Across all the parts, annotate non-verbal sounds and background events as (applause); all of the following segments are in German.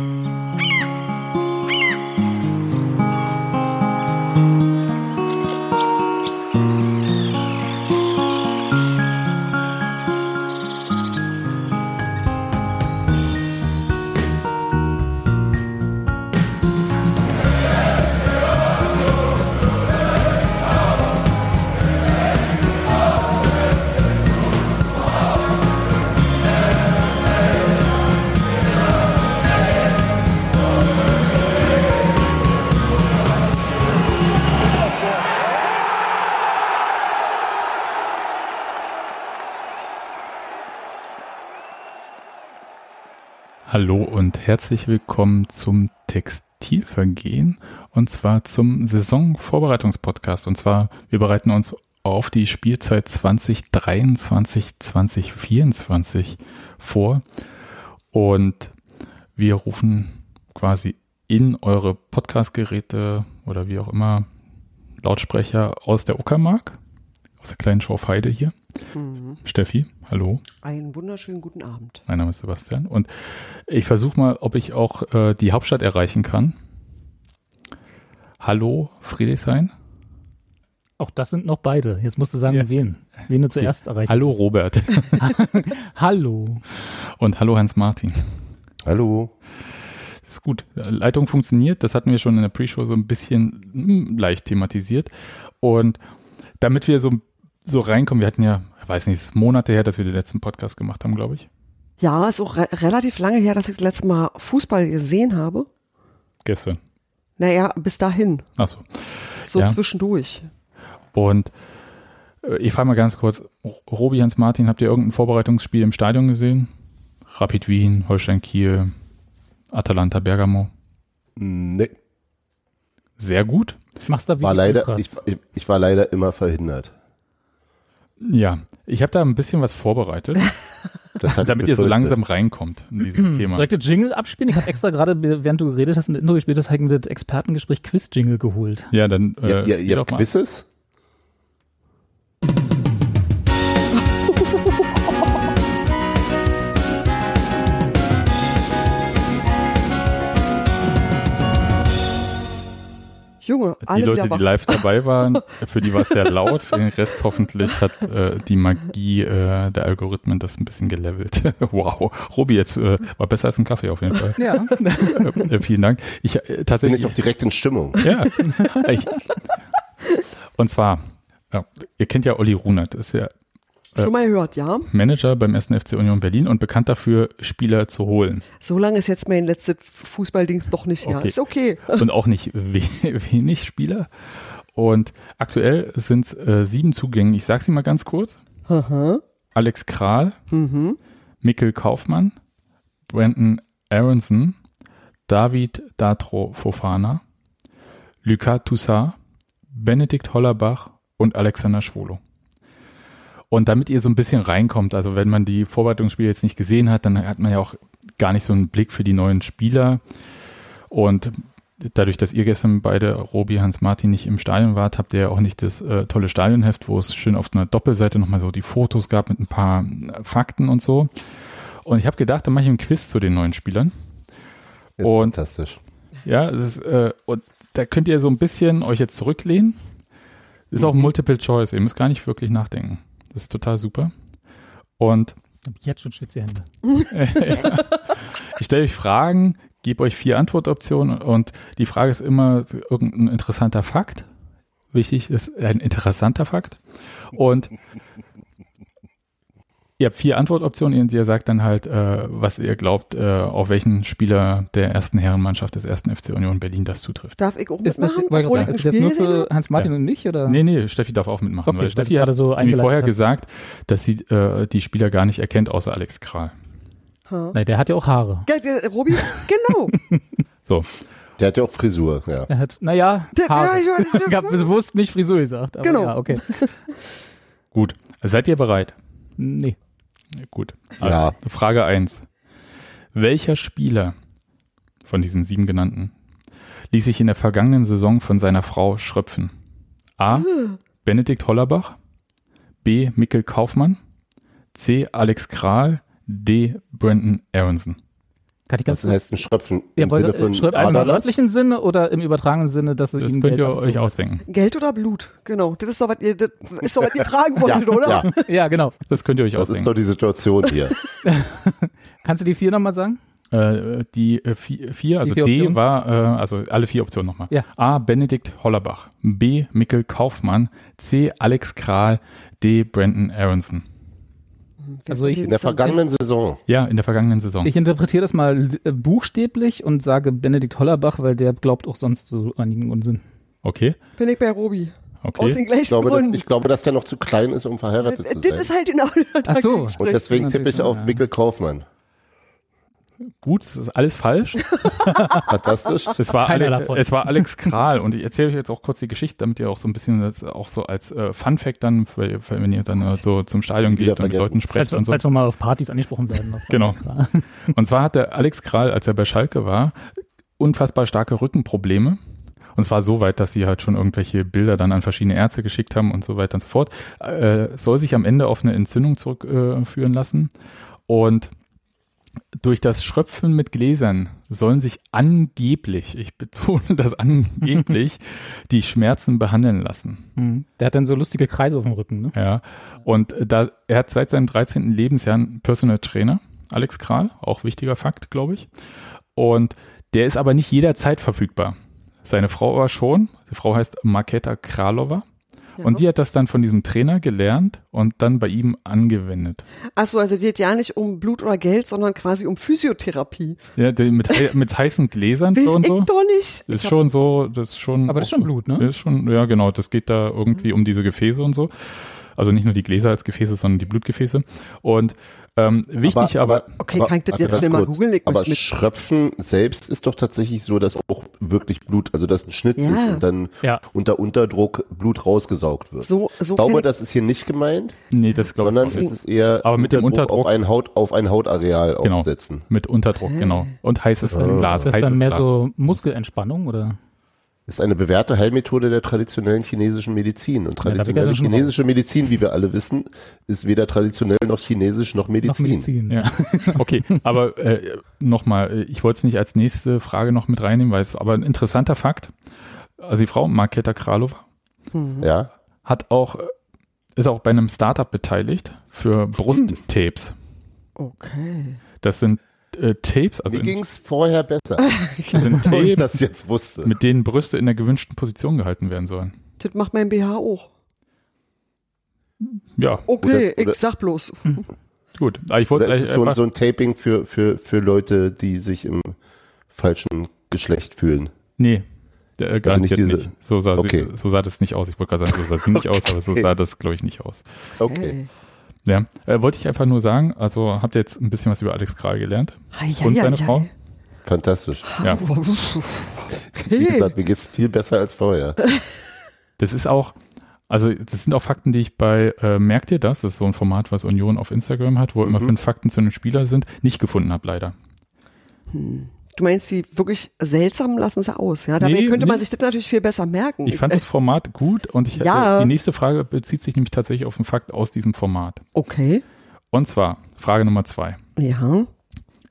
Mm-hmm. Hallo und herzlich willkommen zum Textilvergehen und zwar zum Saisonvorbereitungspodcast. Und zwar, wir bereiten uns auf die Spielzeit 2023, 2024 vor und wir rufen quasi in eure Podcastgeräte oder wie auch immer Lautsprecher aus der Uckermark, aus der kleinen Schorfheide hier. Mhm. Steffi, hallo. Einen wunderschönen guten Abend. Mein Name ist Sebastian und ich versuche mal, ob ich auch äh, die Hauptstadt erreichen kann. Hallo, Friedrichshain. Auch das sind noch beide. Jetzt musst du sagen, ja. wen. Wen du zuerst erreichen Hallo, Robert. (laughs) hallo. Und hallo, Hans-Martin. Hallo. Das ist gut. Leitung funktioniert. Das hatten wir schon in der Pre-Show so ein bisschen hm, leicht thematisiert. Und damit wir so ein so reinkommen. Wir hatten ja, ich weiß nicht, es ist Monate her, dass wir den letzten Podcast gemacht haben, glaube ich. Ja, ist auch re relativ lange her, dass ich das letzte Mal Fußball gesehen habe. Gestern. Naja, bis dahin. Ach so. So ja. zwischendurch. Und äh, ich frage mal ganz kurz, Robi, Hans Martin, habt ihr irgendein Vorbereitungsspiel im Stadion gesehen? Rapid Wien, Holstein Kiel, Atalanta Bergamo? Nee. Sehr gut. Ich mach's da war leider, ich, ich, ich war leider immer verhindert. Ja, ich habe da ein bisschen was vorbereitet, (laughs) damit ihr so langsam reinkommt in dieses Thema. Soll ich das Jingle abspielen? Ich habe extra gerade, während du geredet hast, ein Intro gespielt, das habe ich das Expertengespräch Quiz-Jingle geholt. Ja, dann äh, ja, ja, ihr habt Quizzes? Junge, alle Die Leute, die live dabei waren, (laughs) für die war es sehr laut, für den Rest hoffentlich hat äh, die Magie äh, der Algorithmen das ein bisschen gelevelt. (laughs) wow, Robi, jetzt äh, war besser als ein Kaffee auf jeden Fall. Ja. (laughs) Äh, vielen Dank. Ich, äh, tatsächlich, Bin ich auch direkt in Stimmung. Ja. Ich, und zwar, ja, ihr kennt ja Olli Runert, ist ja Schon mal gehört, ja. Manager beim 1. FC Union Berlin und bekannt dafür, Spieler zu holen. So lange ist jetzt mein letztes Fußballdings doch nicht her. Okay. Ist okay. (laughs) Und auch nicht we (laughs) wenig Spieler. Und aktuell sind es äh, sieben Zugänge. Ich sage sie mal ganz kurz. Aha. Alex Kral, mhm. Mikkel Kaufmann, Brandon Aronson, David Datro Fofana, Lucas Toussaint, Benedikt Hollerbach und Alexander Schwolo. Und damit ihr so ein bisschen reinkommt, also wenn man die Vorbereitungsspiele jetzt nicht gesehen hat, dann hat man ja auch gar nicht so einen Blick für die neuen Spieler. Und dadurch, dass ihr gestern beide, Robi, Hans Martin, nicht im Stadion wart, habt ihr ja auch nicht das äh, tolle Stadionheft, wo es schön auf einer Doppelseite nochmal so die Fotos gab mit ein paar äh, Fakten und so. Und ich habe gedacht, dann mache ich einen Quiz zu den neuen Spielern. Ist und, fantastisch. Ja, ist, äh, und da könnt ihr so ein bisschen euch jetzt zurücklehnen. Ist mhm. auch Multiple Choice, ihr müsst gar nicht wirklich nachdenken. Das ist total super. Und ich habe jetzt schon schwitzige Hände. (laughs) ich stelle euch Fragen, gebe euch vier Antwortoptionen und die Frage ist immer irgendein interessanter Fakt. Wichtig ist ein interessanter Fakt. Und Ihr habt vier Antwortoptionen und ihr sagt dann halt, äh, was ihr glaubt, äh, auf welchen Spieler der ersten Herrenmannschaft des ersten FC Union Berlin das zutrifft. Darf ich auch mitmachen? Ist das, sagen, ist das nur für Hans-Martin ja. und mich? Oder? Nee, nee, Steffi darf auch mitmachen. Okay, weil Steffi hat so mir vorher hat. gesagt, dass sie äh, die Spieler gar nicht erkennt, außer Alex Kral. Huh. Nein, der hat ja auch Haare. Ja, der, Robi, genau. (laughs) so. Der hat ja auch Frisur, ja. Er hat, naja, Haare. Ja, ich, (laughs) ich habe bewusst nicht Frisur gesagt. genau. Ja, okay. (laughs) Gut. Seid ihr bereit? Nee. Gut. Ja. Also, Frage 1. Welcher Spieler von diesen sieben genannten ließ sich in der vergangenen Saison von seiner Frau schröpfen? A. Benedikt Hollerbach. B. Mikkel Kaufmann. C. Alex Kral. D. Brandon Aronson. Kann ich ganz Das heißt ein Schröpfen ja, im wollt, Sinne von äh, Schröpfen im wörtlichen Sinne oder im übertragenen Sinne, dass Das ihm könnt Geld ihr euch ausdenken. Geld oder Blut? Genau. Das ist doch, was ihr, das ist doch, was ihr fragen wolltet, oder? Ja, (laughs) Ja, genau. Das könnt ihr euch das ist ausdenken. doch die Situation hier. (laughs) (laughs) Kannst du die vier nochmal sagen? Äh, die äh, vier, vier, also vier D Optionen? war, äh, also alle vier Optionen nochmal. Ja. A. Benedikt Hollerbach. B. Mikkel Kaufmann. C. Alex Kral. D. Brandon Aronson. Also ich- In der vergangenen Saison. Ja, in der vergangenen Saison. Ich interpretiere das mal äh, buchstäblich und sage Benedikt Hollerbach, weil der glaubt auch sonst so einigen Unsinn. Okay, Bin ich bei Robi. Aus okay. den gleichen Ich glaube, dass, ich glaube, dass der noch zu klein ist, um verheiratet zu das sein. ist halt genau Ach so. Und deswegen tippe ich auf Ja. Mikkel Kaufmann. Gut, das ist alles falsch. (laughs) Fantastisch. Es war, Ale davon. es war Alex Kral und ich erzähle euch jetzt auch kurz die Geschichte, damit ihr auch so ein bisschen das auch so als äh, Fun Fact dann, für, für, wenn ihr dann äh, so zum Stadion geht und mit vergessen. Leuten Falls, sprecht wir- und so. falls wir mal auf Partys angesprochen werden. (laughs) Genau. Und zwar hatte Alex Kral, als er bei Schalke war, unfassbar starke Rückenprobleme. Und zwar so weit, dass sie halt schon irgendwelche Bilder dann an verschiedene Ärzte geschickt haben und so weiter und so fort. Äh, soll sich am Ende auf eine Entzündung zurückführen äh, lassen. Und durch das Schröpfen mit Gläsern sollen sich angeblich, ich betone das angeblich, (laughs) die Schmerzen behandeln lassen. Mhm. Der hat dann so lustige Kreise auf dem Rücken, ne? Ja. Und da, er hat seit seinem 13. Lebensjahr einen Personal Trainer, Alex Kral, auch wichtiger Fakt, glaube ich. Und der ist aber nicht jederzeit verfügbar. Seine Frau war schon, die Frau heißt Marketa Kralova. Ja. Und die hat das dann von diesem Trainer gelernt und dann bei ihm angewendet. Achso, also die geht ja nicht um Blut oder Geld, sondern quasi um Physiotherapie. Ja, die, mit, mit heißen Gläsern (laughs) so und ich so. doch nicht. Ist Ich schon so, das ist schon. Aber das ist schon Blut, ne? Ist schon, ja, genau. Das geht da irgendwie um diese Gefäße und so. Also nicht nur die Gläser als Gefäße, sondern die Blutgefäße. Und ähm, wichtig, aber, Okay, kann ich das jetzt schnell mal googeln? Aber mit- Schröpfen selbst ist doch tatsächlich so, dass auch wirklich Blut, also dass ein Schnitt Ja. ist und dann Ja. unter Unterdruck Blut rausgesaugt wird. So, so ich glaube, das ist hier nicht gemeint, nee, das glaube ich sondern auch es nicht. ist eher Aber mit dem Unterdruck- auf ein Haut auf ein Hautareal Genau. aufsetzen. Mit Unterdruck, genau. Und heißes Glas. Ist das dann mehr Glas. so Muskelentspannung oder? Ist eine bewährte Heilmethode der traditionellen chinesischen Medizin. Und traditionelle ja chinesische Medizin, wie wir alle wissen, ist weder traditionell noch chinesisch noch Noch Medizin. Medizin. Ja, (laughs) okay. Aber äh, nochmal, ich wollte es nicht als nächste Frage noch mit reinnehmen, weil es aber ein interessanter Fakt. Also die Frau, Marketa Kralova, Ja, hat auch, äh, ist auch bei einem Startup beteiligt für Brusttapes. Okay. Das sind äh, Tapes, also mir in, ging es vorher besser, (laughs) bevor ich das jetzt wusste. mit denen Brüste in der gewünschten Position gehalten werden sollen. Das macht mein BH auch. Ja, Okay, Oder- oder- ich sag bloß. gut. Aber ich wollte Oder ist es so so ein Taping für, für, für Leute, die sich im falschen Geschlecht fühlen? nee, der, äh, garantiert nicht nicht, diese- So, sah Okay. sie, so sah das nicht aus. Ich wollte gerade sagen, so sah sie nicht (laughs) aus, aber so Okay. sah das, glaube ich, nicht aus. Okay. Ja, äh, wollte ich einfach nur sagen, also habt ihr jetzt ein bisschen was über Alex Kral gelernt? Ei, ei, Und ei, seine ei. Frau? Fantastisch. Ja. (laughs) Wie gesagt, mir geht's viel besser als vorher. (laughs) Das ist auch, also das sind auch Fakten, die ich bei äh, Merkt ihr das? Das ist so ein Format, was Union auf Instagram hat, wo immer Mhm. fünf Fakten zu einem Spieler sind, nicht gefunden habe, leider. Du meinst, die wirklich seltsam lassen sie aus, ja? Dabei Nee, könnte man nee. sich das natürlich viel besser merken. Ich fand das Format gut und ich hätte, Ja. die nächste Frage bezieht sich nämlich tatsächlich auf einen Fakt aus diesem Format. Okay. Und zwar Frage Nummer zwei. Ja.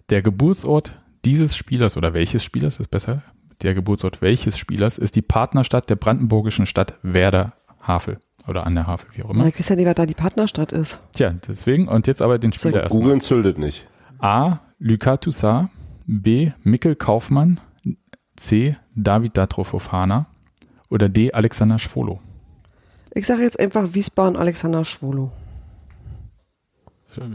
Der Geburtsort dieses Spielers oder welches Spielers ist besser? Der Geburtsort welches Spielers ist die Partnerstadt der brandenburgischen Stadt Werder Havel oder an der Havel, wie auch immer. Ich weiß ja nicht, was da die Partnerstadt ist. Tja, deswegen und jetzt aber den Spieler erstmal. Googeln züldet nicht. A. Lucas Toussaint, B. Mikkel Kaufmann, C. David Datro Fofana oder D. Alexander Schwolo. Ich sage jetzt einfach Wiesbaden Alexander Schwolo.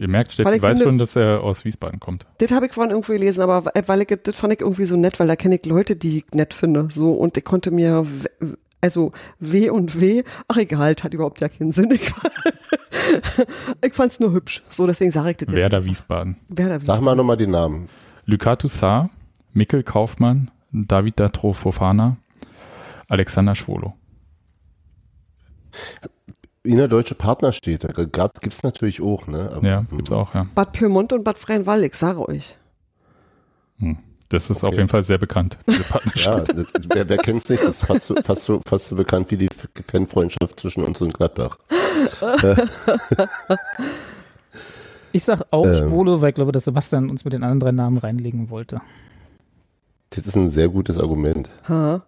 Ihr merkt, Steffi ich weiß finde- schon, dass er aus Wiesbaden kommt. Das habe ich vorhin irgendwo gelesen, aber äh, weil ich, das fand ich irgendwie so nett, weil da kenne ich Leute, die ich nett finde. So, und ich konnte mir, also W und W, ach egal, das hat überhaupt ja keinen Sinn. Ich, (laughs) ich fand es nur hübsch. So, deswegen sage ich das jetzt. Werder Wiesbaden. Werder Sag mal nochmal den Namen. Lucas Toussaint, Mikkel Kaufmann, David Datro Fofana, Alexander Schwolo. Innerdeutsche Partnerstädte gibt es natürlich auch, ne? Aber, Ja, gibt's auch, ja. Bad Pyrmont und Bad Freienwald, ich sage euch. Hm. Das ist auf Okay. jeden Fall sehr bekannt, diese (laughs) Partnerschaft. Ja, das, wer, wer kennt es nicht? Das ist fast so, fast, so, fast so bekannt wie die Fanfreundschaft zwischen uns und Gladbach. (laughs) (laughs) Ich sag auch Ähm. Schwole, weil ich glaube, dass Sebastian uns mit den anderen drei Namen reinlegen wollte. Das ist ein sehr gutes Argument. Ha.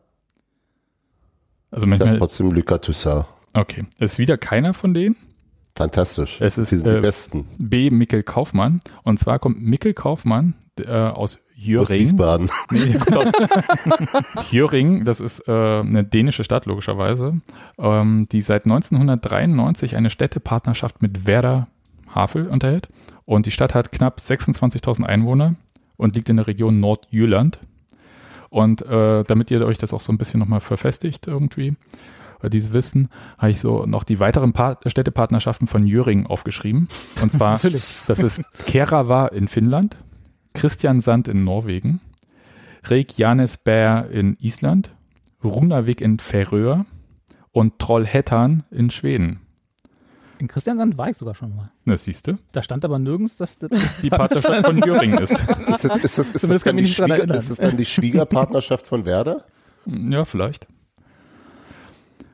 Also Ich sag manchmal, trotzdem Lucas Toussaint. okay, ist wieder keiner von denen. Fantastisch. Es ist, die sind äh, die Besten. B. Mikkel Kaufmann. Und zwar kommt Mikkel Kaufmann äh, aus Aus Jöring. Wiesbaden. (laughs) Nee, der kommt aus (laughs) Jöring, das ist äh, eine dänische Stadt logischerweise, ähm, die seit 1993 eine Städtepartnerschaft mit Werder Havel unterhält. Und die Stadt hat knapp 26.000 Einwohner und liegt in der Region Nordjylland. Und äh, damit ihr euch das auch so ein bisschen nochmal verfestigt irgendwie, äh, dieses Wissen, habe ich so noch die weiteren Par Städtepartnerschaften von Jöring aufgeschrieben. Und zwar, (laughs) das ist Kerava in Finnland, Christiansand in Norwegen, Reykjanesbær in Island, Runavik in Färöer und Trollhättan in Schweden. In Christiansand war ich sogar schon mal. Das siehst du, Da stand aber nirgends, dass das die (laughs) Partnerschaft von Jöring ist. (laughs) Ist das, ist das, ist das, dann, die Schwieger, ist das dann die (laughs) Schwiegerpartnerschaft von Werder? Ja, vielleicht.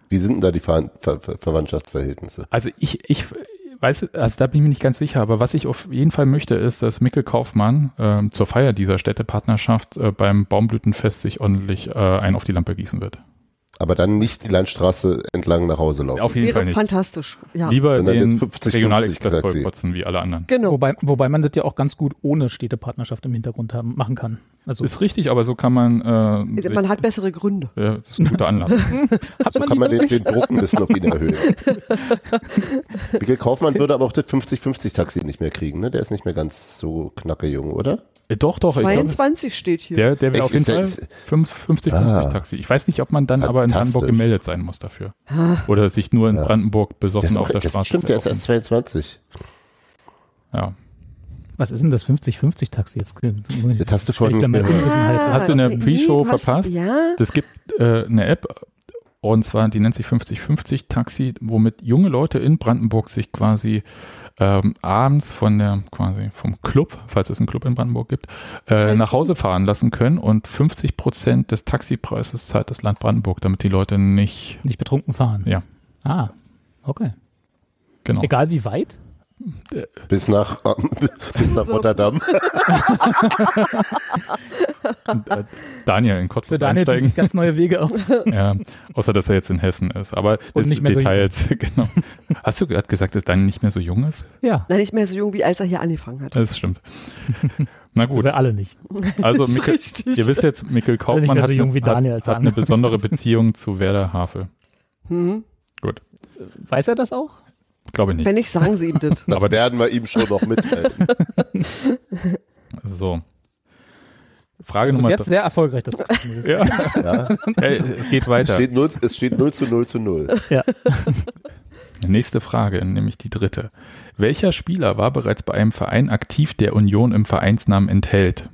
Wie sind denn da die Ver Ver Ver Verwandtschaftsverhältnisse? Also ich, ich weiß, also da bin ich mir nicht ganz sicher, aber was ich auf jeden Fall möchte, ist, dass Mikkel Kaufmann ähm, zur Feier dieser Städtepartnerschaft äh, beim Baumblütenfest sich ordentlich äh, ein auf die Lampe gießen wird. Aber dann nicht die Landstraße entlang nach Hause laufen. Auf jeden Fall Wäre nicht. fantastisch. Ja. Lieber den jetzt 50, Regionalexpress 50 sagt sie. boykotzen wie alle anderen. Genau. Wobei, wobei man das ja auch ganz gut ohne Städtepartnerschaft im Hintergrund haben, machen kann. Also Ist richtig, aber so kann man, äh, sich, Man hat bessere Gründe. ja, das ist ein guter Anlass. (laughs) hat So man kann man den, den Druck ein bisschen auf ihn erhöhen. (laughs) Mikkel Kaufmann würde aber auch das 50-50-Taxi nicht mehr kriegen, ne? Der ist nicht mehr ganz so knacke jung, oder? Äh, doch, doch, ich glaube, 22 steht hier. der, der wäre auf jeden Fall ist- 50-50 Ah. Taxi. Ich weiß nicht, ob man dann aber in. Brandenburg gemeldet sein muss dafür. Oder sich nur in Ja. Brandenburg besoffen ist auf der das Straße. stimmt, der ist erst 22. ja. Was ist denn das 50-50-Taxi jetzt? Das hast du vorhin gehört. Unwissenheit. Hast du in der nee, Pre-Show verpasst? Ja. Es gibt äh, eine App, und zwar, die nennt sich 50-50 Taxi, womit junge Leute in Brandenburg sich quasi ähm, abends von der, quasi vom Club, falls es einen Club in Brandenburg gibt, äh, nach Hause fahren lassen können und 50 Prozent des Taxipreises zahlt das Land Brandenburg, damit die Leute nicht, Nicht betrunken fahren. Ja. Ah, okay. genau. Egal wie weit? Bis nach, bis nach Rotterdam. Und, (laughs) äh, Daniel in Für Cottbus Daniel tun einsteigen. ganz neue Wege auf. Ja, außer dass er jetzt in Hessen ist. Aber das nicht mehr so Details, (laughs) genau. Hast du gerade gesagt, dass Daniel nicht mehr so jung ist? Ja, Nein, nicht mehr so jung, wie als er hier angefangen hat. Das stimmt. Na gut. gut, wir alle nicht. also (laughs) Mikkel, richtig. ihr wisst jetzt, Mikkel Kaufmann mehr hat, so jung wie eine, Daniel hat, als hat eine besondere Beziehung zu Werder Havel. Hm. Gut, Weiß er das auch? Glaube ich nicht. Wenn nicht, sagen sie ihm das. (laughs) Das werden wir ihm schon noch mitteilen. So. Frage Also bis Nummer jetzt sehr erfolgreich. Das (laughs) Ja, Ja? äh, geht Es, weiter. steht 0, es steht 0 zu 0 zu 0. ja. (laughs) Nächste Frage, nämlich die dritte. Welcher Spieler war bereits bei einem Verein aktiv, der Union im Vereinsnamen enthält?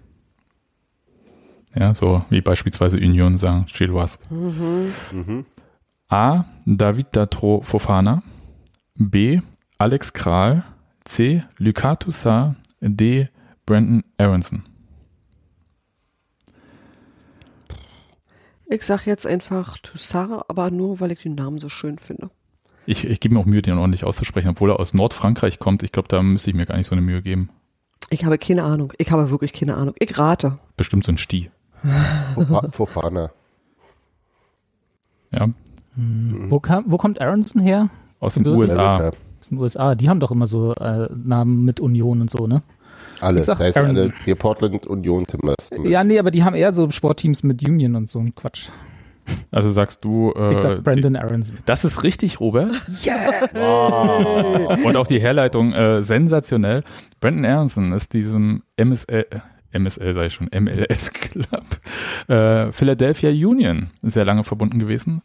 Ja, so wie beispielsweise Union Saint-Gilloise. Mhm. A. David Datro Fofana. B. Alex Kral. C. Lucas Toussaint. D. Brandon Aronson. Ich sag jetzt einfach Toussaint, aber nur, weil ich den Namen so schön finde. Ich, ich gebe mir auch Mühe, den ordentlich auszusprechen, obwohl er aus Nordfrankreich kommt. Ich glaube, da müsste ich mir gar nicht so eine Mühe geben. Ich habe keine Ahnung. Ich habe wirklich keine Ahnung. Ich rate. Bestimmt so ein Sti. Fofa- (laughs) Fofana. Ja, Wo, kam, wo kommt Aronson her? Aus den USA. Aus den USA. Die haben doch immer so äh, Namen mit Union und so, ne? Alle. Ich sag Da ist Aronson. alle, die Portland Union Timbers. Ja, nee, aber die haben eher so Sportteams mit Union und so ein Quatsch. Also sagst du, Ich äh, sag Brandon Aronson. das ist richtig, Robert. (laughs) Und auch die Herleitung äh, sensationell. Brandon Aronson ist diesem MSL, äh, MSL sei schon, MLS Club, äh, Philadelphia Union sehr lange verbunden gewesen.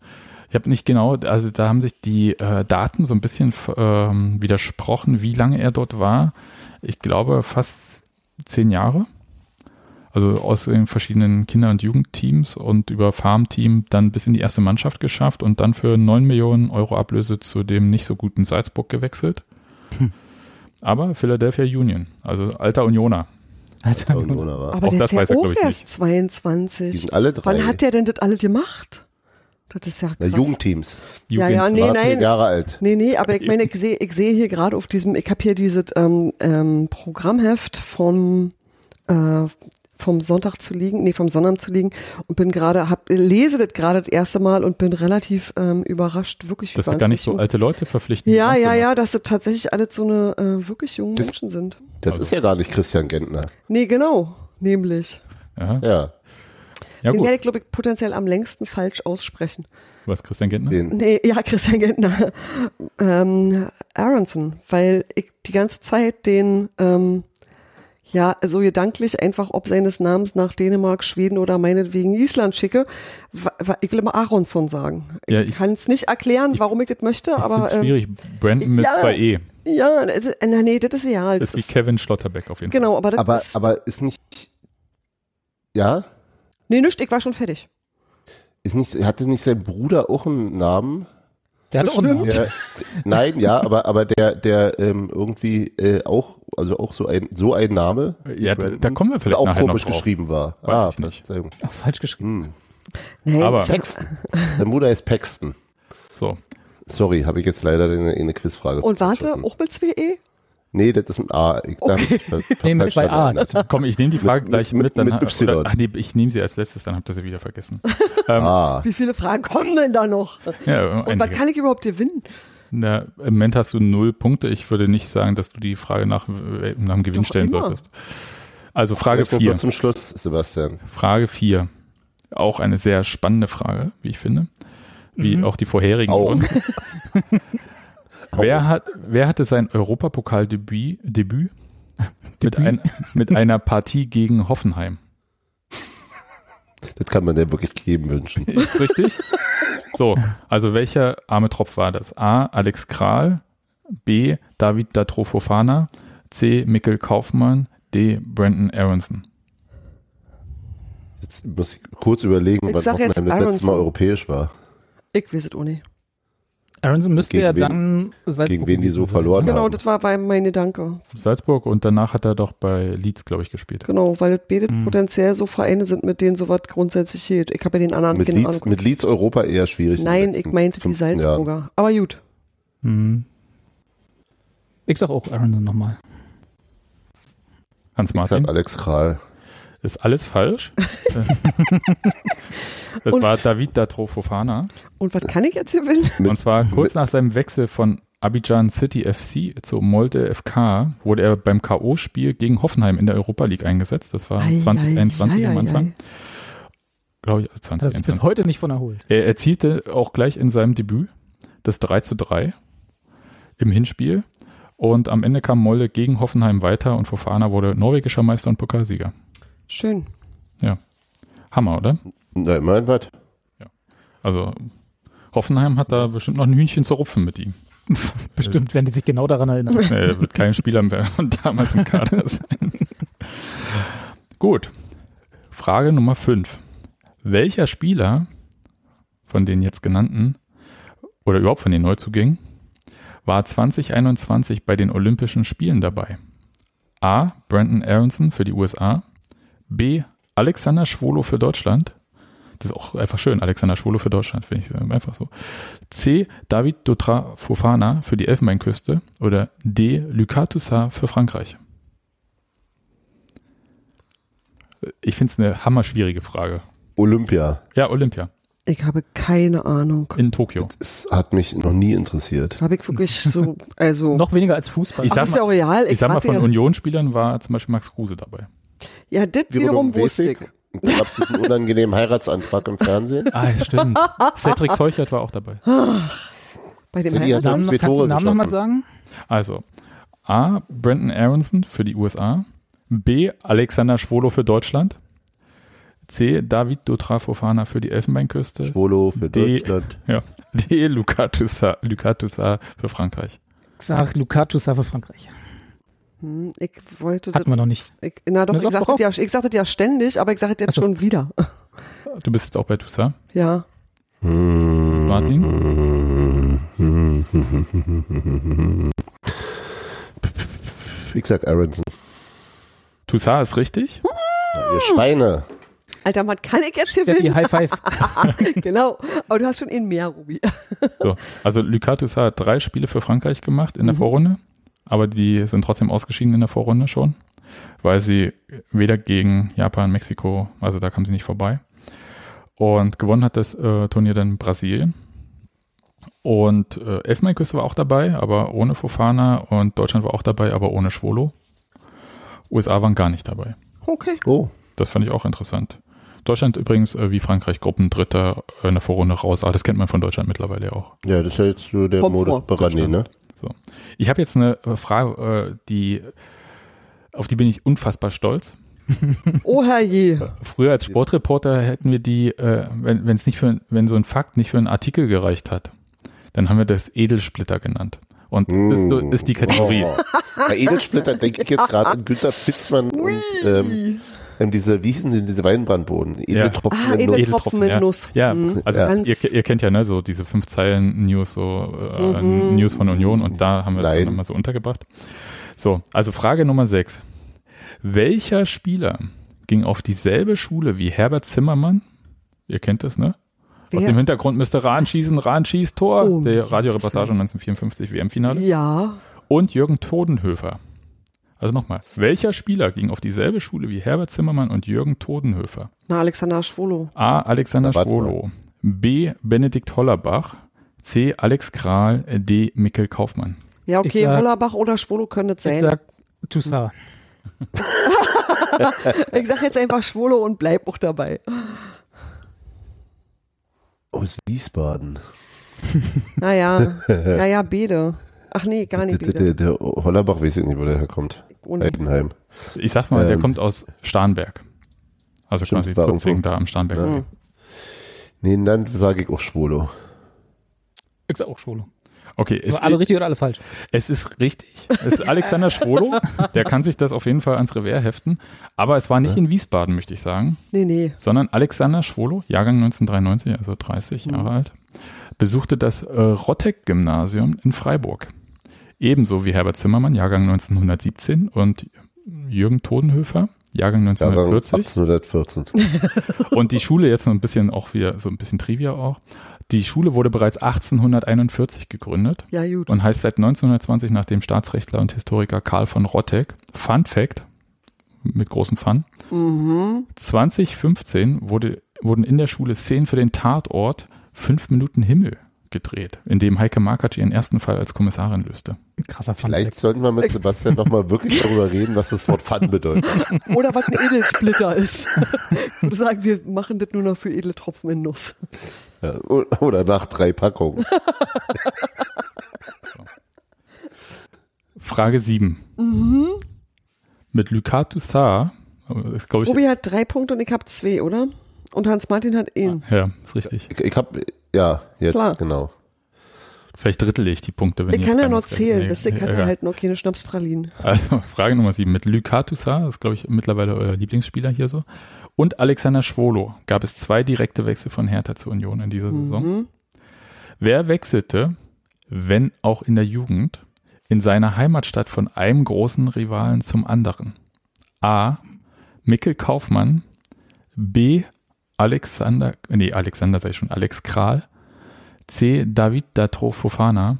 Ich habe nicht genau, also da haben sich die äh, Daten so ein bisschen ähm, widersprochen, wie lange er dort war. Ich glaube fast zehn Jahre. Also aus den verschiedenen Kinder- und Jugendteams und über Farmteam dann bis in die erste Mannschaft geschafft und dann für 9 Millionen Euro Ablöse zu dem nicht so guten Salzburg gewechselt. Aber Philadelphia Union, also alter Unioner. Alter, Unioner war. Aber Auch der das ist ja er, auch erst Die 22. sind alle drei. Wann hat der denn das alle gemacht? Das ist ja Na, krass. Jugendteams. Ja, ja, Jugend- nee, War zehn nein. Jahre alt. Nee, nee, aber ich meine, ich sehe ich sehe hier gerade auf diesem, ich habe hier dieses ähm, ähm, Programmheft vom, äh, vom Sonntag zu liegen, nee, vom Sonnabend zu liegen und bin gerade, hab, lese das gerade das erste Mal und bin relativ ähm, überrascht, wirklich wie Dass wir gar nicht so alte Leute verpflichten. Ja, sonst ja, ja, dass das tatsächlich alles so eine äh, wirklich jungen Das- Menschen sind. Das ist ja gar nicht Christian Gentner. Nee, genau, nämlich. Ja, Ja. Ja Den werde ich, glaube ich, potenziell am längsten falsch aussprechen. Was, Christian Gentner? Den, Nee, ja, Christian Gentner. (laughs) Ähm, Aronson, weil ich die ganze Zeit den, ähm, ja, so gedanklich einfach ob seines Namens nach Dänemark, Schweden oder meinetwegen Island schicke. Ich will immer Aronson sagen. Ja, ich ich- kann es nicht erklären, warum ich das möchte, Ich aber ähm, schwierig. Brandon mit ja. zwei E. ja, na, nee, das ist ja Das ist wie Kevin Schlotterbeck auf jeden Fall. Genau, aber das aber, ist, aber ist nicht, ja? Nee, nicht, ich war schon fertig. Ist nicht, hatte nicht sein Bruder auch einen Namen? Der hat auch einen Namen. Der, nein, ja, aber, aber der, der ähm, irgendwie äh, auch, also auch so ein, so ein Name. Ja, da, da kommen wir vielleicht auch komisch geschrieben war. Weiß ah, ich nicht. Ach, falsch geschrieben. Hm. Nee, Aber- Paxton. Sein Bruder ist Paxton. So, Sorry, habe ich jetzt leider eine, eine Quizfrage. und warte, auch mit 2E? Nee, das ist ein A. Ich darf, ver- (laughs) Nee, mit falsch zwei A. komm, ich nehme die Frage Mit- gleich mit- mit. dann, mit Y. Oder, ach nee, ich nehme sie als letztes, dann habt ihr sie wieder vergessen. (laughs) ähm, Ah, Wie viele Fragen kommen denn da noch? ja, Und was einige. kann ich überhaupt gewinnen? Na, Im Moment hast du null Punkte. Ich würde nicht sagen, dass du die Frage nach, äh, nach dem Gewinn Doch stellen immer. solltest. Also Frage jetzt noch 4. nur zum Schluss, Sebastian. Frage 4. Auch eine sehr spannende Frage, wie ich finde. Wie auch die vorherigen. Auch. (laughs) wer, hat, wer hatte sein Europapokal-Debüt Debüt (laughs) mit, ein, mit einer Partie gegen Hoffenheim? Das kann man dir wirklich geben wünschen. (laughs) Ist richtig? So, also welcher arme Tropf war das? A. Alex Kral, B. David Datrofofana, C. Mikkel Kaufmann, D. Brandon Aronson. Jetzt muss ich kurz überlegen, Ich wann Hoffenheim das letzte Mal europäisch war. Ich weiß es auch nicht. Aronson müsste Gegen ja wen- dann Salzburg gegen wen die so verloren? Genau, haben. das war bei mein Gedanke. Salzburg und danach hat er doch bei Leeds, glaube ich, gespielt. Genau, weil das beide Hm. potenziell so Vereine sind, mit denen sowas grundsätzlich geht. Ich habe ja den anderen Mit Leeds, Ahnung. mit Leeds Europa eher schwierig. Nein, ich meinte die 15 Jahren. Salzburger. Aber gut. Mhm. Ich sag auch Aronson nochmal. Hans Ich sag Martin. Alex Kral. Ist alles falsch. (laughs) das Und- war David Datrofofana. Und was kann ich jetzt gewinnen? Mit- Und zwar kurz nach seinem Wechsel von Abidjan City FC zu Molde FK wurde er beim K.O.-Spiel gegen Hoffenheim in der Europa League eingesetzt. Das war Ei, 2021 ei, am Anfang. Glaube ich, Das ist 2021. bis heute nicht von erholt. Er erzielte auch gleich in seinem Debüt das 3 zu 3 im Hinspiel. Und am Ende kam Molde gegen Hoffenheim weiter und Fofana wurde norwegischer Meister und Pokalsieger. Schön. Hammer, oder? Na, immerhin was. Also Hoffenheim hat da bestimmt noch ein Hühnchen zu rupfen mit ihm. (laughs) Bestimmt werden die sich genau daran erinnern. (laughs) Er wird kein Spieler mehr von damals im Kader (laughs) sein. Gut. Frage Nummer 5. Welcher Spieler von den jetzt genannten oder überhaupt von den Neuzugängen war 2021 bei den Olympischen Spielen dabei? A. Brandon Aronson für die USA. B. Alexander Schwolo für Deutschland. Das ist auch einfach schön, Alexander Schwolo für Deutschland, finde ich einfach so. C. David Dotra Fofana für die Elfenbeinküste oder D. Lucas Toussaint für Frankreich? Ich finde es eine hammerschwierige Frage. Olympia. Ja, Olympia Ich habe keine Ahnung. in Tokio. Das hat mich noch nie interessiert. Habe ich wirklich so, also. (laughs) Noch weniger als Fußball. Ich Ach, sag ist ja mal- auch real. Ich sag mal, von ja, Union-Spielern war zum Beispiel Max Kruse dabei. Ja, das wiederum wusste ich. Und Da gab es einen unangenehmen Heiratsantrag im Fernsehen. Ah, ja, stimmt. (laughs) Cedric Teuchert war auch dabei. Bei dem Sind die Heirat- ja- Namen, zwei kannst du den Namen nochmal sagen? Also, A. Brandon Aronson für die USA. B. Alexander Schwolo für Deutschland. C. David Dotra Fofana für die Elfenbeinküste. Volo für Die- Deutschland. (laughs) Ja. D. Lucas Toussaint für Frankreich. Ich sag Lukaku für Frankreich. Hm, ich wollte das, Hatten wir noch nicht. ich, na doch, Na, ich sag sage doch das ja, ich sag das ja ständig, aber ich sage das jetzt so. schon wieder. (laughs) Du bist jetzt auch bei Toussaint. Ja. Martin? Ich sag Aronson. Toussaint ist richtig. Ja, ihr Schweine. Alter, man kann ich jetzt Steffi, gewinnen. High Five. (laughs) genau. Aber du hast schon einen mehr, Ruby. So, also Lucas Toussaint hat drei Spiele für Frankreich gemacht in der Vorrunde, aber die sind trotzdem ausgeschieden in der Vorrunde schon, weil sie weder gegen Japan, Mexiko, also da kam sie nicht vorbei. Und gewonnen hat das äh, Turnier dann Brasilien. Und äh, Elfenbeinküste war auch dabei, aber ohne Fofana und Deutschland war auch dabei, aber ohne Schwolo. USA waren gar nicht dabei. Okay. Oh, Das fand ich auch interessant. Deutschland übrigens äh, wie Frankreich Gruppendritter in der Vorrunde raus, aber das kennt man von Deutschland mittlerweile auch. ja, das ist ja jetzt so der Kommt Modus. Barani, ne? So. Ich habe jetzt eine äh, Frage, äh, die auf die bin ich unfassbar stolz. (laughs) Oh herrje. Früher als Sportreporter hätten wir die, äh, wenn es nicht für, wenn so ein Fakt nicht für einen Artikel gereicht hat, dann haben wir das Edelsplitter genannt. Und das ist die Kategorie. Oh. Bei Edelsplitter denke ich jetzt (laughs) gerade an Günther Fitzmann und ähm, ähm, diese, wie hießen denn diese Weinbrandboden? Edeltropfen Ah, in Edel- Nuss. Tropfen mit ja. Nuss. Ja, Mhm. also Ja. Ihr, ihr kennt ja ne, so diese fünf Zeilen News, so äh, News von Union und da haben wir das Nein. dann mal so untergebracht. So, also Frage Nummer sechs. Welcher Spieler ging auf dieselbe Schule wie Herbert Zimmermann? Ihr kennt das, ne? Aus Wer? dem Hintergrund müsste Rahn schießen, Rahn schießt Tor, Oh, der Radioreportage 1954 WM-Finale. Ja. Und Jürgen Todenhöfer. Also nochmal, welcher Spieler ging auf dieselbe Schule wie Herbert Zimmermann und Jürgen Todenhöfer? Na, Alexander Schwolo. A. Alexander Schwolo. B. Benedikt Hollerbach. C. Alex Kral. D. Mikkel Kaufmann. Ja, okay, sag- Hollerbach oder Schwolo können es Ich sein. sag Toussaint. (laughs) Ich sag jetzt einfach Schwolo und bleib auch dabei. Aus Wiesbaden. Naja, (laughs) naja, Bede. Ach nee, gar nicht Der, der, Bede. der Hollerbach weiß ich nicht, wo der herkommt. Und Heidenheim. Ich sag's mal, der Ähm. kommt aus Starnberg. Also Stimmt, quasi war Tutzing da am Starnberg. Mhm. Nee, dann sage ich auch Schwolo. Ich sag auch Schwolo. Okay, es, alle richtig oder alle falsch? es ist richtig. Es ist Alexander Schwolo. (laughs) Der kann sich das auf jeden Fall ans Revers heften. Aber es war nicht in Wiesbaden, möchte ich sagen. nee, nee. sondern Alexander Schwolo, Jahrgang 1993, also 30 Mhm. Jahre alt, besuchte das äh, Rotteck-Gymnasium in Freiburg. Ebenso wie Herbert Zimmermann, Jahrgang 1917 und Jürgen Todenhöfer, Jahrgang Jahrgang 1940. 1814. Und die Schule, jetzt so ein bisschen auch wieder, so ein bisschen Trivia auch. Die Schule wurde bereits 1841 gegründet Ja, gut. und heißt seit 1920 nach dem Staatsrechtler und Historiker Karl von Rotteck. Fun Fact, mit großem Fun, Mhm. 2015 wurde, wurden in der Schule Szenen für den Tatort Fünf Minuten Himmel gedreht, in dem Heike Markatsch ihren ersten Fall als Kommissarin löste. Krasser Fun. Vielleicht sollten wir mit Sebastian nochmal wirklich darüber reden, was das Wort Fun bedeutet. (laughs) Oder was ein Edelsplitter ist. Ich würde sagen, wir machen das nur noch für edle Tropfen in Nuss. Ja, Oder nach drei Packungen. (laughs) Frage 7. Mit Lucas Toussaint, das glaube ich, Robi hat drei Punkte und ich habe zwei, oder? Und Hans-Martin hat ihn. ja, ist richtig. Ich, ich habe, ja, jetzt, Klar. genau. Vielleicht drittel ich die Punkte, wenn Ich kann ja noch zählen. Nee, Das ich hatte egal. halt noch keine Schnapspralinen. Also (laughs) Frage Nummer 7. Mit Toussaint, das ist glaube ich mittlerweile euer Lieblingsspieler hier so, und Alexander Schwolo gab es zwei direkte Wechsel von Hertha zur Union in dieser Saison. Mhm. Wer wechselte, wenn auch in der Jugend, in seiner Heimatstadt von einem großen Rivalen zum anderen? A. Mikkel Kaufmann, B. Alexander, nee, Alexander sei schon, Alex Kral, C. David Datro Fofana,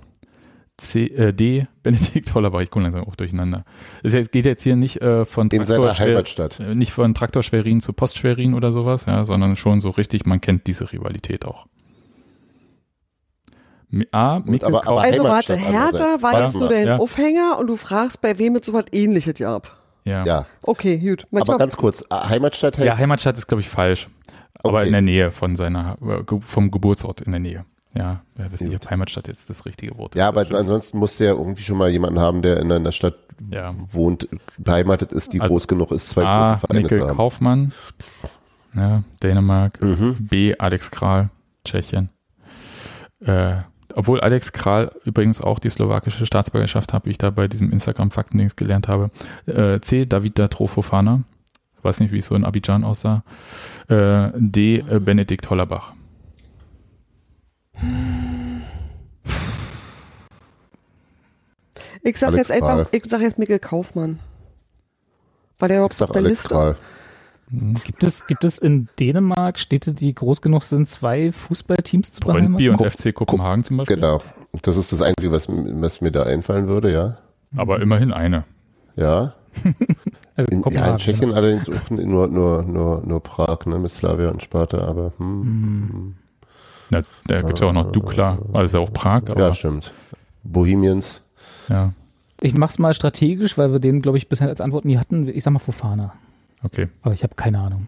C, äh, D. (laughs) Benedikt Hollerbach, ich komme langsam auch durcheinander. Es geht jetzt hier nicht äh, von In seiner Heimatstadt. äh, nicht von Traktor Schwerin zu Post Schwerin oder sowas, ja, sondern schon so richtig, man kennt diese Rivalität auch. A. Mikkel aber- aber. Also warte, Hertha war jetzt nur dein ja. Aufhänger und du fragst, bei wem mit so was ähnliches ja. Ja, Okay, gut. aber ganz kurz, äh, Heimatstadt heißt, ja, Heimatstadt ist, glaube ich, falsch. Aber Okay. in der Nähe von seiner, äh, vom Geburtsort in der Nähe. Ja, wir wissen nicht, ob Heimatstadt jetzt das richtige Wort ist. ja, aber ansonsten musst du ja irgendwie schon mal jemanden haben, der in einer Stadt Ja. wohnt, beheimatet ist, die Also groß genug ist, zwei A. große Vereine Mikkel. Kaufmann, ja, Dänemark. Mhm. B. Alex Kral, Tschechien. Äh, obwohl Alex Kral übrigens auch die slowakische Staatsbürgerschaft hat, wie ich da bei diesem Instagram-Faktendings gelernt habe. Äh, C. Davida Trofofana. Weiß nicht, wie es so in Abidjan aussah. Äh, D. Äh, Benedikt Hollerbach. ich sag Alex jetzt einfach, Kral. ich sag jetzt Mikkel Kaufmann. War der überhaupt auf der Alex Liste? Kral. Gibt es, gibt es in Dänemark Städte, die groß genug sind, zwei Fußballteams zu Brøndby beheimaten? und FC Kopenhagen zum Beispiel. Genau. Das ist das Einzige, was, was mir da einfallen würde, ja. Aber immerhin eine. Ja. (laughs) Also In, ja, in Tschechien allerdings auch nur, nur, nur, nur Prag, ne, mit Slavia und Sparta, aber hm. Ja, da gibt es ja auch noch Dukla, also auch Prag. Aber, ja, stimmt. Bohemians. ja, Ich mach's mal strategisch, weil wir den, glaube ich, bisher als Antwort nie hatten. Ich sag mal Fofana. okay. Aber ich habe keine Ahnung.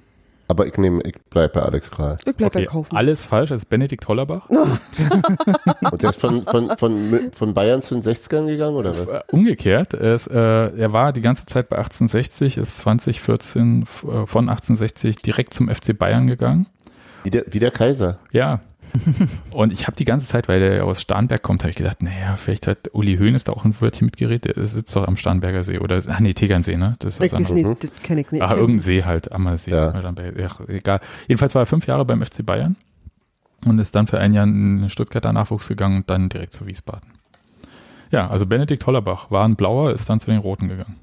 Aber ich nehme, ich bleib bei Alex Kral. Ich bleib okay. bei Kaufen. Alles falsch, ist Benedikt Hollerbach. (laughs) Und der ist von, von, von, von Bayern zu den 60ern gegangen, oder was? Äh, Umgekehrt, es, äh, er war die ganze Zeit bei 1860, ist 2014 f- äh, von 1860 direkt zum FC Bayern gegangen. Wie der, wie der Kaiser. Ja. Und ich habe die ganze Zeit, weil der aus Starnberg kommt, habe ich gedacht, naja, vielleicht hat Uli Hoeneß da auch ein Wörtchen mitgeredet. Der sitzt doch am Starnberger See oder, ach nee, Tegernsee, ne? Das ist das andere. nicht, das kenn ich nicht. Ach, irgendein See halt, Ammersee. Ja. Oder bei- Ach, egal. Jedenfalls war er fünf Jahre beim FC Bayern und ist dann für ein Jahr in den Stuttgarter Nachwuchs gegangen und dann direkt zu Wiesbaden. Ja, also Benedikt Hollerbach war ein Blauer, ist dann zu den Roten gegangen.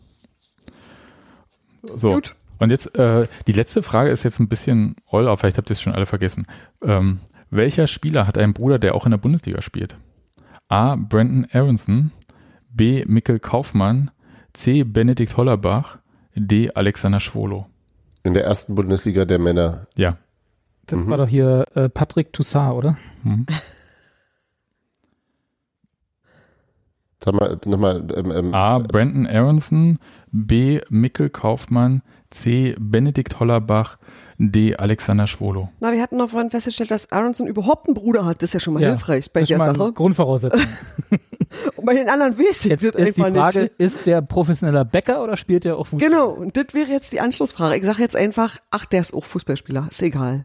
So. Gut. Und jetzt, äh, die letzte Frage ist jetzt ein bisschen roll, aber vielleicht habt ihr es schon alle vergessen. Ähm, welcher Spieler hat einen Bruder, der auch in der Bundesliga spielt? A. Brandon Aronson, B. Mikkel Kaufmann, C. Benedikt Hollerbach, D. Alexander Schwolo. In der ersten Bundesliga der Männer. Ja. Das war doch hier äh, Patrick Toussaint, oder? Mhm. (laughs) Sag mal, nochmal, ähm, ähm, A. Brandon Aronson, B. Mikkel Kaufmann, C. Benedikt Hollerbach, D. Alexander Schwolo. Na, wir hatten noch vorhin festgestellt, dass Aronson überhaupt einen Bruder hat. Das ist ja schon mal hilfreich bei das der Sache. Grundvoraussetzung. (laughs) Und bei den anderen weiß ich Jetzt ist die einfach Frage, nicht. ist der professioneller Bäcker oder spielt der auch Fußball? Genau, und das wäre jetzt die Anschlussfrage. Ich sage jetzt einfach, ach, der ist auch Fußballspieler. Ist egal.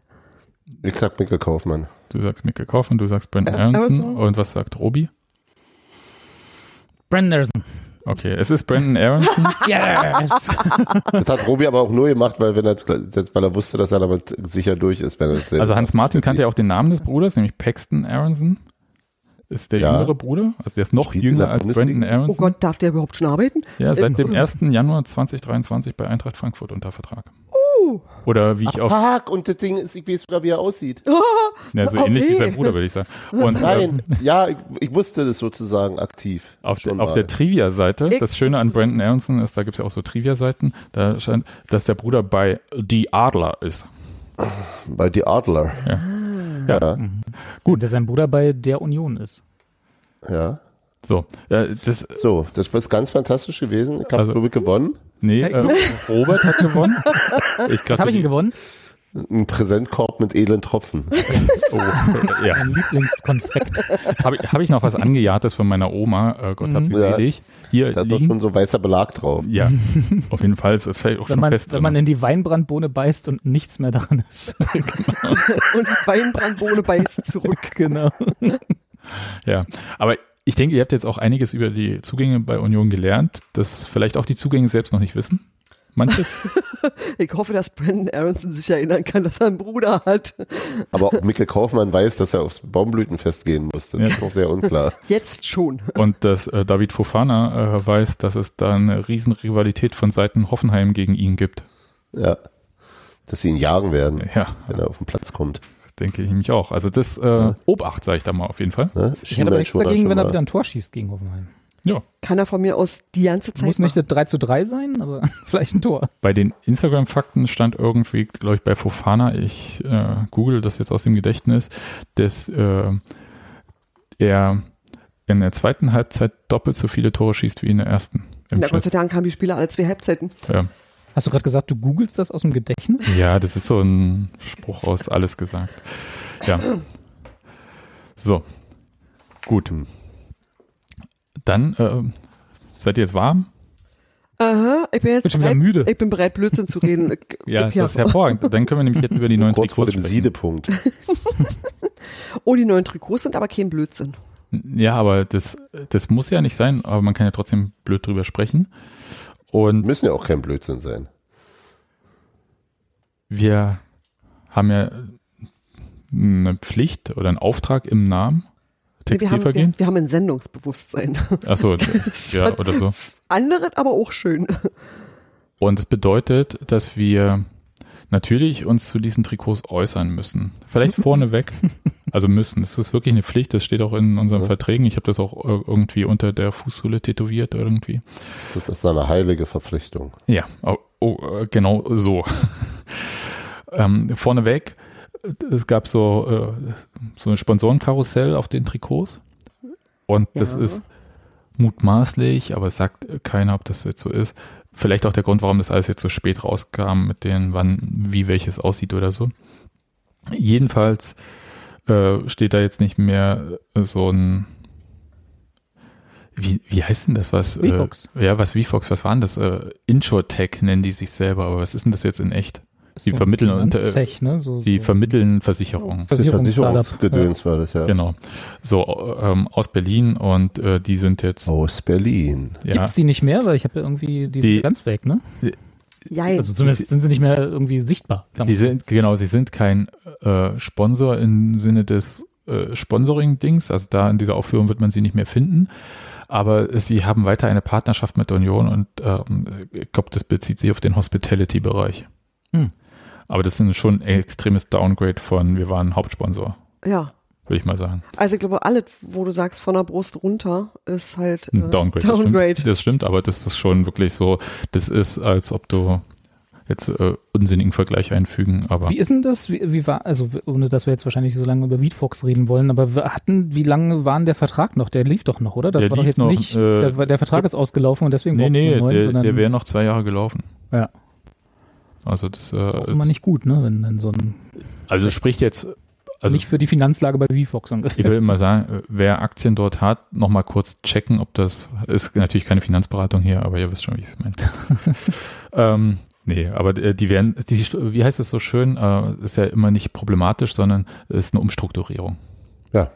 ich sag Mikkel Kaufmann. Du sagst Mikkel Kaufmann, du sagst Brandon Ja, Aronson. Aronson. Und was sagt Robi? Brandon Anderson. Okay, es ist Brandon Aronson. (laughs) Yes! Das hat Robi aber auch nur gemacht, weil, wenn er, weil er wusste, dass er damit sicher durch ist. Wenn er Also Hans. Martin kannte ja auch den Namen des Bruders, nämlich Paxton Aronson. Ist der Ja. jüngere Bruder. Also der ist noch Spielt jünger als? Brandon Aronson. Oh Gott, darf der überhaupt schon arbeiten? Ja, seit dem 1. Januar 2023 bei Eintracht Frankfurt unter Vertrag. Uh. Oder wie ich auch, Fuck, und das Ding ist, ich weiß sogar, wie er aussieht. (laughs) ja, so okay. ähnlich wie sein Bruder, würde ich sagen. Und ähm, Nein, ja, ich, ich wusste das sozusagen aktiv. auf, der, Schon auf der Trivia-Seite, das Schöne an Brandon Aronson ist, da gibt es ja auch so Trivia-Seiten, da scheint, dass der Bruder bei Die Adler ist. Bei Die Adler. Ja. Ja, Gut, dass sein Bruder bei der Union ist. ja. So, äh, das, So, das war ganz fantastisch gewesen. Ich habe, Also- glaube ich, gewonnen. nee, äh, Robert hat gewonnen. (laughs) Ich Was habe ich ihn gewonnen? Ein Präsentkorb mit edlen Tropfen. (laughs) Oh, ja. Mein Lieblingskonfekt. Habe ich, hab ich noch was Angejagtes von meiner Oma, äh, Gott hab sie Ja. selig, hier Da ist doch schon so weißer Belag drauf. Ja, auf jeden Fall ist es vielleicht auch Wenn schon man, fest. wenn man in die Weinbrandbohne beißt und nichts mehr dran ist. (laughs) Und die Weinbrandbohne beißt zurück. genau. ja, aber ich denke, ihr habt jetzt auch einiges über die Zugänge bei Union gelernt, das vielleicht auch die Zugänge selbst noch nicht wissen. Manches. (laughs) Ich hoffe, dass Brandon Aronson sich erinnern kann, dass er einen Bruder hat. Aber auch Mikkel Kaufmann weiß, dass er aufs Baumblütenfest gehen musste. Das Ja. ist noch sehr unklar. (laughs) Jetzt schon. Und dass äh, David Fofana äh, weiß, dass es da eine Riesenrivalität von Seiten Hoffenheim gegen ihn gibt. Ja. Dass sie ihn jagen werden, Ja, wenn er auf den Platz kommt. Denke ich mich auch. Also das äh, Obacht, sage ich da mal auf jeden Fall. Ne? Ich hätte aber nichts dagegen, wenn er wieder ein Tor schießt gegen Hoffenheim. Ja. Kann er von mir aus die ganze Zeit Muss nicht machen. das 3 zu 3 sein, aber (laughs) vielleicht ein Tor. Bei den Instagram-Fakten stand irgendwie, glaube ich, bei Fofana, ich äh, google das jetzt aus dem Gedächtnis, dass äh, er in der zweiten Halbzeit doppelt so viele Tore schießt wie in der ersten. Im Na, Gott sei Schnitt. Dank haben die Spieler alle zwei Halbzeiten. Ja. Hast du gerade gesagt, du googelst das aus dem Gedächtnis? ja, das ist so ein Spruch aus alles gesagt. Ja. So. Gut. Dann äh, seid ihr jetzt warm? Aha, ich bin Bin jetzt schon wieder bereit, müde. ich bin bereit, Blödsinn zu reden. (laughs) Ich- Ja, ich- das ist hervorragend. Dann können wir nämlich jetzt über die neuen Kurz vor Trikots dem sprechen. Siedepunkt. (laughs) Oh, die neuen Trikots sind aber kein Blödsinn. Ja, aber das, das muss ja nicht sein, aber man kann ja trotzdem blöd drüber sprechen. Und Müssen ja auch kein Blödsinn sein. wir haben ja eine Pflicht oder einen Auftrag im Namen. Wir haben, Textilvergehen? wir, wir haben ein Sendungsbewusstsein. Achso, (laughs) ja, oder so. Andere, aber auch schön. Und es bedeutet, dass wir natürlich uns zu diesen Trikots äußern müssen. Vielleicht (laughs) vorneweg. Also müssen. Es ist wirklich eine Pflicht. Das steht auch in unseren Ja. Verträgen. Ich habe das auch äh, irgendwie unter der Fußsohle tätowiert irgendwie. Das ist eine heilige Verpflichtung. Ja, oh, oh, genau so. (laughs) ähm, vorneweg, es gab so, äh, so ein Sponsorenkarussell auf den Trikots. Und das Ja. ist mutmaßlich, aber es sagt keiner, ob das jetzt so ist. Vielleicht auch der Grund, warum das alles jetzt so spät rauskam, mit denen, wann, wie welches aussieht oder so. Jedenfalls äh, steht da jetzt nicht mehr so ein wie, wie heißt denn das was? VFox. Äh, ja, was VFox, was waren das? Äh, Insurtech nennen die sich selber, aber was ist denn das jetzt in echt? Ist Die so vermitteln unter- Tech, ne? so, Die so vermitteln Versicherungen. Versicherungsgedöns war das ja. Genau. So, ähm, aus Berlin und äh, die sind jetzt, Aus Berlin. Ja. ja, Gibt's die nicht mehr? Weil ich habe ja irgendwie die, Die- sind ganz weg, ne? Jein. Also zumindest sind sie nicht mehr irgendwie sichtbar. die sind, genau, sie sind kein äh, Sponsor im Sinne des äh, Sponsoring-Dings, also da in dieser Aufführung wird man sie nicht mehr finden. Aber sie haben weiter eine Partnerschaft mit der Union und ähm, ich glaube, das bezieht sich auf den Hospitality-Bereich. Hm. Aber das ist schon ein extremes Downgrade von, wir waren Hauptsponsor, ja. würde ich mal sagen. Also ich glaube, alles, wo du sagst, von der Brust runter, ist halt äh, Ein Downgrade. Downgrade. Das, stimmt, das stimmt, aber das ist schon wirklich so, das ist, als ob du jetzt äh, unsinnigen Vergleich einfügen, aber Wie ist denn das? Wie, wie war, also ohne dass wir jetzt wahrscheinlich so lange über Weedfox reden wollen, aber wir hatten, wie lange war denn der Vertrag noch? Der lief doch noch, oder? Das Der war doch lief jetzt noch, nicht, äh, der, der Vertrag ist ausgelaufen und deswegen nee, nee, einen neuen, der, sondern der wäre noch zwei Jahre gelaufen. Ja. Also das, äh, ist auch ist, immer nicht gut, ne? Wenn dann so ein, also spricht jetzt, also nicht für die Finanzlage bei Weedfox ich will immer sagen, äh, wer Aktien dort hat, nochmal kurz checken, ob das, ist natürlich keine Finanzberatung hier, aber ihr wisst schon, wie ich es meine. (laughs) ähm, nee, aber äh, die werden, die, wie heißt es so schön, äh, ist ja immer nicht problematisch, sondern ist eine Umstrukturierung. Ja.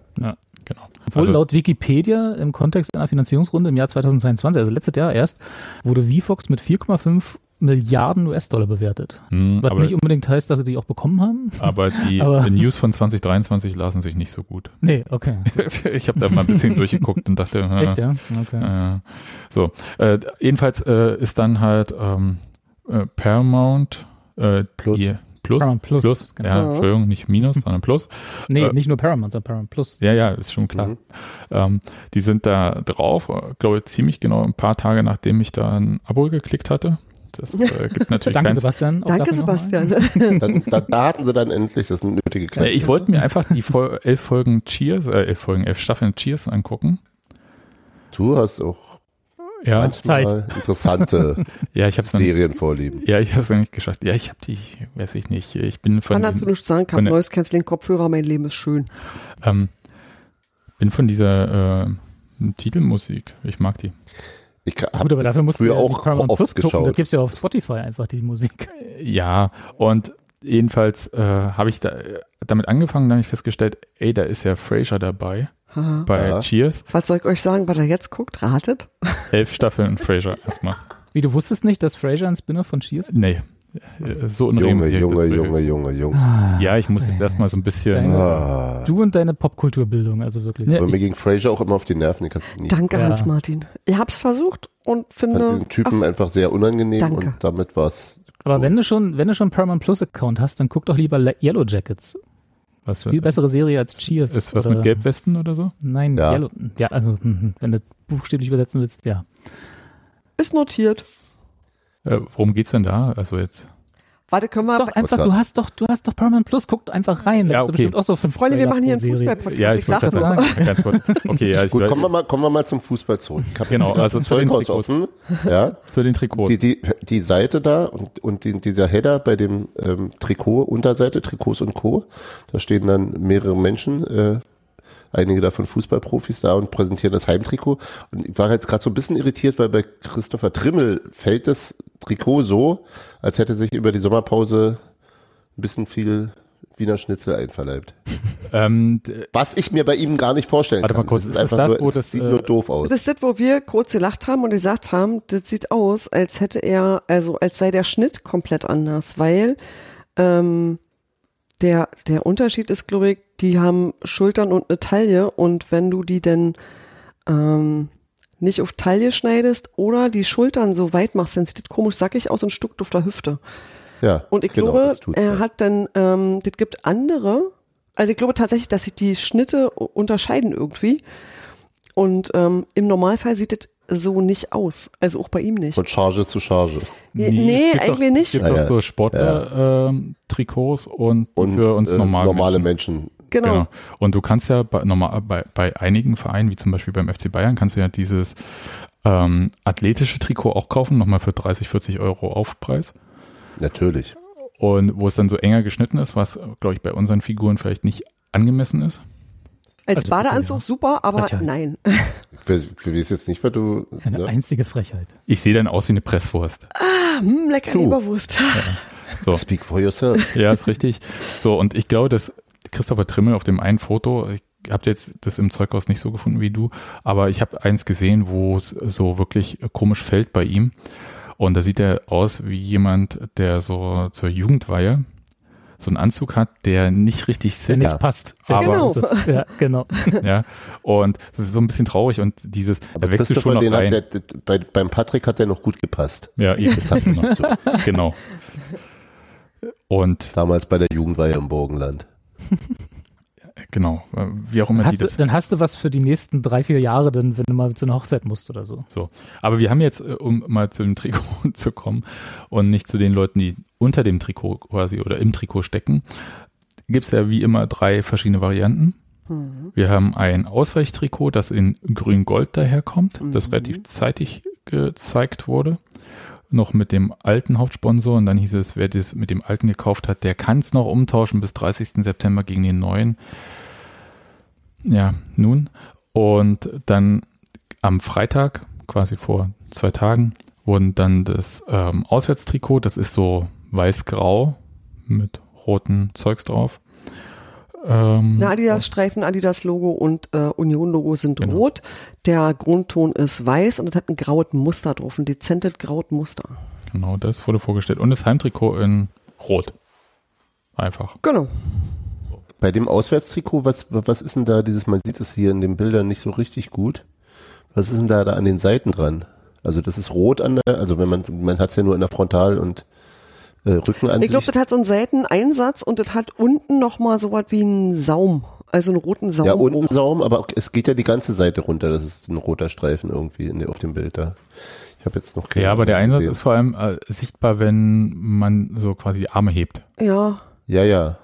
Genau. Obwohl Also- laut Wikipedia im Kontext einer Finanzierungsrunde im Jahr 2022, also letztes Jahr erst, wurde VFox mit 4,5 Milliarden US-Dollar bewertet. Hm, Was aber, nicht unbedingt heißt, dass sie die auch bekommen haben. aber die (laughs) Aber- News von 2023 lasen sich nicht so gut. Nee, okay. (laughs) ich habe da mal ein bisschen (laughs) durchgeguckt und dachte, äh, Echt, ja? Okay. Äh, so, äh, jedenfalls äh, ist dann halt ähm, äh, Paramount äh, Plus. Die, plus, Paramount Plus, plus, genau. ja, Entschuldigung, nicht Minus, sondern Plus. Nee, äh, nicht nur Paramount, sondern Paramount Plus. Ja, ja, ist schon klar. Mhm. Ähm, die sind da drauf, glaube ich, ziemlich genau ein paar Tage, nachdem ich da ein Abo geklickt hatte. Das äh, gibt natürlich Danke, keins. Sebastian. Auch Danke. Sebastian. Dann, (laughs) dann, da hatten sie dann endlich das nötige Äh, Kleid. ich wollte mir einfach die Fol elf Folgen Cheers, äh, elf Folgen, elf Staffeln Cheers angucken. Du hast auch Ja, manchmal interessante (laughs) ja, ich nicht Serienvorlieben. Ja, ich habe es noch nicht geschafft. Ja, ich habe die, weiß ich nicht. Ich bin von, Man dazu nichts sagen kann. Neues Canceling-Kopfhörer, mein Leben ist schön. ähm, bin von dieser äh, Titelmusik. Ich mag die. Ich Gut, habe aber dafür musst du ja auch Paramount oft Plus gucken. Da geschaut. gibt's ja auf Spotify einfach die Musik. Ja, und jedenfalls äh, habe ich da äh, damit angefangen, da habe ich festgestellt, ey, da ist ja Frasier dabei Haha. bei Ja. Cheers. Was soll ich euch sagen, was er jetzt guckt? Ratet? Elf Staffeln Frasier erstmal. Wie, du wusstest nicht, dass Frasier ein Spin-off von Cheers ist? Nee, äh, so Junge, unrealistisch. Junge, Junge, Junge, Junge. Ja, ich muss jetzt erstmal so ein bisschen. Deine- Ah. Du und deine Popkulturbildung, also wirklich. Ja, Aber ich- mir ging Fraser auch immer auf die Nerven. Ich nie Danke, Ja. Hans-Martin. Ich hab's versucht und fand finde. diesen Typen einfach sehr unangenehm Danke. und damit war es Aber wenn du schon, wenn du schon Paramount Plus Account hast, dann guck doch lieber Le- Yellow Jackets. was für, Viel bessere Serie als Cheers. ist was Oder- mit Gelbwesten oder so? Nein, Ja. Yellow. Ja, also hm, hm, wenn du buchstäblich übersetzen willst, ja. Ist notiert. Äh, worum geht's denn da? Also jetzt. Warte, können wir. Doch einfach, du hast doch, du hast doch Paramount Plus, guck einfach rein. Ja, okay. bestimmt auch so fünf Freunde, wir machen hier einen. Fußball-Podcast. Ja, ich ich wollte sag gerade nur. sagen. Ganz kurz. Okay, ja, ich Gut, kommen wir mal, kommen wir mal zum Fußball zurück. Genau, also das zu den Trikots. offen. Ja, (laughs) zu den Trikots. die, die, die Seite da und, und die, dieser Header bei dem ähm, Trikot, Unterseite, Trikots und Co. Da stehen dann mehrere Menschen, äh, einige davon Fußballprofis da und präsentieren das Heimtrikot. Und ich war jetzt gerade so ein bisschen irritiert, weil bei Christopher Trimmel fällt das Trikot so, als hätte sich über die Sommerpause ein bisschen viel Wiener Schnitzel einverleibt. (laughs) ähm, Was ich mir bei ihm gar nicht vorstellen Warte mal kann. kurz, es ist ist das einfach das, nur, wo das, sieht äh, nur doof aus. Das ist das, wo wir kurz gelacht haben und gesagt haben, das sieht aus, als hätte er, also als sei der Schnitt komplett anders, weil ähm, der, der Unterschied ist, glaube ich, die haben Schultern und eine Taille und wenn du die denn ähm, nicht auf Taille schneidest oder die Schultern so weit machst, dann sieht das komisch sackig aus und stuckt auf der Hüfte. Ja, Und ich genau, glaube, er er. hat dann, ähm, das gibt andere, also ich glaube tatsächlich, dass sich die Schnitte unterscheiden irgendwie. Und ähm, im Normalfall sieht das so nicht aus. Also auch bei ihm nicht. Von Charge zu Charge. Nee, nee, eigentlich doch, nicht. Es gibt Ja, doch ja. so Sportler-Trikots und, die Und für uns äh, normale, normale Menschen. Menschen. Genau. Genau. Und du kannst ja bei, normal, bei, bei einigen Vereinen, wie zum Beispiel beim FC Bayern, kannst du ja dieses ähm, athletische Trikot auch kaufen, nochmal für 30, 40 Euro Aufpreis. Natürlich. Und wo es dann so enger geschnitten ist, was, glaube ich, bei unseren Figuren vielleicht nicht angemessen ist. Als Also, Badeanzug ja. super, aber Frechheit. nein. Ich weiß ich weiß jetzt nicht, was du. Eine Ne? einzige Frechheit. Ich sehe dann aus wie eine Presswurst. hm, lecker Du. Leberwurst. So. Speak for yourself. (laughs) Ja, ist richtig. So, und ich glaube, dass Christopher Trimmel auf dem einen Foto, ich habe jetzt das im Zeughaus nicht so gefunden wie du, aber ich habe eins gesehen, wo es so wirklich komisch fällt bei ihm. Und da sieht er aus wie jemand, der so zur Jugendweihe so einen Anzug hat, der nicht richtig Der sitzt. nicht passt. Der Aber- genau. Ja, genau. (laughs) Ja, und das ist so ein bisschen traurig und dieses, Aber da wächst du schon noch den rein. hat der, der, bei, beim Patrick hat der noch gut gepasst. ja, eben. Jetzt hat er so. (laughs) genau. Und Damals bei der Jugendweihe im Burgenland. (laughs) genau, wie auch immer die Hast du, das dann hast du was für die nächsten drei, vier Jahre, dann, wenn du mal zu einer Hochzeit musst oder so. So, aber wir haben jetzt, äh, um mal zu dem Trikot (laughs) zu kommen und nicht zu den Leuten, die unter dem Trikot quasi oder im Trikot stecken, gibt es ja wie immer drei verschiedene Varianten. Wir haben ein Ausweichtrikot, das in grün-gold daherkommt, das relativ zeitig gezeigt wurde. Noch mit dem alten Hauptsponsor und dann hieß es, wer das mit dem alten gekauft hat, der kann es noch umtauschen bis 30. September gegen den neuen. Ja, nun. Und dann am Freitag, quasi vor zwei Tagen, wurden dann das ähm, Auswärtstrikot, das ist so weiß-grau mit roten Zeugs drauf. Ähm, Eine Adidas-Streifen, Adidas-Logo und äh, Union-Logo sind Genau. rot. Der Grundton ist weiß und es hat ein graues Muster drauf, ein dezentes graues Muster. Genau, das wurde vorgestellt. Und das Heimtrikot in rot. Einfach. Genau. Bei dem Auswärtstrikot, was, was ist denn da dieses, man sieht es hier in den Bildern nicht so richtig gut. Was ist denn da, da an den Seiten dran? Also das ist rot an der, also wenn man, man hat es ja nur in der Frontal- und äh, Rückenansicht. Ich glaube, das hat so einen Seiteneinsatz und das hat unten nochmal so was wie einen Saum. Also einen roten Saum. ja, unten. Saum, aber auch- es geht ja die ganze Seite runter. Das ist ein roter Streifen irgendwie in, auf dem Bild da. Ich habe jetzt noch keine Ja, aber der Einsatz gesehen. ist vor allem äh, sichtbar, wenn man so quasi die Arme hebt. Ja. Ja, ja.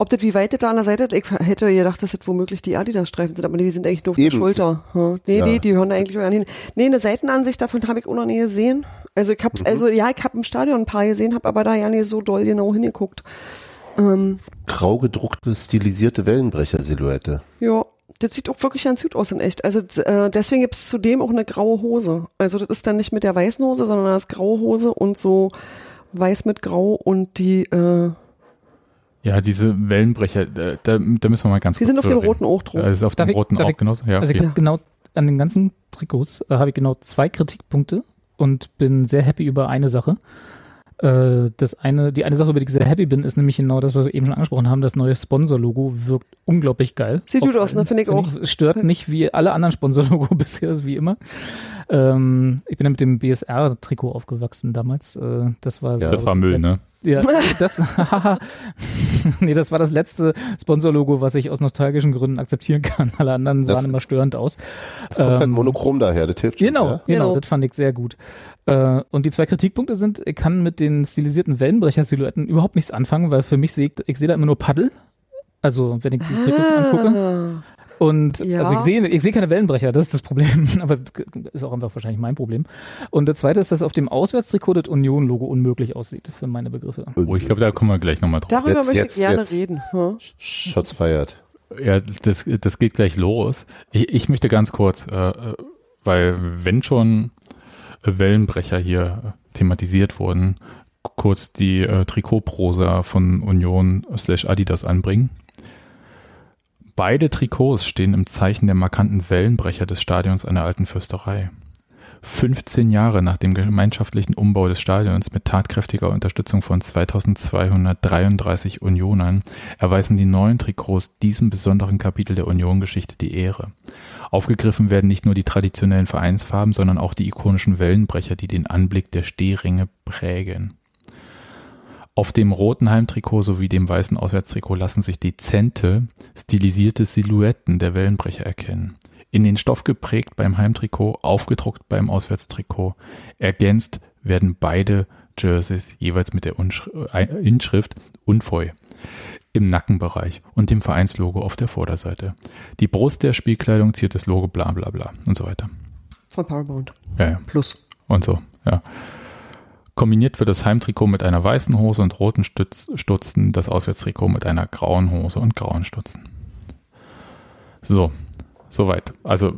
Ob das wie weit das da an der Seite ist, ich hätte gedacht, dass das womöglich die Adidas-Streifen sind, aber die sind eigentlich nur auf der Eben. Schulter. Hm. Nee, Ja. nee, die hören da eigentlich an hin. Nee, eine Seitenansicht davon habe ich auch noch nie gesehen. Also ich Mhm. hab's, also ja, ich habe im Stadion ein paar gesehen, habe aber da ja nicht so doll genau hingeguckt. Ähm, Grau gedruckte, stilisierte Wellenbrecher-Silhouette. ja, das sieht auch wirklich ganz gut aus in echt. Also äh, deswegen gibt's zudem auch eine graue Hose. Also das ist dann nicht mit der weißen Hose, sondern das ist graue Hose und so weiß mit grau und die, äh, Ja, diese Wellenbrecher, da, da, müssen wir mal ganz die kurz sind auf drüber roten auch drauf. Ist auf dem ich- roten auch genauso? Ja, Also ich okay. genau an den ganzen Trikots äh, habe ich genau zwei Kritikpunkte und bin sehr happy über eine Sache. Äh, das eine, die eine Sache, über die ich sehr happy bin, ist nämlich genau das, was wir eben schon angesprochen haben. Das neue Sponsor-Logo wirkt unglaublich geil. Sieht gut aus, ne? Finde ich auch. Stört nicht wie alle anderen Sponsor-Logo (laughs) bisher, wie immer. Ähm, ich bin ja mit dem BSR-Trikot aufgewachsen damals. Äh, das war, Ja. das war Müll, ne? ja, (laughs) das, nee, das war das letzte Sponsor-Logo, was ich aus nostalgischen Gründen akzeptieren kann. Alle anderen sahen Das- immer störend aus. Das kommt halt Ähm, monochrom daher, das hilft schon. Genau, Ja? genau, Genau. das fand ich sehr gut. Äh, und die zwei Kritikpunkte sind, ich kann mit den stilisierten Wellenbrecher-Silhouetten überhaupt nichts anfangen, weil für mich sehe ich, ich sehe da immer nur Paddel. Also, wenn ich die angucke. Ah. Und Ja. also ich sehe, ich sehe keine Wellenbrecher, das ist das Problem. (laughs) Aber das ist auch einfach wahrscheinlich mein Problem. Und das zweite ist, dass auf dem Auswärtstrikot das Union-Logo unmöglich aussieht, für meine Begriffe. Oh, ich glaube, da kommen wir gleich nochmal drauf. Darüber Jetzt, möchte jetzt, ich gerne jetzt. reden. Hm? Shots feiert. Ja, das, das geht gleich los. Ich, ich möchte ganz kurz, äh, äh, weil wenn schon Wellenbrecher hier thematisiert wurden, kurz die äh, Trikotprosa von Union slash Adidas anbringen. Beide Trikots stehen im Zeichen der markanten Wellenbrecher des Stadions einer alten Fürsterei. 15 Jahre nach dem gemeinschaftlichen Umbau des Stadions mit tatkräftiger Unterstützung von 2233 Unionern erweisen die neuen Trikots diesem besonderen Kapitel der Union-Geschichte die Ehre. Aufgegriffen werden nicht nur die traditionellen Vereinsfarben, sondern auch die ikonischen Wellenbrecher, die den Anblick der Stehränge prägen. Auf dem roten Heimtrikot sowie dem weißen Auswärtstrikot lassen sich dezente, stilisierte Silhouetten der Wellenbrecher erkennen. In den Stoff geprägt beim Heimtrikot, aufgedruckt beim Auswärtstrikot. Ergänzt werden beide Jerseys jeweils mit der äh, Inschrift Unfoi im Nackenbereich und dem Vereinslogo auf der Vorderseite. Die Brust der Spielkleidung ziert das Logo bla bla bla und so weiter. Von Paramount. Ja, ja. Plus. Und so, ja. Kombiniert wird das Heimtrikot mit einer weißen Hose und roten Stütz, Stutzen, das Auswärtstrikot mit einer grauen Hose und grauen Stutzen. So, soweit. Also,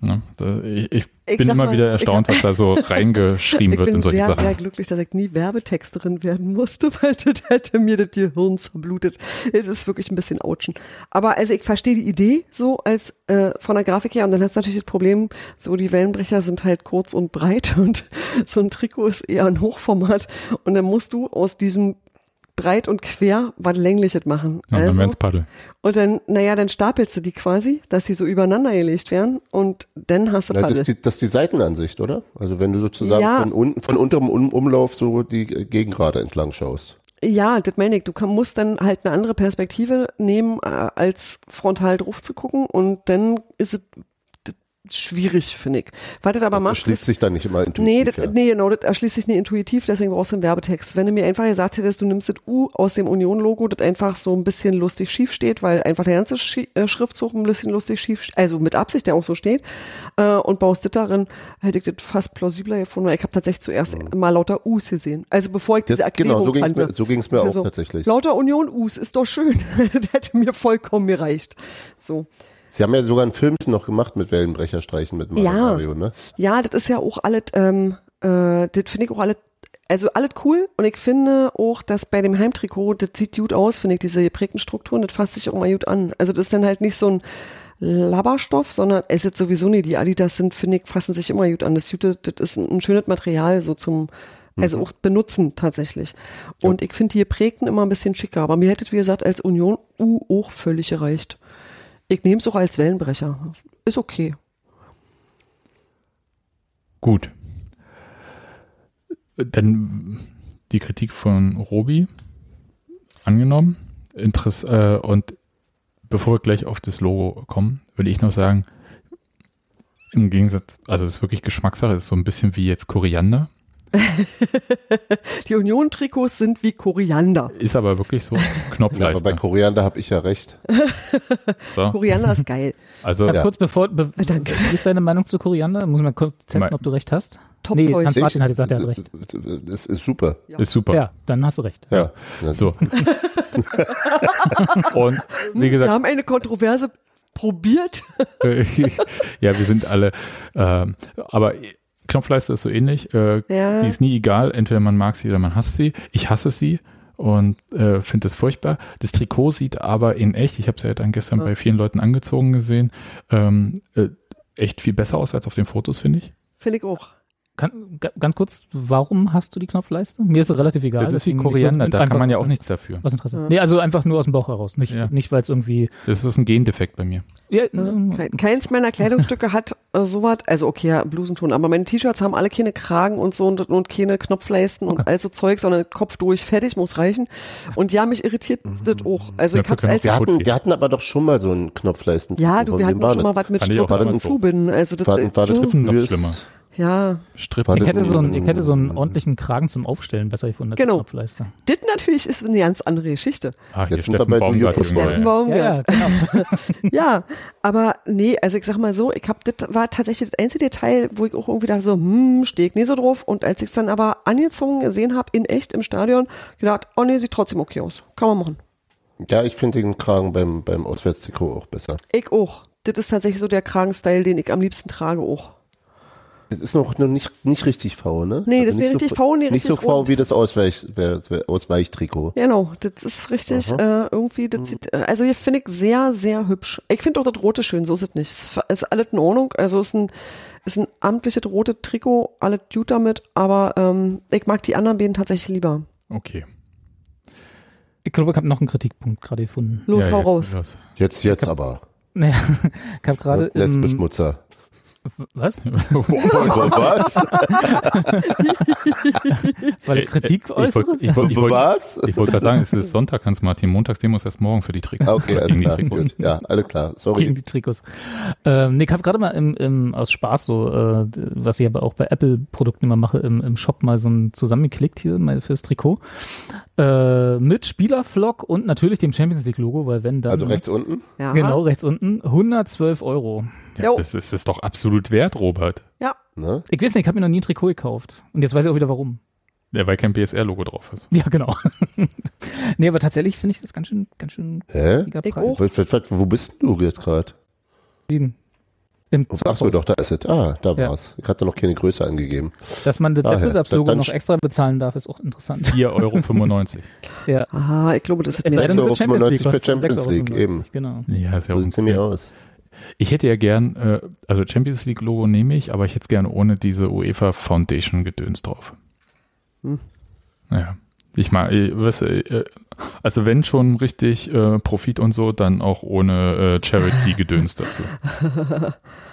ne, ich, ich Ich bin immer mal, wieder erstaunt, was da so (laughs) reingeschrieben Ich wird bin in solche sehr, Sachen. sehr glücklich, dass ich nie Werbetexterin werden musste, (laughs) weil das hätte mir das Gehirn zerblutet. Es ist wirklich ein bisschen ouchen. Aber also ich verstehe die Idee so als äh, von der Grafik her und dann hast du natürlich das Problem, so die Wellenbrecher sind halt kurz und breit (laughs) und so ein Trikot ist eher ein Hochformat und dann musst du aus diesem breit und quer was längliches machen. Ja, dann also, wären's Paddel. und dann, naja, dann stapelst du die quasi, dass die so übereinander gelegt werden und dann hast du Na, das, ist die, das ist die Seitenansicht, oder? Also wenn du sozusagen Ja. von unten, von unterem um Umlauf so die Gegengrade entlang schaust. Ja, das meine ich. Du kann, musst dann halt eine andere Perspektive nehmen, äh, als frontal drauf zu gucken und dann ist es schwierig, finde ich. Was das aber Das macht, erschließt ist, sich dann nicht immer intuitiv. Nee, das, ja. nee, genau, das erschließt sich nicht intuitiv, deswegen brauchst du einen Werbetext. Wenn du mir einfach gesagt hättest, du nimmst das U aus dem Union-Logo, das einfach so ein bisschen lustig schief steht, weil einfach der ganze Schi äh, Schriftzug ein bisschen lustig schief, also mit Absicht der auch so steht, äh, und baust das darin, hätte ich das fast plausibler gefunden, weil ich habe tatsächlich zuerst mal lauter U's gesehen. Also bevor ich diese Mhm. Das, genau, Erklärung so ging es mir, so ging's mir auch Also, tatsächlich. Lauter Union U's ist doch schön. (laughs) das hätte mir vollkommen gereicht. So. Sie haben ja sogar einen Film noch gemacht mit Wellenbrecherstreichen mit Mario, Ja. Mario ne? Ja, das ist ja auch alles, ähm, äh, das finde ich auch alles, also alles cool und ich finde auch, dass bei dem Heimtrikot, das sieht gut aus, finde ich, diese geprägten Strukturen, das fasst sich auch mal gut an. Also das ist dann halt nicht so ein Labberstoff, sondern es ist jetzt sowieso nicht, die Adidas sind, finde ich, fassen sich immer gut an. Das, Jute, das ist ein, ein schönes Material, so zum, also auch benutzen tatsächlich. Und ich finde die geprägten immer ein bisschen schicker, aber mir hättet, wie gesagt, als Union U auch völlig gereicht. Ich nehme es auch als Wellenbrecher. Ist okay. Gut. Dann die Kritik von Robi angenommen. Interess äh, und bevor wir gleich auf das Logo kommen, würde ich noch sagen, im Gegensatz, also es ist wirklich Geschmackssache, es ist so ein bisschen wie jetzt Koriander, (laughs) Die Union-Trikots sind wie Koriander. ist aber wirklich so Ja, aber bei Knopfleiste. Koriander habe ich ja recht. (laughs) so. Koriander ist geil. Also Ja. kurz bevor, be (laughs) Danke. wie ist deine Meinung zu Koriander? Muss ich mal kurz testen, Mein- ob du recht hast? Top nee, Zeug. Hans-Martin hat gesagt, er hat recht. Das ist super. ist super. Ja, dann hast du recht. Ja. So. und wie Wir gesagt, haben eine Kontroverse probiert. ja, wir sind alle, ähm, aber Knopfleiste ist so ähnlich. Äh, Ja. Die ist nie egal. Entweder man mag sie oder man hasst sie. Ich hasse sie und äh, finde es furchtbar. Das Trikot sieht aber in echt, ich habe es ja dann gestern bei vielen Leuten angezogen gesehen, ähm, äh, echt viel besser aus als auf den Fotos, finde ich. Finde ich auch. Kann, ga- ganz kurz, warum hast du die Knopfleiste? Mir ist es relativ egal. Das ist wie Koriander, da kann man ja auch nichts dafür. Aus Interesse. Nee, also einfach nur aus dem Bauch heraus. Nicht, Ja. nicht weil es irgendwie. Das ist ein Gendefekt bei mir. Ja, Kein, keins meiner Kleidungsstücke (laughs) hat äh, sowas, also okay, ja, Blusen schon, aber meine T-Shirts haben alle keine Kragen und so und, und keine Knopfleisten Okay. und all so Zeug, sondern Kopf durch, fertig, muss reichen. Und ja, mich irritiert das auch. Also Ja, ich hab's als, Wir hatten, wir hatten aber doch schon mal so einen Knopfleisten. ja, du, wir hatten schon mal was mit war und. Zubinden. Also das, War, war das schlimmer. Ja, Strip. War ich, hätte so einen, ich hätte so einen ordentlichen Kragen zum Aufstellen besser gefunden Genau. Das natürlich ist eine ganz andere Geschichte. Hier Jetzt sind wir Steffen bei Baumgart. Ja. Baumgart. Ja, ja, genau. (laughs) Ja, aber nee, also ich sag mal so, ich hab, das war tatsächlich das einzige Detail, wo ich auch irgendwie da so, hm, steh ich nie so drauf. Und als ich es dann aber angezogen gesehen habe, in echt im Stadion, gedacht, oh nee, sieht trotzdem okay aus. Kann man machen. Ja, ich finde den Kragen beim, beim Auswärtstrikot auch besser. Ich auch. Das ist tatsächlich so der Kragenstyle, den ich am liebsten trage auch. Das ist noch, noch nicht, nicht richtig V, ne? Nee, das ist nicht richtig V, nee, Nicht so richtig V rund. wie das Ausweich, Ausweichtrikot. Genau, das ist richtig, äh, irgendwie, das sieht, äh, also hier finde ich sehr, sehr hübsch. Ich finde auch das Rote schön, so ist es nicht. Es ist alles in Ordnung, also es ist ein, ist ein amtliches rote Trikot, alles gut damit, aber ähm, ich mag die anderen beiden tatsächlich lieber. Okay. Ich glaube, ich habe noch einen Kritikpunkt gerade gefunden. Los, Ja, hau ja, raus. los. Jetzt, jetzt aber. (laughs) Naja, ich habe gerade Lesbeschmutzer. Was? (laughs) Was? Weil ich Kritik ich wollte äußere? ich wollt, ich wollt, Was? ich wollt gerade sagen, es ist Sonntag, Hans-Martin. Montagsdemo ist erst morgen für die Trikots. Ah, Okay, alles gegen die klar. Trikots. Gut. Ja, alles klar. Gegen Sorry. die Trikots. Ähm, nee, ich habe gerade mal im, im, aus Spaß so, äh, was ich aber auch bei Apple-Produkten immer mache, im, im Shop mal so ein zusammengeklickt hier mal fürs Trikot. Äh, mit Spielervlog und natürlich dem Champions League-Logo, weil wenn dann. Also rechts unten. Ja. Genau, rechts unten. 112 Euro. Ja, das ist, ist doch absolut wert, Robert. Ja. Ne? Ich weiß nicht, ich habe mir noch nie ein Trikot gekauft. Und jetzt weiß ich auch wieder warum. Ja, weil kein BSR-Logo drauf ist. Ja, genau. (laughs) nee, aber tatsächlich finde ich das ganz schön, ganz schön Hä? Ich wo bist denn du jetzt gerade? Im Ach so, doch, da ist es. Ah, da Ja. war's. Ich hatte noch keine Größe angegeben. Dass man das. Wettbewerbslogo noch extra bezahlen darf, ist auch interessant. 4,95 Euro. (laughs) Ja. Aha, ich glaube, das ist denn, 6,95 für Champions League per Champions 6,95 League, eben. Genau. Ja, ist ja So auch okay. aus. Ich hätte ja gern, äh, also Champions League-Logo nehme ich, aber ich hätte es gerne ohne diese UEFA Foundation-Gedöns drauf. Hm. Naja. Ich mal, was, äh, also wenn schon richtig äh, Profit und so, dann auch ohne äh, Charity-Gedöns (laughs) dazu.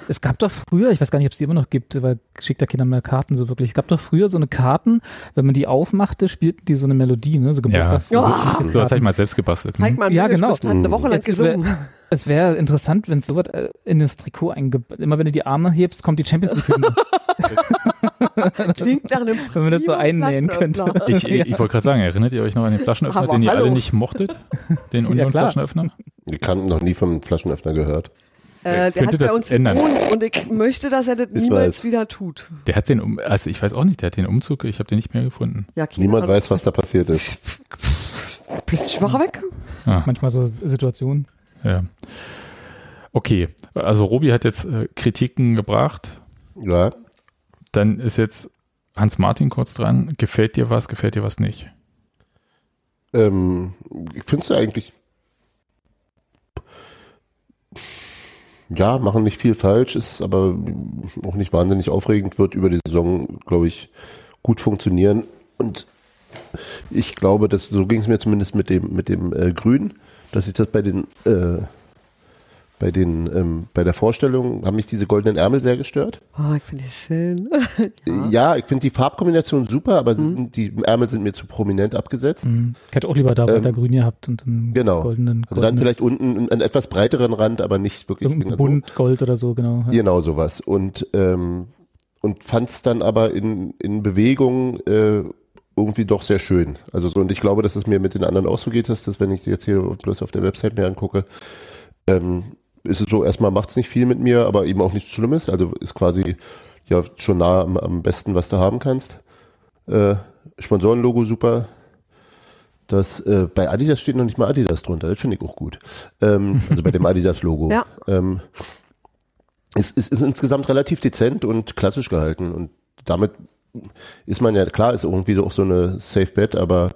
Es gab doch früher, ich weiß gar nicht, ob es die immer noch gibt, weil schickt da keiner mehr Karten so wirklich. Es gab doch früher so eine Karten, wenn man die aufmachte, spielten die so eine Melodie, ne? So Geburtstags. Ja. so Ja. Du hast halt Karten. mal selbst gebastelt. Hm? Ja, genau. hat eine Woche lang Jetzt wär- gesungen. Es wäre interessant, wenn es sowas äh, in das Trikot einge... Immer wenn du die Arme hebst, kommt die Champions League. (laughs) (laughs) Klingt nach einem Wenn man das so einnähen könnte. (laughs) Ich, ich, ich wollte gerade sagen, erinnert ihr euch noch an den Flaschenöffner, Aber den ihr hallo. alle nicht mochtet? Den Union-Flaschenöffner? Ich kann noch nie vom Flaschenöffner gehört. Äh, der Könnte hat bei uns ändern. und ich möchte, dass er das Ich niemals weiß. wieder tut. Der hat den, um, also ich weiß auch nicht, der hat den Umzug, ich habe den nicht mehr gefunden. Ja, Niemand Ahnung. weiß, was da passiert ist. Plötzlich war er weg. Manchmal so Situationen. Ja. Okay, also Robi hat jetzt äh, Kritiken gebracht. Ja. Dann ist jetzt Hans-Martin kurz dran. Gefällt dir was, gefällt dir was nicht? Ähm, ich finde es eigentlich. Ja, machen nicht viel falsch, ist aber auch nicht wahnsinnig aufregend, wird über die Saison, glaube ich, gut funktionieren. Und ich glaube, dass so ging es mir zumindest mit dem, mit dem äh, Grün, dass ich das bei den äh, bei den ähm, bei der Vorstellung haben mich diese goldenen Ärmel sehr gestört. Oh, ich finde die schön. (laughs) Ja, ich finde die Farbkombination super, aber sind, die Ärmel sind mir zu prominent abgesetzt. Hm. Ich hätte auch lieber da weiter grün gehabt und einen Genau. goldenen, Also dann vielleicht unten einen, einen etwas breiteren Rand, aber nicht wirklich irgendein so. Bunt, Gold oder so, genau. Ja. Genau sowas. Und, ähm, und fand es dann aber in, in Bewegung äh, irgendwie doch sehr schön. Also so, und ich glaube, dass es mir mit den anderen auch so geht, dass das, wenn ich die jetzt hier bloß auf der Website mir angucke, ähm, ist es so, erstmal macht es nicht viel mit mir, aber eben auch nichts Schlimmes. Also ist quasi ja schon nah am, am besten, was du haben kannst. Äh, Sponsorenlogo super. Das, äh, bei Adidas steht noch nicht mal Adidas drunter, das finde ich auch gut. Ähm, (laughs) also bei dem Adidas-Logo. Ja. Ähm, es, es ist insgesamt relativ dezent und klassisch gehalten und damit ist man ja, klar, ist irgendwie so auch so eine Safe Bet, aber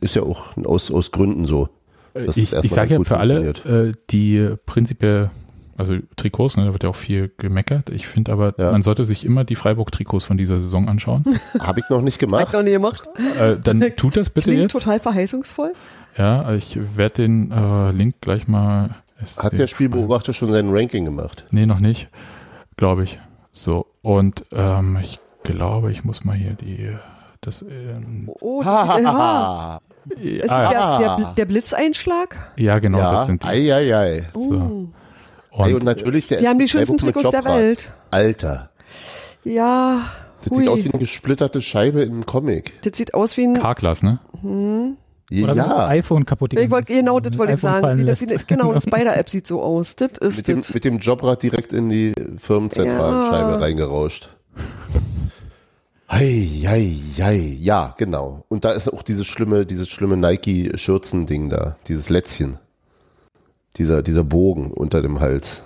ist ja auch aus, aus Gründen so. Dass es ich ich sage ja für alle, äh, die prinzipiell, also Trikots, ne, da wird ja auch viel gemeckert. Ich finde aber, Ja. man sollte sich immer die Freiburg-Trikots von dieser Saison anschauen. (laughs) Habe ich noch nicht gemacht. noch nie gemacht. äh, dann (laughs) tut das bitte Klingt jetzt. total verheißungsvoll. Ja, ich werde den äh, Link gleich mal. Hat der Spielbeobachter schon sein Ranking gemacht? Nee, noch nicht. Glaube ich. So, und ähm, ich glaube, ich muss mal hier die. Das, ähm, Oh, ja. (laughs) Ist ah, der, der, der Blitzeinschlag? ja, genau, ja, das sind die. ei, ei, ei. So. Uh, Und, Ey, und natürlich der wir haben die schönsten mit Trikots der. Welt. Alter, Ja. das hui. sieht aus wie eine gesplitterte Scheibe im Comic. das sieht aus wie ein. Carglass, ne? Oder so ein Ja, iPhone kaputt Ich wollte, genau, das wollte ich sagen. Wie wie genau, eine (laughs) Spider-App sieht so aus. Das mit ist dem, das. mit dem Jobrad direkt in die Firmenzentralenscheibe Ja. reingerauscht. Hei, hei, hei. Ja, genau. Und da ist auch dieses schlimme, dieses schlimme Nike-Schürzen-Ding da, dieses Lätzchen. Dieser, dieser Bogen unter dem Hals.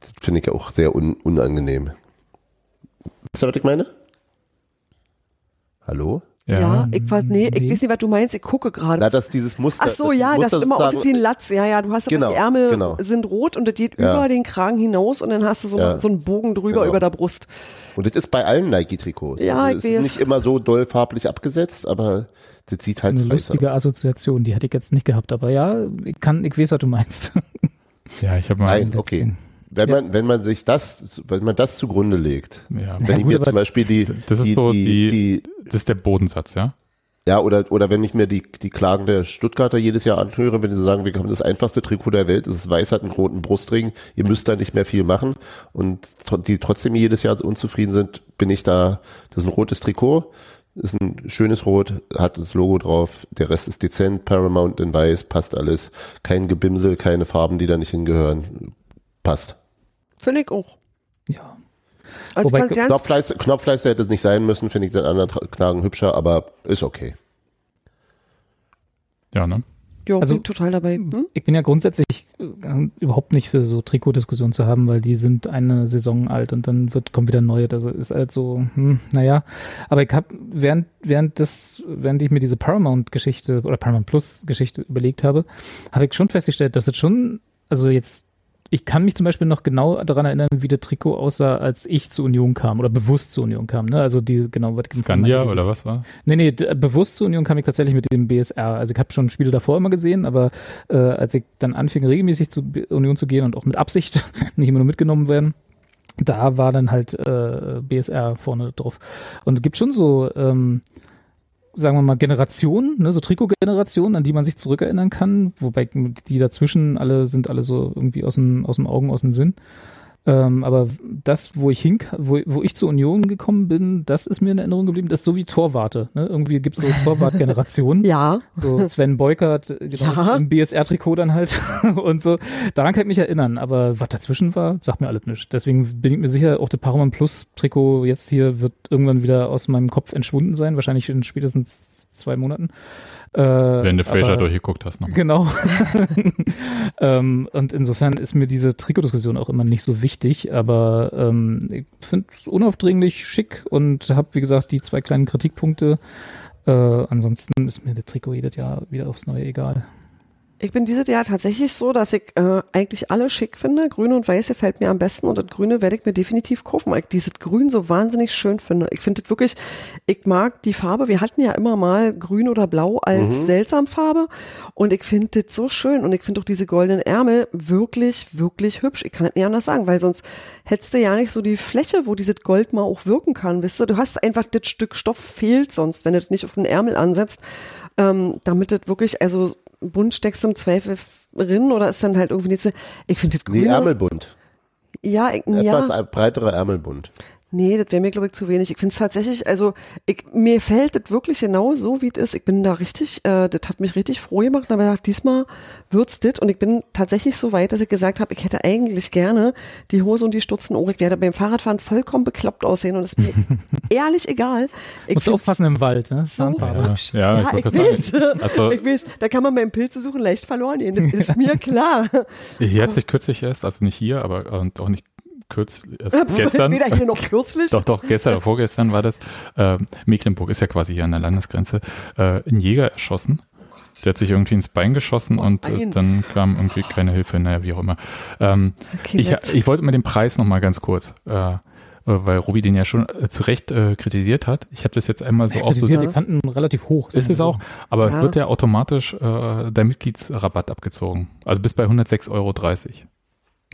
Das finde ich auch sehr un unangenehm. Wisst ihr, was ich meine? Hallo? Ja, ich weiß, nee, ich nee. weiß nicht, was du meinst. Ich gucke gerade. Na, dass dieses Muster. Ach so, das ja, das Muster immer sozusagen- aussieht wie ein Latz. Ja, ja, du hast Genau, die Ärmel genau. sind rot und das geht Ja. über den Kragen hinaus und dann hast du so, Ja. so einen Bogen drüber Genau. über der Brust. Und das ist bei allen Nike-Trikots. Ja, also ich es ist weiß. nicht immer so doll farblich abgesetzt, aber das sieht halt Eine scheiße lustige Assoziation, die hätte ich jetzt nicht gehabt, aber ja, ich kann, ich weiß, was du meinst. Ja, ich habe mal. Nein, okay. Wenn Ja. man, wenn man sich das, wenn man das zugrunde legt, Ja, wenn ich gut, mir zum Beispiel die, das ist die, so die, die- das ist der Bodensatz, ja. ja, oder, oder wenn ich mir die, die Klagen der Stuttgarter jedes Jahr anhöre, wenn sie sagen, wir haben das einfachste Trikot der Welt, es ist weiß, hat einen roten Brustring, ihr müsst da nicht mehr viel machen und die trotzdem jedes Jahr unzufrieden sind, bin ich da, das ist ein rotes Trikot, ist ein schönes Rot, hat das Logo drauf, der Rest ist dezent, Paramount in weiß, passt alles, kein Gebimsel, keine Farben, die da nicht hingehören, passt. Finde ich auch. Ja. Also Wobei- Knopfleiste, Knopfleiste hätte es nicht sein müssen, finde ich den anderen Klagen hübscher, aber ist okay. Ja, ne? ja, also- bin total dabei. Hm? Ich bin ja grundsätzlich äh, überhaupt nicht für so Trikotdiskussionen zu haben, weil die sind eine Saison alt und dann wird kommt wieder neue. Das ist halt so, hm, naja. Aber ich habe während während das während ich mir diese Paramount-Geschichte oder Paramount Plus-Geschichte überlegt habe, habe ich schon festgestellt, dass es schon, also jetzt ich kann mich zum Beispiel noch genau daran erinnern, wie der Trikot aussah, als ich zur Union kam oder bewusst zur Union kam. Ne? Also die genau was diese- oder was war? Nee, nee, bewusst zur Union kam ich tatsächlich mit dem BSR. Also ich habe schon Spiele davor immer gesehen, aber äh, als ich dann anfing, regelmäßig zur Union zu gehen und auch mit Absicht, (laughs) nicht immer nur mitgenommen werden, da war dann halt äh, BSR vorne drauf. Und es gibt schon so, ähm, sagen wir mal, Generationen, ne, so Trikotgenerationen, an die man sich zurückerinnern kann, wobei die dazwischen alle sind alle so irgendwie aus dem, aus dem Augen, aus dem Sinn. Ähm, aber das, wo ich hin, wo, wo ich zur Union gekommen bin, das ist mir in Erinnerung geblieben. Das ist so wie Torwarte. Ne? Irgendwie gibt es so Torwartgenerationen. (laughs) Ja, So Sven Beukert, äh, genau, Ja. im BSR-Trikot dann halt (laughs) und so. Daran kann ich mich erinnern, aber was dazwischen war, sagt mir alles nicht. Deswegen bin ich mir sicher, auch der Paramount Plus-Trikot jetzt hier wird irgendwann wieder aus meinem Kopf entschwunden sein, wahrscheinlich in spätestens zwei Monaten. Äh, Wenn du Fraser durchgeguckt hast nochmal. Genau. (laughs) ähm, und insofern ist mir diese Trikotdiskussion auch immer nicht so wichtig, aber ähm, ich finde es unaufdringlich schick und habe, wie gesagt, die zwei kleinen Kritikpunkte. Äh, ansonsten ist mir das Trikot jedes Jahr wieder aufs Neue egal. Ich bin dieses Jahr tatsächlich so, dass ich äh, eigentlich alle schick finde. Grüne und Weiße fällt mir am besten und das Grüne werde ich mir definitiv kaufen, weil ich dieses Grün so wahnsinnig schön finde. Ich finde es wirklich, ich mag die Farbe. Wir hatten ja immer mal Grün oder Blau als seltsam Farbe und ich finde das so schön und ich finde auch diese goldenen Ärmel wirklich, wirklich hübsch. Ich kann es nicht anders sagen, weil sonst hättest du ja nicht so die Fläche, wo dieses Gold mal auch wirken kann, wisst du? Du hast einfach das Stück Stoff fehlt sonst, wenn du das nicht auf den Ärmel ansetzt, ähm, damit das wirklich, also bunt steckst du im Zweifel drin oder ist dann halt irgendwie nicht so, ich finde das Nee, grüne, Ärmelbund. ja, ich, Etwas ja, breiterer Ärmelbund. Nee, das wäre mir glaube ich zu wenig. Ich finde es tatsächlich, also ich, mir fällt das wirklich genau so, wie es ist. Ich bin da richtig, äh, das hat mich richtig froh gemacht, aber ich dachte, diesmal wird's das und ich bin tatsächlich so weit, dass ich gesagt habe, ich hätte eigentlich gerne die Hose und die Stutzen oh, ich werde beim Fahrradfahren vollkommen bekloppt aussehen und es ist mir (laughs) ehrlich egal. Ich Musst aufpassen im Wald, ne? so. Ja, ich Ja, ich wollte gerade weiß. Also- ich weiß. Da kann man beim Pilze suchen leicht verloren gehen. Das ist mir (laughs) klar. Hier hat sich kürzlich erst, also nicht hier, aber und auch nicht kürzlich, erst (laughs) gestern. Weder hier noch (laughs) kürzlich. Doch, doch, gestern oder vorgestern war das. Äh, Mecklenburg ist ja quasi hier an der Landesgrenze. Äh, ein Jäger erschossen. Der hat sich irgendwie ins Bein geschossen und äh, dann kam irgendwie keine Hilfe, naja, wie auch immer. Ähm, Okay, ich, ich wollte mal den Preis nochmal ganz kurz, äh, äh, weil Robi den ja schon äh, zu Recht äh, kritisiert hat. Ich habe das jetzt einmal so auch so. Kritisiert, die fanden relativ hoch. Ist es auch, aber Ja. es wird ja automatisch äh, der Mitgliedsrabatt abgezogen. Also bis bei 106,30 Euro.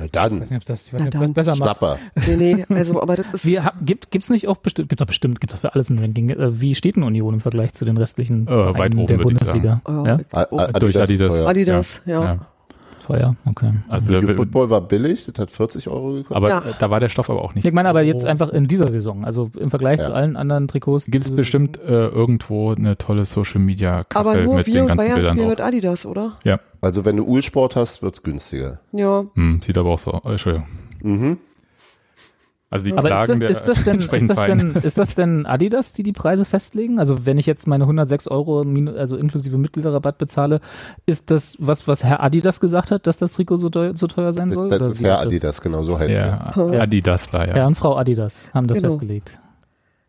Na Ich dann, weiß nicht, ob das, ich weiß nicht, ob das besser macht. Schnapper. Nee, nee, also, aber das ist. Wie, ha- gibt gibt's nicht auch bestimmt, gibt doch bestimmt, gibt doch für alles ein Ranking. Äh, Wie steht denn Union im Vergleich zu den restlichen Äh, weit oben, der ich Bundesliga? Ja, oh, Durch Adidas. teuer. Adidas, ja. Ja. teuer, okay. Also der, Football war billig, das hat 40 Euro gekostet. aber Ja. äh, da war der Stoff aber auch nicht. Ich meine aber jetzt einfach in dieser Saison, also im Vergleich Ja. zu allen anderen Trikots. Gibt es bestimmt äh, irgendwo eine tolle Social Media aber nur mit wir den und ganzen Bayern Bildern spielen mit Adidas, oder? Ja, Also wenn du Ulsport hast, wird's günstiger. Ja. hm, sieht aber auch so. Äh, Entschuldigung. Mhm. Also die Aber ist Klagen das, ist, das denn, ist, das denn, ist das denn Adidas, die die Preise festlegen? Also wenn ich jetzt meine 106 Euro, also inklusive Mitgliederrabatt bezahle, ist das was, was Herr Adidas gesagt hat, dass das Trikot so teuer, so teuer sein soll? Das, Oder das ist Herr Adidas, genau so heißt er. Ja, Adidasler, ja. Herr und Frau Adidas haben das Genau. festgelegt.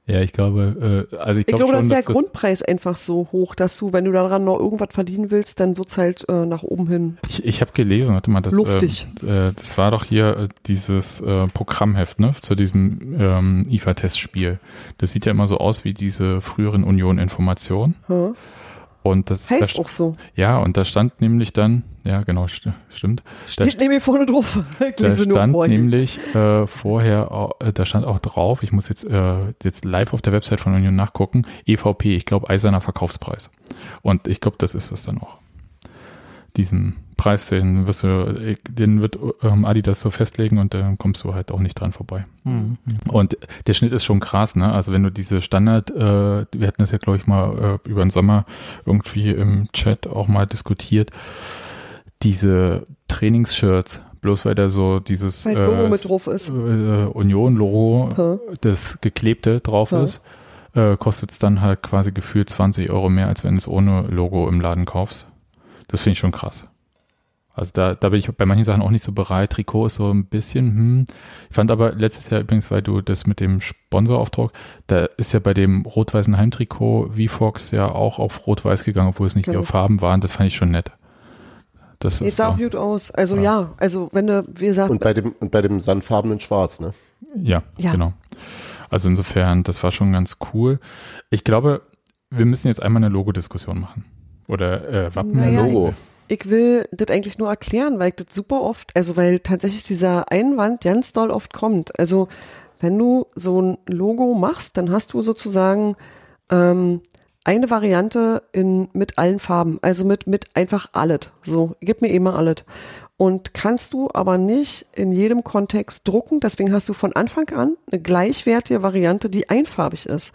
Ja, ich glaube, äh, also ich, Ich glaub glaube, schon, dass der dass Grundpreis einfach so hoch, dass du, wenn du daran noch irgendwas verdienen willst, dann wird's halt äh, nach oben hin. Ich, ich habe gelesen, warte mal, das, Luftig. äh, äh, das war doch hier äh, dieses äh, Programmheft, ne, zu diesem ähm, IFA-Testspiel. Das sieht ja immer so aus wie diese früheren Union-Informationen. Hm? Und das Heißt da, auch so. Ja, und da stand nämlich dann, ja genau, st stimmt. Da, Steht nämlich vorne drauf. (laughs) da stand nämlich äh, vorher, äh, da stand auch drauf, ich muss jetzt, äh, jetzt live auf der Website von Union nachgucken, EVP, ich glaube eiserner Verkaufspreis. Und ich glaube, das ist es dann auch. Diesen Preis, den wirst du, den wird ähm, Adidas so festlegen und dann kommst du halt auch nicht dran vorbei. Mhm. Und der Schnitt ist schon krass, ne? Also wenn du diese Standard, äh, wir hatten das ja, glaube ich, mal äh, über den Sommer irgendwie im Chat auch mal diskutiert, diese Trainingsshirts, bloß weil da so dieses Weil Logo äh, mit drauf ist. äh, Union-Logo, Hä? das geklebte drauf Ja. ist, äh, kostet es dann halt quasi gefühlt 20 Euro mehr, als wenn du es ohne Logo im Laden kaufst. Das finde ich schon krass. Also da, da bin ich bei manchen Sachen auch nicht so bereit. Trikot ist so ein bisschen, hm. Ich fand aber letztes Jahr übrigens, weil du das mit dem Sponsoraufdruck, da ist ja bei dem rot-weißen Heimtrikot VFox ja auch auf rot-weiß gegangen, obwohl es nicht Genau. ihre Farben waren. Das fand ich schon nett. Das Sieht ist sah so, auch gut aus. Also Ja. ja, also wenn du, wie gesagt, Und bei dem, und bei dem sandfarbenen Schwarz, ne? ja, Ja. genau. Also insofern, das war schon ganz cool. Ich glaube, wir müssen jetzt einmal eine Logodiskussion machen. Oder äh, Wappen. Naja, Logo. Ich will das eigentlich nur erklären, weil ich das super oft, also weil tatsächlich dieser Einwand ganz doll oft kommt. Also wenn du so ein Logo machst, dann hast du sozusagen ähm, eine Variante in, mit allen Farben, also mit, mit einfach alles. So, gib mir immer alles. Und kannst du aber nicht in jedem Kontext drucken, deswegen hast du von Anfang an eine gleichwertige Variante, die einfarbig ist.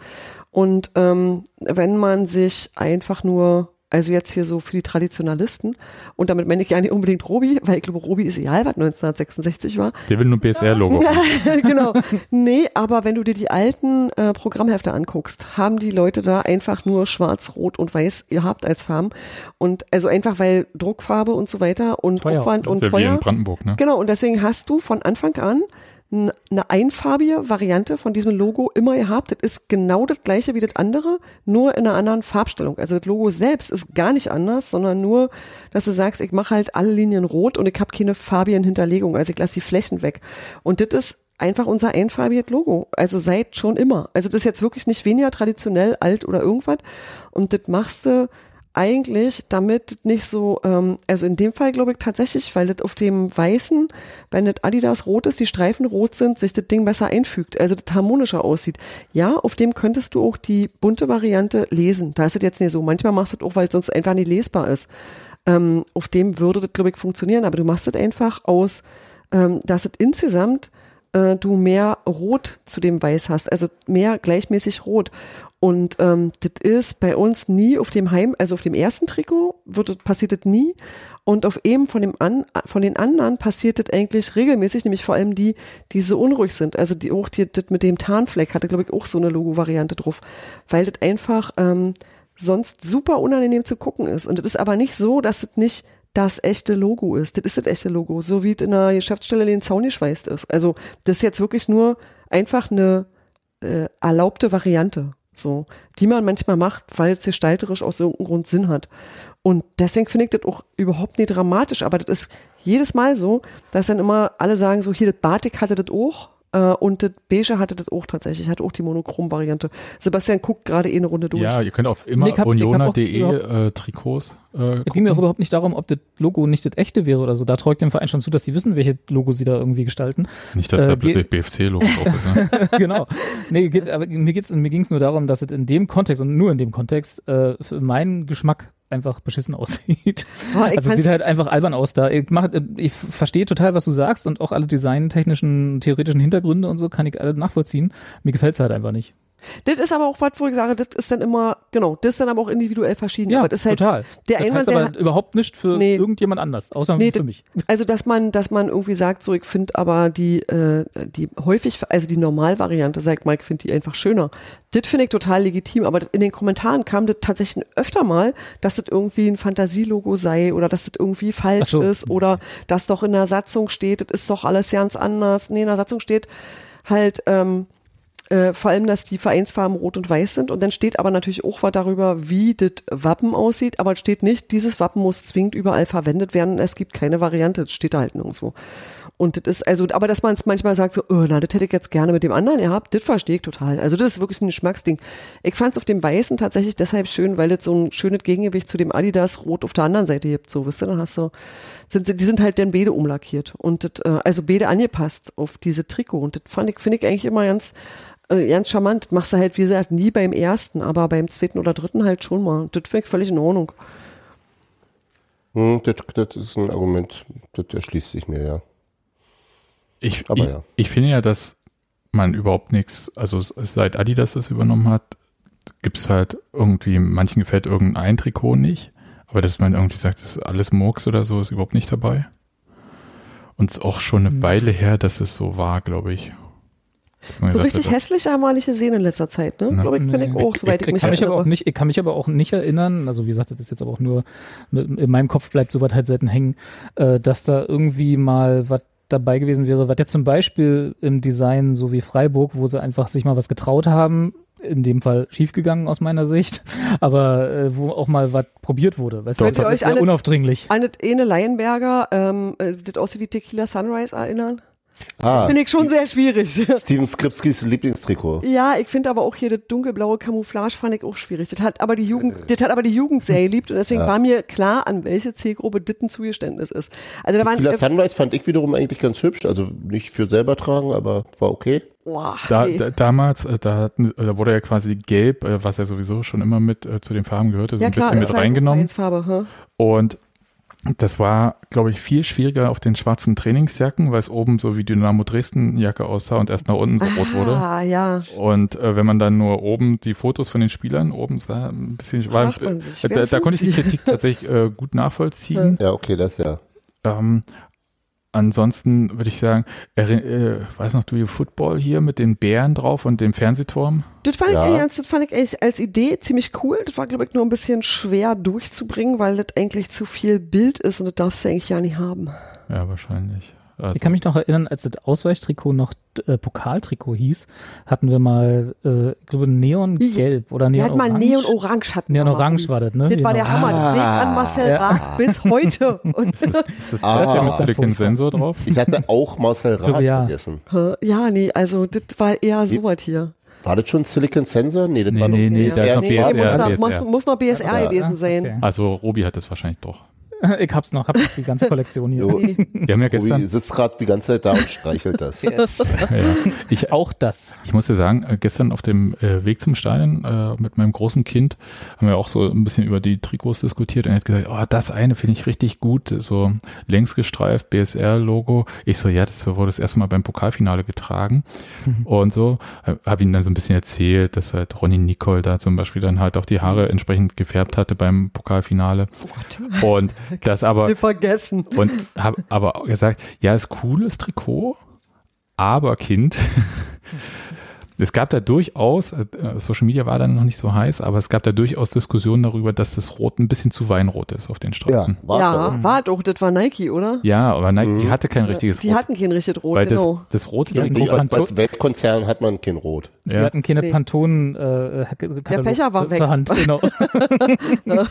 Und ähm, wenn man sich einfach nur, also jetzt hier so für die Traditionalisten, und damit meine ich ja nicht unbedingt Robi, weil ich glaube, Robi ist egal, was 1966 war, Der will nur BSR-Logo. (laughs) genau. Nee, aber wenn du dir die alten äh, Programmhefte anguckst, haben die Leute da einfach nur schwarz, rot und weiß gehabt als Farben. Und also einfach weil Druckfarbe und so weiter und Teuer. Aufwand und ja wie teuer. in Brandenburg, ne? Genau, und deswegen hast du von Anfang an eine einfarbige Variante von diesem Logo immer gehabt. Das ist genau das gleiche wie das andere, nur in einer anderen Farbstellung. Also das Logo selbst ist gar nicht anders, sondern nur, dass du sagst, ich mache halt alle Linien rot und ich habe keine farbigen Hinterlegungen, also ich lasse die Flächen weg. Und das ist einfach unser einfarbiges Logo. Also seit schon immer. Also das ist jetzt wirklich nicht weniger traditionell, alt oder irgendwas. Und das machst du eigentlich, damit nicht so, ähm, also in dem Fall glaube ich tatsächlich, weil das auf dem weißen, wenn das Adidas rot ist, die Streifen rot sind, sich das Ding besser einfügt, also das harmonischer aussieht. Ja, auf dem könntest du auch die bunte Variante lesen. Da ist es jetzt nicht so. Manchmal machst du das auch, weil es sonst einfach nicht lesbar ist. Ähm, auf dem würde das, glaube ich, funktionieren, aber du machst das einfach aus, ähm, dass es insgesamt äh, du mehr Rot zu dem Weiß hast, also mehr gleichmäßig Rot. Und ähm, das ist bei uns nie auf dem Heim, also auf dem ersten Trikot wird, passiert das nie. Und auf eben von dem an, von den anderen passiert das eigentlich regelmäßig, nämlich vor allem die, die so unruhig sind. Also die auch die, das mit dem Tarnfleck hatte, glaube ich, auch so eine Logo-Variante drauf, weil das einfach ähm, sonst super unangenehm zu gucken ist. Und das ist aber nicht so, dass das nicht das echte Logo ist. Das ist das echte Logo, so wie es in einer Geschäftsstelle den Zaun geschweißt ist. Also das ist jetzt wirklich nur einfach eine äh, erlaubte Variante, so, die man manchmal macht, weil es gestalterisch aus irgendeinem Grund Sinn hat. Und deswegen finde ich das auch überhaupt nicht dramatisch, aber das ist jedes Mal so, dass dann immer alle sagen so, hier, das Batik hatte das auch und das Beige hatte das auch tatsächlich, hatte auch die Monochrom-Variante. Sebastian guckt gerade eh eine Runde durch. Ja, ihr könnt auf immer Nee, überhaupt- äh, Trikots äh, Es ging mir auch überhaupt nicht darum, ob das Logo nicht das echte wäre oder so. Da ich dem Verein schon zu, dass sie wissen, welche Logo sie da irgendwie gestalten. Nicht, dass äh, da plötzlich BFC-Logo drauf ist. Ne? (laughs) genau. Nee, geht, aber mir geht's, mir ging's nur darum, dass es in dem Kontext und nur in dem Kontext äh, für meinen Geschmack einfach beschissen aussieht. (laughs) Ich Also es sieht halt einfach albern aus da. Ich, mach, ich verstehe total, was du sagst Das ist aber auch was, wo ich sage, das ist dann immer, genau, das ist dann aber auch individuell verschieden. Ja, aber das ist halt, total. der das Einwand, heißt aber der- überhaupt nicht für Nee. irgendjemand anders, außer Nee, für mich. Also dass man, dass man irgendwie sagt, so ich finde aber die, äh, die häufig, also die Normalvariante, sagt Mike, finde die einfach schöner. Das finde ich total legitim, aber in den Kommentaren kam das tatsächlich öfter mal, dass das irgendwie ein Fantasielogo sei oder dass das irgendwie falsch so. ist oder dass doch in der Satzung steht, das ist doch alles ganz anders. Nee, in der Satzung steht halt, ähm, äh, vor allem, dass die Vereinsfarben rot und weiß sind. Und dann steht aber natürlich auch was darüber, wie das Wappen aussieht. Aber es steht nicht, dieses Wappen muss zwingend überall verwendet werden. Es gibt keine Variante. Das steht da halt nirgendwo. Und das ist, also, aber dass man es manchmal sagt, so, oh, na, das hätte ich jetzt gerne mit dem anderen gehabt, das verstehe ich total. Also das ist wirklich ein Geschmacksding. Ich fand es auf dem Weißen tatsächlich deshalb schön, weil es so ein schönes Gegengewicht zu dem Adidas Rot auf der anderen Seite gibt. So, wisst ihr, dann hast du, sind, die sind halt dann beide umlackiert. Und das, äh, also beide angepasst auf diese Trikot. Und das fand ich, finde ich eigentlich immer ganz, äh, ganz charmant. Machst du halt, wie gesagt, nie beim ersten, aber beim zweiten oder dritten halt schon mal. Das finde ich völlig in Ordnung. Hm, das, das ist ein Argument, das erschließt sich mir, ja. Ich, Aber ich, ja. ich finde ja, dass man überhaupt nichts, also seit Adidas das übernommen hat, gibt es halt irgendwie, manchen gefällt irgendein Trikot nicht, aber dass man irgendwie sagt, das ist alles Murks oder so, ist überhaupt nicht dabei. Und es ist auch schon eine Weile her, dass es so war, glaube ich. So gesagt richtig hat, hässlich haben wir nicht gesehen in letzter Zeit, ne? Na, Glaube ich, finde ich auch, soweit ich, Ich mich kann, mich aber erinnere. auch nicht, ich kann mich aber auch nicht erinnern, also wie gesagt, das ist jetzt aber auch nur, in meinem Kopf bleibt sowas halt selten hängen, äh, dass da irgendwie mal was dabei gewesen wäre, was jetzt zum Beispiel im Design so wie Freiburg, wo sie einfach sich mal was getraut haben, in dem Fall schiefgegangen aus meiner Sicht, (laughs) aber äh, wo auch mal was probiert wurde. Weißt du, Könnt ihr das euch alle- unaufdringlich. An das eine Lionberger, ähm, äh, das aussieht wie Tequila Sunrise erinnern? Ah, Finde ich schon sehr schwierig. (laughs) Steven Skripskis Lieblingstrikot. Ja, ich finde aber auch hier das dunkelblaue Camouflage fand ich auch schwierig. Das hat aber die Jugend, das hat aber die Jugend sehr geliebt und deswegen war mir klar, an welche Zielgruppe das ein Zugeständnis ist. Also da waren, Tequila Sunrise fand ich wiederum eigentlich ganz hübsch, also nicht für selber tragen, aber war okay. boah, Da, nee. da, damals, äh, da, hatten, äh, da wurde ja quasi Gelb, äh, was ja sowieso schon immer mit äh, zu den Farben gehörte, so ja ein klar, bisschen ist mit halt reingenommen. Vereinsfarbe, hm? Und das war, glaube ich, viel schwieriger auf den schwarzen Trainingsjacken, weil es oben so wie Dynamo Dresden Jacke aussah und erst nach unten so rot wurde. Ah, ja. Und äh, wenn man dann nur oben die Fotos von den Spielern oben sah, ein bisschen war, Fragt man sich, äh, da, da konnte ich die sie? Kritik tatsächlich äh, gut nachvollziehen. Ja, okay, das ja. Ähm, ansonsten würde ich sagen, äh, weiß noch du Football hier mit den Bären drauf und dem Fernsehturm? Das fand, Ja. ich, das fand ich eigentlich als Idee ziemlich cool. Das war, glaube ich, nur ein bisschen schwer durchzubringen, weil das eigentlich zu viel Bild ist und das darfst du eigentlich ja nicht haben. Ja, wahrscheinlich. Also, Ich kann mich noch erinnern, als das Ausweichtrikot noch äh, Pokaltrikot hieß, hatten wir mal, äh, ich glaube, Neongelb oder Wir Neon hatten mal Neon Orange hatten wir Neon mal. Orange war das, ne? Das war der Genau. Hammer. Das sehe ich an Marcel Ja. Rath bis heute. (laughs) Und, ist das Ah. das der mit Ah. Silicon Sensor drauf? Ich hatte auch Marcel Rath glaube, ja. vergessen. ja, nee, also das war eher so was hier. War das schon Silicon Sensor? Nee, das Nee, war nee, noch nee, der noch Nee, muss, BSR. noch, muss, BSR. muss noch BSR Ja. gewesen sein. Okay. Also Robi hat das wahrscheinlich doch. (laughs) Ich hab's noch, hab die ganze (laughs) Kollektion hier. Jo. Wir haben ja gestern, sitzt gerade die ganze Zeit da und streichelt das. (laughs) Yes. ja, ich, Auch das. Ich muss dir sagen, äh, gestern auf dem äh, Weg zum Stadion äh, mit meinem großen Kind haben wir auch so ein bisschen über die Trikots diskutiert und er hat gesagt, oh, das eine finde ich richtig gut, so längs gestreift, BSR-Logo. Ich so, ja, das wurde das erste Mal beim Pokalfinale getragen und so. Habe ihm dann so ein bisschen erzählt, dass halt Ronny Nicole da zum Beispiel dann halt auch die Haare entsprechend gefärbt hatte beim Pokalfinale Gott. und (laughs) das aber Wir vergessen. und habe aber gesagt, ja, ist cooles Trikot, aber Kind, (laughs) es gab da durchaus, äh, Social Media war dann noch nicht so heiß, aber es gab da durchaus Diskussionen darüber, dass das Rot ein bisschen zu Weinrot ist auf den Ja, Streifen. war Ja, war doch, das war Nike, oder? Ja, aber Nike die hatte kein richtiges Die Rot. hatten kein richtiges Rot, weil genau. das, das Rote Ja, die Nee, als, als Weltkonzern hat man kein Rot. Wir ja, hatten keine Nee. Pantone äh, Der Fächer war weg. Hand. (laughs) Genau. (laughs)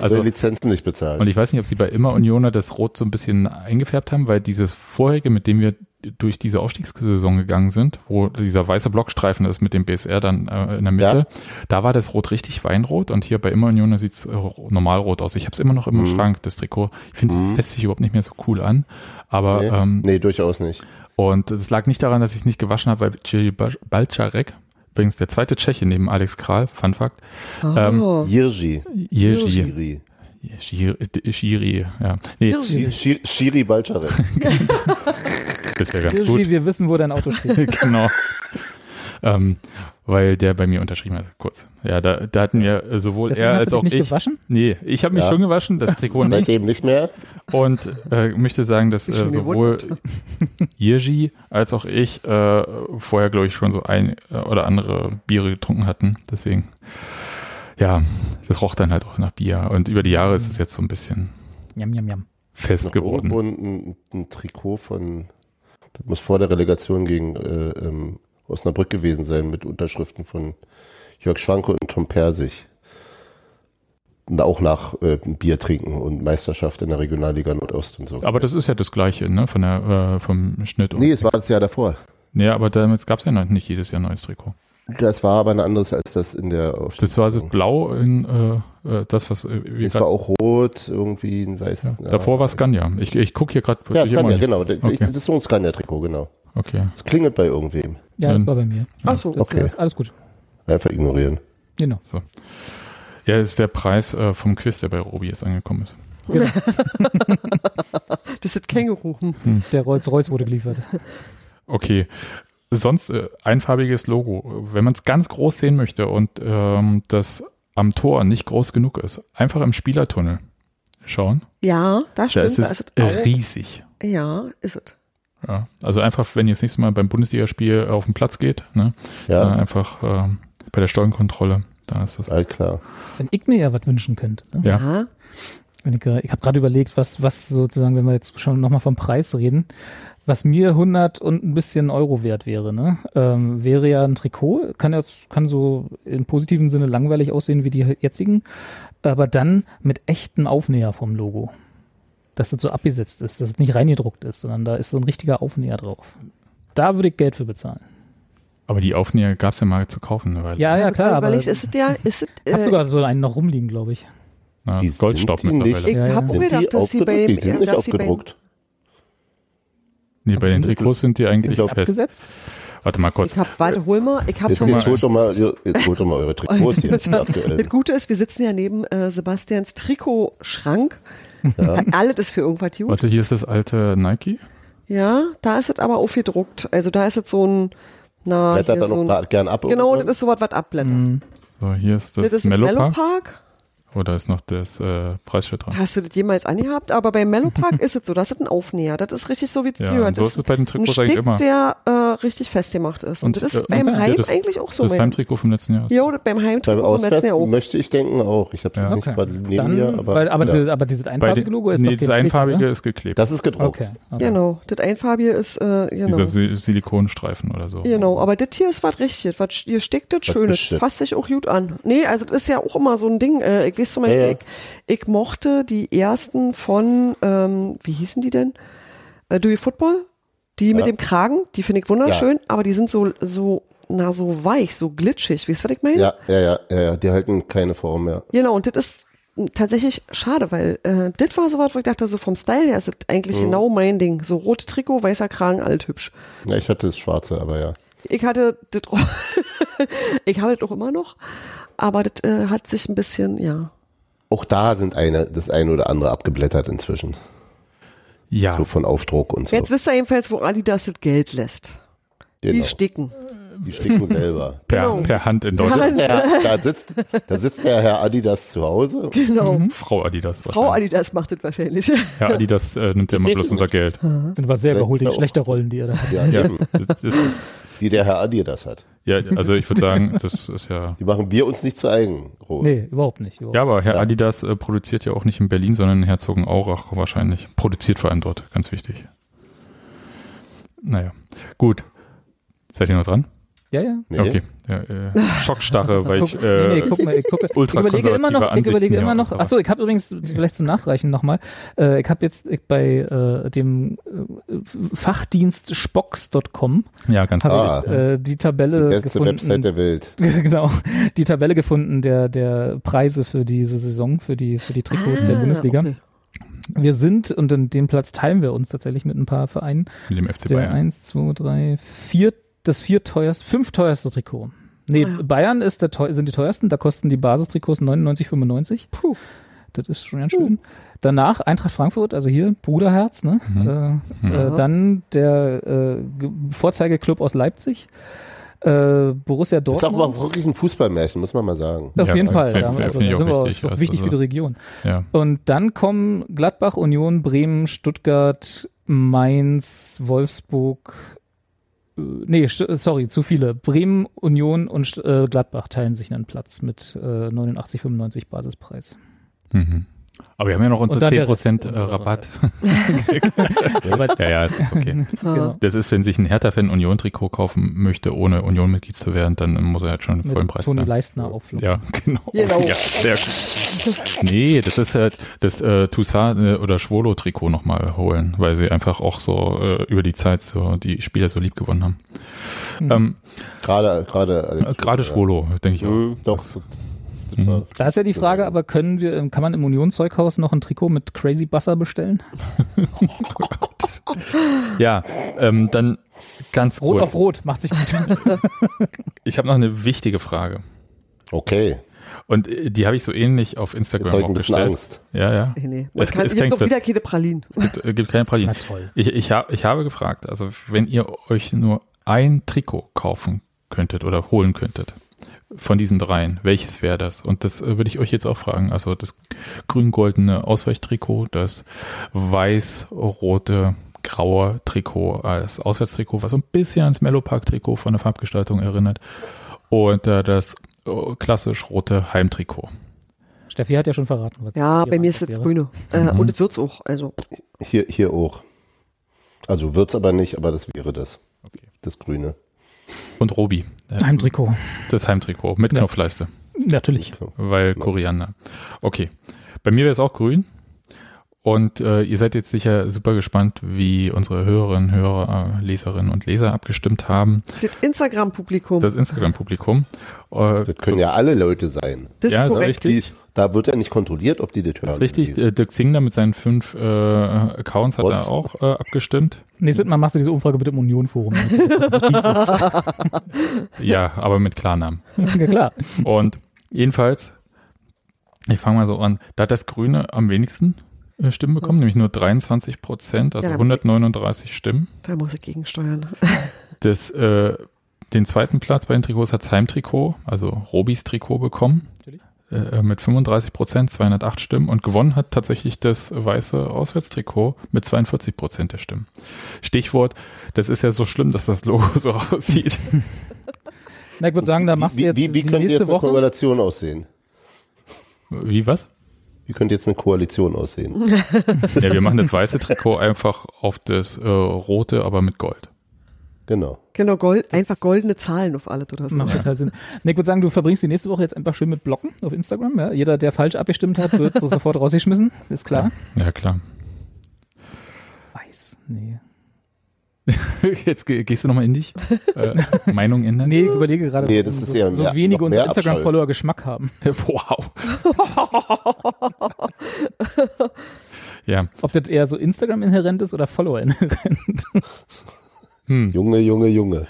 Also also Lizenzen nicht bezahlt. Und ich weiß nicht, ob sie bei Immer Unioner das Rot so ein bisschen eingefärbt haben, weil dieses vorherige, mit dem wir durch diese Aufstiegssaison gegangen sind, wo dieser weiße Blockstreifen ist mit dem BSR dann äh, in der Mitte, Ja. da war das Rot richtig Weinrot und hier bei Immer Unioner sieht es äh, normalrot aus. Ich habe es immer noch im Mhm. Schrank, das Trikot. Ich finde, es fässt sich überhaupt nicht mehr so cool an. Aber nee, ähm, nee, durchaus nicht. und es lag nicht daran, dass ich es nicht gewaschen habe, weil Jiri Balcarek, übrigens der zweite Tscheche neben Alex Kral, Fun Fact, ähm, Oh. Jirji. Jiří, Schiri. Schiri, Schiri, ja. Nee, Shi- Shiri Balcharek. (laughs) das wäre ganz gut. Irgendwie, wir wissen, wo dein Auto steht. (laughs) genau. ähm, weil der bei mir unterschrieben hat, kurz. Ja, da, da hatten wir sowohl Deswegen er hast als du dich auch nicht ich. gewaschen? Nee, ich habe mich Ja. schon gewaschen, das Trikot nicht. Seitdem nicht mehr. Und äh, möchte sagen, dass äh, sowohl (laughs) Jirji als auch ich äh, vorher, glaube ich, schon so ein äh, oder andere Biere getrunken hatten. Deswegen, ja, das roch dann halt auch nach Bier. Und über die Jahre ist es jetzt so ein bisschen Jam, jam, jam. fest Noch geworden. irgendwo ein, ein Trikot von, das muss vor der Relegation gegen äh, ähm, Osnabrück gewesen sein, mit Unterschriften von Jörg Schwanke und Tom Persig. auch nach äh, Bier trinken und Meisterschaft in der Regionalliga Nordost und so. Aber das ist ja das Gleiche, ne? Von der, äh, vom Schnitt. und- nee, es war das Jahr davor. Nee, aber damals gab es ja noch nicht jedes Jahr ein neues Trikot. Das war aber ein anderes als das in der Das war das Blau in äh, äh, das, was äh, Es war auch rot, irgendwie ein weißes. ja. davor war Scania. Ich, ich gucke hier gerade. Ja, Scania, genau. Das Okay. das ist so ein Scania-Trikot, genau. Okay. Es klingelt bei irgendwem. Ja, das war bei mir. Ach so. Das Okay. ist alles gut. Einfach ignorieren. Genau. So. Ja, das ist der Preis äh, vom Quiz, der bei Robi jetzt angekommen ist. (laughs) Das ist Känguru. Hm. Der Rolls-Royce wurde geliefert. Okay. Sonst äh, einfarbiges Logo. Wenn man es ganz groß sehen möchte und ähm, das am Tor nicht groß genug ist, einfach im Spielertunnel schauen. Ja, da Da stimmt. ist Da es ist es auch. riesig. Ja, ist es. Ja. Also einfach, wenn ihr das nächste Mal beim Bundesligaspiel auf den Platz geht, ne, Ja, dann einfach ähm, bei der Steuerkontrolle, da ist das. all klar. Wenn ich mir ja was wünschen könnte. Ne? Ja. Ja. Wenn ich gra- ich habe gerade überlegt, was, was sozusagen, wenn wir jetzt schon nochmal vom Preis reden, was mir 100 und ein bisschen Euro wert wäre, ne? ähm, wäre ja ein Trikot, kann jetzt, kann so im positiven Sinne langweilig aussehen wie die jetzigen, aber dann mit echtem Aufnäher vom Logo. Dass das so abgesetzt ist, dass es nicht reingedruckt ist, sondern da ist so ein richtiger Aufnäher drauf. Da würde ich Geld für bezahlen. Aber die Aufnäher gab es ja mal zu kaufen, eine Weile. Ja, ja, klar, aber ist es ja, ist es, habe äh, sogar so einen noch rumliegen, glaube ich. Na, Die Goldstaub sind die mittlerweile. ich Ja, ja. habe auch die gedacht, dass sie bei, Die sind nicht dass sie bei. Nee, bei den Trikots sind die eigentlich glaub, fest. Abgesetzt? Warte mal kurz. ich habe, warte, hol mal, ich habe Jetzt, jetzt, holt doch mal, jetzt holt doch mal eure (laughs) Trikots hier aktuell. Das Gute ist, wir sitzen ja neben äh, Sebastians Trikotschrank. (laughs) Alles ist für irgendwas gut. Warte, hier ist das alte Nike. Ja, da ist es aber aufgedruckt. Also da ist es so ein, na, Blättert hier da so ein, gern ab. genau, irgendwann? das ist sowas, was abblättert. Mhm. So, hier ist das, Das ist ein Mellow Park. Oder ist noch das äh, Preisschild dran? Hast du das jemals angehabt? Aber bei Mellow-Park (laughs) ist es so, das ist ein Aufnäher. Das ist richtig so, wie es Ja, gehört. so Das ist es bei den ein Trikots Stick, eigentlich immer. der äh, richtig festgemacht ist. Und, Und, das ist äh, beim okay. Heim Ja, das- eigentlich auch so. Das mein- Heimtrikot vom letzten Jahr. Jo, das beim Beim Heimtrikot im Auswärts letzten Jahr auch. möchte ich denken auch. Ich habe es Ja. nicht Okay. gerade neben Dann, mir, aber, weil, aber, ja. die, aber dieses einfarbige den, Logo ist nee, doch das einfarbige richtig, ist geklebt. das ist gedruckt. Okay. okay. Genau, das Einfarbige ist, äh, genau. Dieser Sil Silikonstreifen oder so. Genau, aber das hier ist was richtig, was ihr steckt das ist das? fasst sich auch gut an. Nee, also das ist ja auch immer so ein Ding. Äh, ich weiß zum Beispiel, Ja, ja. Ich, ich mochte die ersten von, ähm, wie hießen die denn? Äh, Do You Football? Die mit dem Kragen, die finde ich wunderschön, aber die sind so, so, na, so weich, so glitschig. Weißt du, was ich meine? Ja, ja, ja, ja, die halten keine Form mehr. Genau, und das ist tatsächlich schade, weil äh, das war so was, wo ich dachte, so vom Style her ist das eigentlich genau mein Ding. So rote Trikot, weißer Kragen, alt hübsch. Ja, ich hatte das Schwarze, aber ja. Ich hatte das, (laughs) ich habe das auch immer noch, aber das äh, hat sich ein bisschen, ja. Auch da sind eine, das eine oder andere abgeblättert inzwischen. Ja, So von Aufdruck und so. Jetzt wisst ihr jedenfalls, wo Adidas das Geld lässt. Die genau. sticken. Die sticken (laughs) selber. per, genau. per Hand in Deutschland. Der, da, sitzt, da sitzt der Herr Adidas zu Hause. Genau. Frau Adidas. Frau. Adidas macht das wahrscheinlich. Herr Adidas äh, nimmt ja immer bloß unser. Geld. Sind aber sehr Vielleicht überholt, ist er die auch- schlechte Rollen, die er da hat. Ja, Ja, (laughs) das, das Die der Herr Adidas hat. ja, also ich würde sagen, das ist ja. Die machen wir uns nicht zu eigen, Robert. Nee, überhaupt nicht. Überhaupt. Ja, aber Herr Ja. Adidas äh, produziert ja auch nicht in Berlin, sondern in Herzogenaurach wahrscheinlich. Produziert vor allem dort, ganz wichtig. Naja, gut. Seid ihr noch dran? Ja. ja. Nee? Okay. Ja, äh, (laughs) Schockstarre, weil ich. Guck, nee, nee, Äh, guck mal, ich, gucke, ich überlege immer noch, ich überlege immer noch, achso, ich habe übrigens, vielleicht zum Nachreichen nochmal, äh, ich habe jetzt ich, bei äh, dem äh, Fachdienst spocks.com ja, ganz Ah. ich äh, die Tabelle Die beste gefunden. Website der Welt. (laughs) genau, die Tabelle gefunden der, der Preise für diese Saison, für die, für die Trikots der Ah, Bundesliga. okay. Wir sind, und in den Platz teilen wir uns tatsächlich mit ein paar Vereinen, mit dem FC der Bayern. eins, zwei, drei, vier, das vier teuerste, fünf teuerste Trikot. Nee, Ah ja. Bayern ist der teu sind die teuersten, da kosten die Basistrikots 99,95. Puh. Das ist schon ganz schön. Danach Eintracht Frankfurt, also hier Bruderherz, ne? Mhm. Äh, Mhm. äh, dann der äh, Ge- Vorzeigeklub aus Leipzig, äh, Borussia Das ist auch Dortmund. mal wirklich ein Fußballmärchen, muss man mal sagen. Auf Ja, jeden Fall. da, find also, da auch sind wir wichtig. Also wichtig für die Region. Ja. Und dann kommen Gladbach, Union, Bremen, Stuttgart, Mainz, Wolfsburg. Äh, Nee, sorry, zu viele. Bremen, Union und äh, Gladbach teilen sich einen Platz mit äh, 89,95 Basispreis. Mhm. Aber wir haben ja noch unsere dann der 10% Rest. äh, Rabatt. (laughs) Aber ja, ja, ist okay. (laughs) genau. Das ist, wenn sich ein Hertha-Fan ein Union-Trikot kaufen möchte, ohne Union-Mitglied zu werden, dann muss er halt schon den vollen Preis Toni zahlen. Leistner Auflauf. Ja, (laughs) genau. Genau. Ja, sehr gut. Nee, das ist halt das äh, Toussaint äh, oder Schwolo-Trikot nochmal holen, weil sie einfach auch so äh, über die Zeit so die Spieler so lieb gewonnen haben. Mhm. Ähm, Gerade, gerade, äh, Gerade Schwolo, denke ich auch. Mhm, doch. Mhm. Da ist ja die Frage, aber können wir, kann man im Union-Zeughaus noch ein Trikot mit Crazy Busser bestellen? (laughs) Ja, ähm, dann ganz Rot kurz. auf Rot, macht sich gut. (laughs) Ich habe noch eine wichtige Frage. Okay, Und äh, die habe ich so ähnlich auf Instagram auch gestellt. Angst. Ja, ja. Nee, nee. Man Es- kann, es ich habe doch wieder keine Pralinen. Gibt, äh, gibt keine Pralinen. Na toll. Ich, ich, hab, ich habe gefragt, also wenn ihr euch nur ein Trikot kaufen könntet oder holen könntet von diesen dreien, welches wäre das? Und das äh, würde ich euch jetzt auch fragen. Also das grün-goldene Ausweichtrikot, das weiß-rote graue Trikot als Auswärtstrikot, was so ein bisschen ans Mellow Park Trikot von der Farbgestaltung erinnert und äh, das äh, klassisch rote Heimtrikot. Steffi hat ja schon verraten. was Ja, bei mir ist das grüne. Äh, Mhm. Und es wird's auch. Also, Hier, hier auch. Also wird's aber nicht, aber das wäre das. Okay. Das Grüne. Und Robi, äh, Heimtrikot. das Heimtrikot mit Ja. Knopfleiste. Natürlich. Weil Koriander. Okay. Bei mir wäre es auch grün. Und äh, ihr seid jetzt sicher super gespannt, wie unsere Hörerinnen, Hörer, äh, Leserinnen und Leser abgestimmt haben. das Instagram-Publikum, das, Das Instagram-Publikum. Äh, Das können ja alle Leute sein. ist ja, ist korrekt. richtig. Die, da wird ja nicht kontrolliert, ob die das hören. Das ist richtig. lesen. Äh, Dirk Zingler mit seinen fünf äh, Accounts hat Bots. er auch äh, abgestimmt. Nächstes Mal machst du diese Umfrage bitte im Union-Forum. (laughs) Ja, aber mit Klarnamen. ja, klar. Und jedenfalls, ich fange mal so an, da hat das Grüne am wenigsten äh, Stimmen bekommen, nämlich nur 23 Prozent, also Ja, da muss ich- 139 Stimmen. Da muss ich gegensteuern. (laughs) Das, äh, den zweiten Platz bei den Trikots hat Heimtrikot, also Robis Trikot bekommen. Natürlich. Äh, mit 35 Prozent, 208 Stimmen. Und gewonnen hat tatsächlich das weiße Auswärtstrikot mit 42 Prozent der Stimmen. Stichwort, das ist ja so schlimm, dass das Logo so (laughs) aussieht. Na, ich würde sagen, da machst du wie, jetzt wie, wie die könnte jetzt eine Woche. Koalition aussehen? Wie was? Wie könnte jetzt eine Koalition aussehen? (laughs) Ja, wir machen das weiße Trikot einfach auf das äh, rote, aber mit Gold. Genau. Genau, Gold, einfach goldene Zahlen auf alles oder so. Macht total Sinn. Nee, ich würde sagen, du verbringst die nächste Woche jetzt einfach schön mit Blocken auf Instagram. Ja? Jeder, der falsch abgestimmt hat, wird so (laughs) sofort rausgeschmissen. Ist klar. Ja, klar. Weiß. Nee. (laughs) Jetzt ge- gehst du nochmal in dich? Äh, (laughs) Meinung ändern? Nee, ich überlege gerade, Nee, das ist so, ja so mehr- wenige unserer Instagram-Follower Geschmack haben. Wow. ja. Ob das eher so Instagram-inhärent ist oder Follower-inhärent. Hm. Junge, Junge, Junge.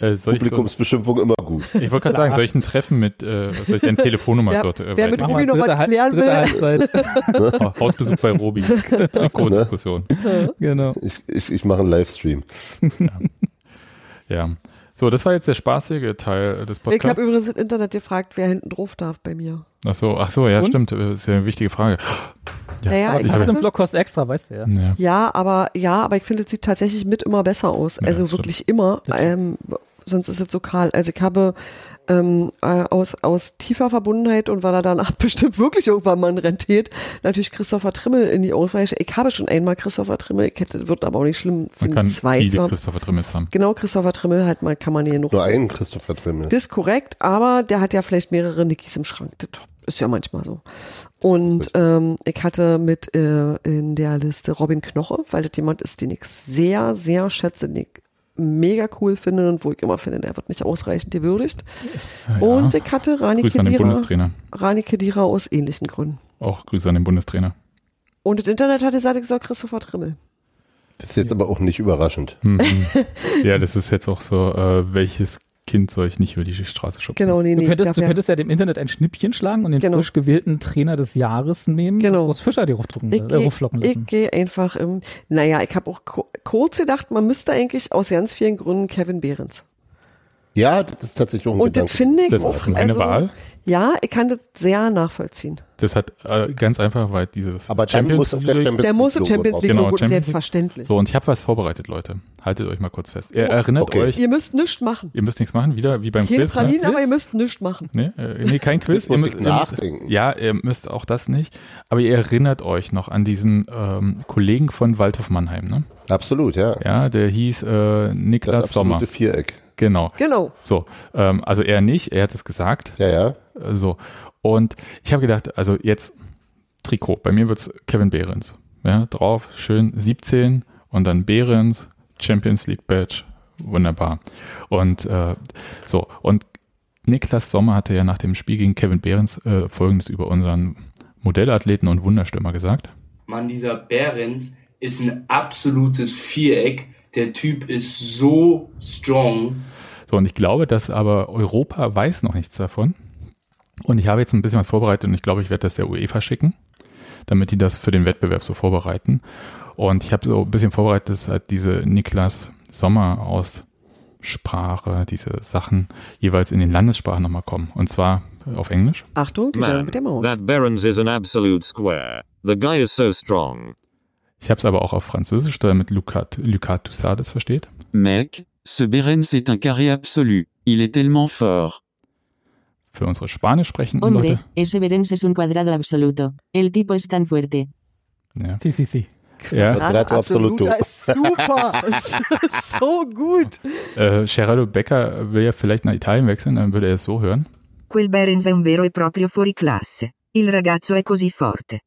Äh, ich, Publikumsbeschimpfung immer gut. ich wollte gerade sagen, soll ich ein Treffen mit, äh, soll ich deine Telefonnummer Wer- dort äh, wer mit Robi noch was klären dritte will. Halbzeit. Oh, Hausbesuch bei Robi. (laughs) Trikotdiskussion. genau. Ich, ich, ich mache einen Livestream. Ja. So, das war jetzt der spaßige Teil des Ich habe Podcasts. übrigens im Internet gefragt, wer hinten drauf darf bei mir. Ach so, ach so, ja, Und? stimmt. Das ist ja eine wichtige Frage. Ja, Naja, Aber ich habe- einen Blog kostet extra, weißt du ja. Ja. Ja, aber ja, aber ich finde, es sieht tatsächlich mit immer besser aus. Ja, also das wirklich immer. Das Ähm, sonst ist es so kahl. Also ich habe ähm, äh, aus, aus tiefer Verbundenheit und weil er danach (laughs) bestimmt wirklich irgendwann mal ein Rentet, natürlich Christopher Trimmel in die Ausweiche. Ich habe schon einmal Christopher Trimmel, ich hätte, wird aber auch nicht schlimm für Man kann zweiten. viele Christopher Trimmels haben. Genau, Christopher Trimmel halt mal, kann man hier noch. Nur einen Christopher Trimmel. Das ist korrekt, aber der hat ja vielleicht mehrere Nickys im Schrank. Das ist ja manchmal so. Und ähm, ich hatte mit äh, in der Liste Robin Knoche, weil das jemand ist, den ich sehr, sehr schätze, den ich mega cool finde und wo ich immer finde, der wird nicht ausreichend gewürdigt. Ja, Und ich hatte Rani Grüße an den Kedira, Bundestrainer. Rani Kedira aus ähnlichen Gründen. Auch Grüße an den Bundestrainer. Und das Internet hat gesagt, ich soll Christopher Trimmel. Das ist jetzt aber auch nicht überraschend. Mhm. ja, das ist jetzt auch so, äh, welches Kind soll ich nicht über die Straße schubsen? Genau, nee, Du nee. könntest, du könntest ja dem Internet ein Schnippchen schlagen und den Genau. frisch gewählten Trainer des Jahres nehmen Genau. und aus Fischer die raufdrucken, Ich äh, gehe raufflocken lassen. geh einfach im, naja, ich habe auch ku- kurz gedacht, man müsste eigentlich aus ganz vielen Gründen Kevin Behrens. Ja, das ist tatsächlich auch ein Und das Gedanke. finde ich Das auch, ist meine also, Wahl. Ja, ich kann das sehr nachvollziehen. Das hat äh, ganz einfach, weil dieses Aber dann muss League- Champions Der muss ein League-Logo Champions. League Genau, Logo, Champions League. selbstverständlich. So, und ich habe was vorbereitet, Leute. Haltet euch mal kurz fest. Ihr erinnert Okay. euch, Ihr müsst nichts machen. ihr müsst nichts machen, wieder wie beim Keine Quiz. Pralinen, ne? aber ihr müsst nichts machen. Nee, äh, nee, kein (laughs) Quiz. Ihr müsst- ihr müsst- nachdenken. Ja, ihr müsst auch das nicht. Aber ihr erinnert euch noch an diesen ähm, Kollegen von Waldhof Mannheim, ne? Absolut, ja. Ja, der hieß äh, Das Niklas Sommer. absolute Viereck. Genau. Genau. So, ähm, also er nicht, er hat es gesagt. Ja, ja. Äh, So. Und ich habe gedacht, also jetzt Trikot. Bei mir wird's Kevin Behrens. Ja, drauf, schön 17 und dann Behrens, Champions League Badge. Wunderbar. Und äh, so, und Niklas Sommer hatte ja nach dem Spiel gegen Kevin Behrens äh, folgendes über unseren Modellathleten und Wunderstürmer gesagt. Mann, dieser Behrens ist ein absolutes Viereck. Der Typ ist so strong. So, und ich glaube, dass aber Europa weiß noch nichts davon. Und ich habe jetzt ein bisschen was vorbereitet und ich glaube, ich werde das der UEFA schicken, damit die das für den Wettbewerb so vorbereiten. Und ich habe so ein bisschen vorbereitet, dass halt diese Niklas Sommer Aussprache, diese Sachen jeweils in den Landessprachen nochmal kommen. Und zwar auf Englisch. Achtung, die Sache Man, mit der Maus. that Behrens is an absolute square. The guy is so strong. Ich habe es aber auch auf Französisch, damit Lucas, Lucas Toussaint das versteht. Mec, ce Berens est un carré absolu. Il est tellement fort. Für unsere Spanisch sprechenden Hombre, Leute. ese Berens es un cuadrado absoluto. El tipo es tan fuerte. Ja. TCC. ja. Quadrato Absoluto. Ist super. So gut. Äh, Gerardo Becker will ja vielleicht nach Italien wechseln, dann würde er es so hören. Quel Berens è un vero e proprio fuoriclasse. Il ragazzo è così forte.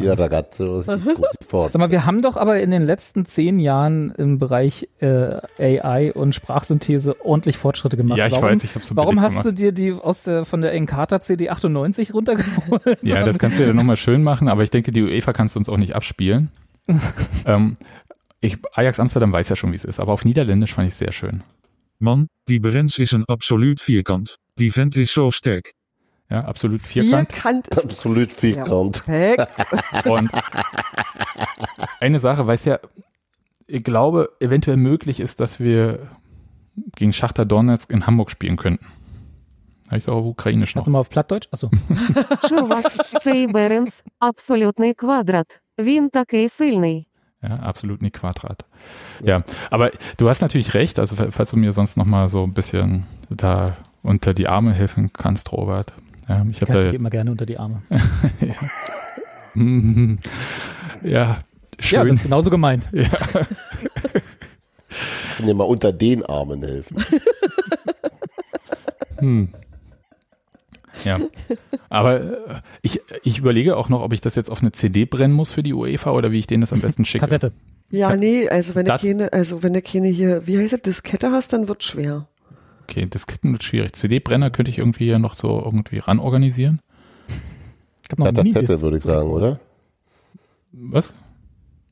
Ja, ragazzo, (laughs) fort. Sag mal, wir haben doch aber in den letzten zehn Jahren im Bereich äh, AI und Sprachsynthese ordentlich Fortschritte gemacht. Ja, ich warum, weiß, ich habe so Warum hast gemacht. du dir die aus der von der Encarta CD98 runtergeholt? Ja, das kannst du ja nochmal schön machen, aber ich denke, die UEFA kannst du uns auch nicht abspielen. (laughs) ähm, ich, Ajax Amsterdam weiß ja schon, wie es ist, aber auf Niederländisch fand ich sehr schön. Man, die Berens is een absoluut vierkant. Die vent is zo sterk. Ja, absolut vierkant. Vierkant ist Absolut vierkant. Perfekt. Und eine Sache, weiß ja, ich glaube, eventuell möglich ist, dass wir gegen Schachter Donetsk in Hamburg spielen könnten. Habe ich es auch auf Ukrainisch Hast noch. du mal auf Plattdeutsch? Achso. Чувак, цей Беренс – абсолютний квадрат. Він такий сильний. Ja, absolut nicht Quadrat. Ja, aber du hast natürlich recht, also falls du mir sonst noch mal so ein bisschen da unter die Arme helfen kannst, Robert. ja, ich habe da ich jetzt immer gerne unter die Arme. (laughs) Ja, (laughs) Ja, schön. das ist genauso gemeint. Ja, (laughs) Kann dir mal unter den Armen helfen. Hm. Ja, aber äh, ich, ich überlege auch noch, ob ich das jetzt auf eine CD brennen muss für die UEFA oder wie ich denen das am besten schicke. Kassette. Ja, nee, also wenn du Das- keine, also wenn du keine hier, wie heißt es, Diskette hast, dann wird schwer. Okay, Disketten wird schwierig. CD-Brenner könnte ich irgendwie ja noch so irgendwie ran organisieren. Ich hab noch würde ich sagen, oder? Was?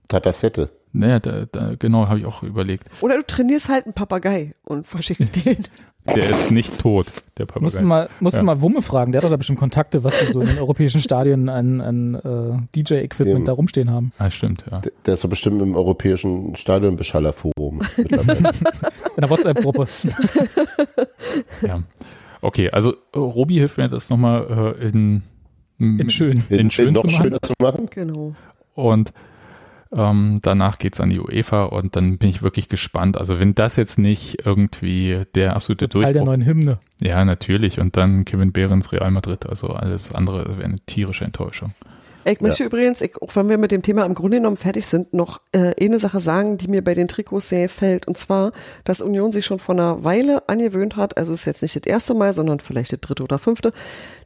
Tatasette. Naja, da, da, genau, habe ich auch überlegt. Oder du trainierst halt einen Papagei und verschickst (laughs) den. Der ist nicht tot, der Musst du Papagei. mal, musst Ja. du mal Wumme fragen, der hat doch da bestimmt Kontakte, was die so in den europäischen Stadien an, an äh, DJ-Equipment da rumstehen haben. Ah, stimmt, ja. Der- Der ist doch bestimmt im europäischen Stadionbeschallerforum. (laughs) In der WhatsApp-Gruppe. (laughs) ja. Okay, also Robi hilft mir das nochmal äh, in, In schön. In, schön noch zu machen. schöner zu machen. Genau. Und ähm, danach geht's an die UEFA und dann bin ich wirklich gespannt. Also wenn das jetzt nicht irgendwie der absolute Teil der Durchbruch neuen Hymne. Ja, natürlich. Und dann Kevin Behrens, Real Madrid. Also alles andere wäre eine tierische Enttäuschung. Ich möchte übrigens, ich, auch wenn wir mit dem Thema im Grunde genommen fertig sind, noch äh, eine Sache sagen, die mir bei den Trikots sehr gefällt. Und zwar, dass Union sich schon vor einer Weile angewöhnt hat, also es ist jetzt nicht das erste Mal, sondern vielleicht das dritte oder fünfte,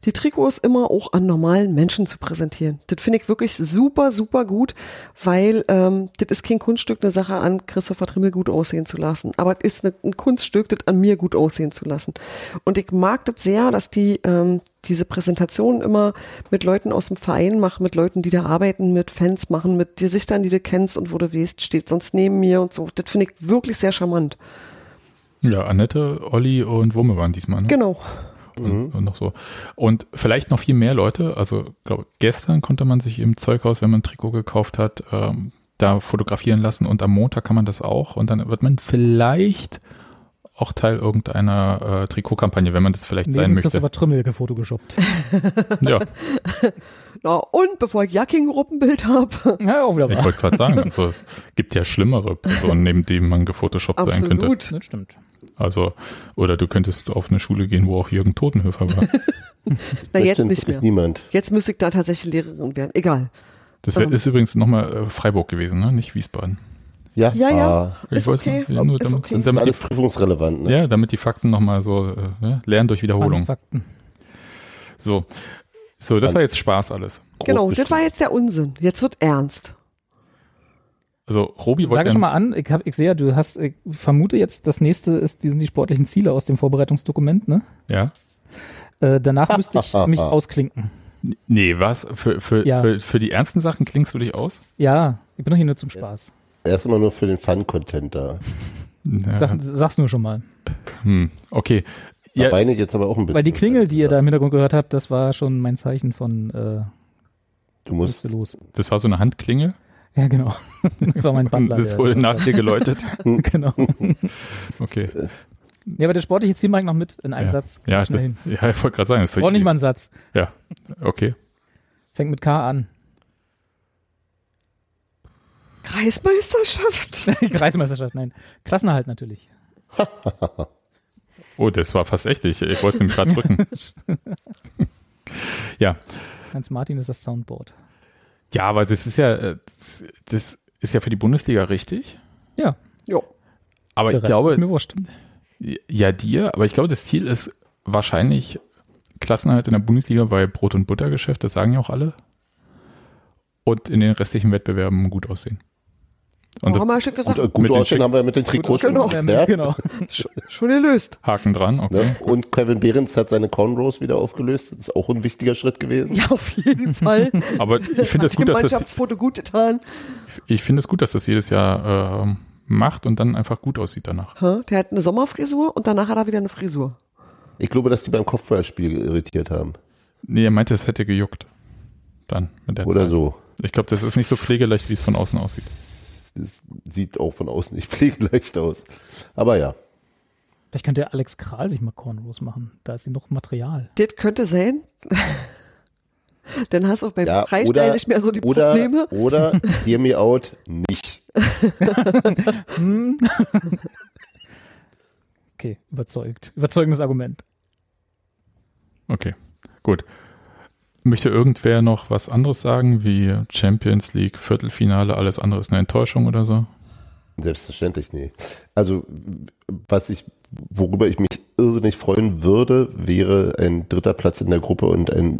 die Trikots immer auch an normalen Menschen zu präsentieren. Das finde ich wirklich super, super gut, weil ähm, das ist kein Kunststück, eine Sache an Christopher Trimmel gut aussehen zu lassen. Aber es ist eine, ein Kunststück, das an mir gut aussehen zu lassen. Und ich mag das sehr, dass die ähm, diese Präsentation immer mit Leuten aus dem Verein machen, mit Leuten, die da arbeiten, mit Fans machen, mit Gesichtern, die du kennst und wo du weißt, steht sonst neben mir und so. Das finde ich wirklich sehr charmant. Ja, Annette, Olli und Wumme waren diesmal. Ne? Genau. Und, und noch so. Und vielleicht noch viel mehr Leute. Also, glaube gestern konnte man sich im Zeughaus, wenn man ein Trikot gekauft hat, ähm, da fotografieren lassen. Und am Montag kann man das auch. Und dann wird man vielleicht auch Teil irgendeiner äh, Trikotkampagne, wenn man das vielleicht Nee, sein möchte. Christopher Trümmel gefotoshoppt. Ja, (laughs) Na, und bevor ich Jacking-Gruppenbild habe. Ja, auch wieder ich wollte gerade sagen, also (laughs) gibt ja schlimmere Personen, neben denen man gefotoshoppt sein könnte. Absolut. Das stimmt. Also, oder du könntest auf eine Schule gehen, wo auch Jürgen Totenhöfer war. (laughs) Na, jetzt nicht mehr. niemand. Jetzt müsste ich da tatsächlich Lehrerin werden. Egal. Das wär, Ähm. ist übrigens nochmal äh, Freiburg gewesen, ne? nicht Wiesbaden. Ja, Ja, ja. ah, Ich Ist weiß okay. ja, nur Ist damit, okay. Das ist damit alles prüfungsrelevant. die, Ne? ja, damit die Fakten nochmal so, äh, ne? lernen durch Wiederholung. Fakten. So, so, das war jetzt Spaß alles. Genau, das war jetzt der Unsinn. Jetzt wird ernst. Also, Robi wollte Sage schon mal an, ich, hab, ich sehe, ja, du hast, ich vermute jetzt, das nächste ist, die, sind die sportlichen Ziele aus dem Vorbereitungsdokument, ne? ja. Äh, danach müsste ich (laughs) mich ausklinken. Nee, was? Für, für, Ja. für, für die ernsten Sachen klingst du dich aus? Ja, ich bin doch hier nur zum Spaß. Er ist immer nur für den Fun-Content da. Ja. Sag, sag's nur schon mal. Hm, okay. Ja. Beine jetzt aber auch ein bisschen. Weil die Klingel, die ihr da im Hintergrund gehört habt, das war schon mein Zeichen von äh, Du musst. los. das war so eine Handklingel. Ja, genau. (laughs) Das war mein Butler. Das der- wurde nach dir geläutet. (laughs) genau. Okay. Ja, aber das sportliche Ziel mag ich noch mit in einem Ja. Satz. Ja, das, hin. ja ich wollte gerade sagen. Das Braucht nicht mal einen Satz. Ja, okay. Fängt mit K an. Kreismeisterschaft. (laughs) Kreismeisterschaft, nein. Klassenerhalt natürlich. Oh, das war fast echt. Ich, ich wollte es nämlich gerade drücken. (laughs) ja. Hans Martin ist das Soundboard. Ja, aber das ist ja, äh, das- ist ja für die Bundesliga richtig. Ja. Jo. Aber Der ich Rest glaube, ist mir wurscht. ja, dir, aber ich glaube, das Ziel ist wahrscheinlich Klassenerhalt in der Bundesliga, weil Brot- und Buttergeschäft, das sagen ja auch alle. Und in den restlichen Wettbewerben gut aussehen. Und Und das haben wir schon gesagt, Gut, Mit gut den aussehen haben wir mit den Trikots schon Genau. geklärt. Genau. (laughs) schon gelöst. Haken dran, okay. Ne? Und Kevin Behrens hat seine Cornrows wieder aufgelöst. Das ist auch ein wichtiger Schritt gewesen. Ja, auf jeden (laughs) Fall. Aber ich finde es gut, dass das, gut getan. ich finde es gut, dass das jedes Jahr ähm, macht und dann einfach gut aussieht danach. Der hat eine Sommerfrisur und danach hat er wieder eine Frisur. Ich glaube, dass die beim Kopfballspiel irritiert haben. Nee, er meinte, es hätte gejuckt. Dann mit der Oder Zeit. so. Ich glaube, das ist nicht so pflegeleicht, wie es von außen aussieht. Das sieht auch von außen nicht (laughs) pflegeleicht aus. Aber ja. Vielleicht könnte der Alex Kral sich mal Cornrows machen. Da ist noch Material. Das könnte sein. Dann hast du auch beim ja Freistellen oder, nicht mehr so die oder, Probleme. Oder, hear me out, nicht. (laughs) Hm. okay, überzeugt. Überzeugendes Argument. Okay, gut. Möchte irgendwer noch was anderes sagen, wie Champions League, Viertelfinale, alles andere ist eine Enttäuschung oder so? Selbstverständlich, nee. Also, was ich, worüber ich mich irrsinnig freuen würde, wäre ein dritter Platz in der Gruppe und ein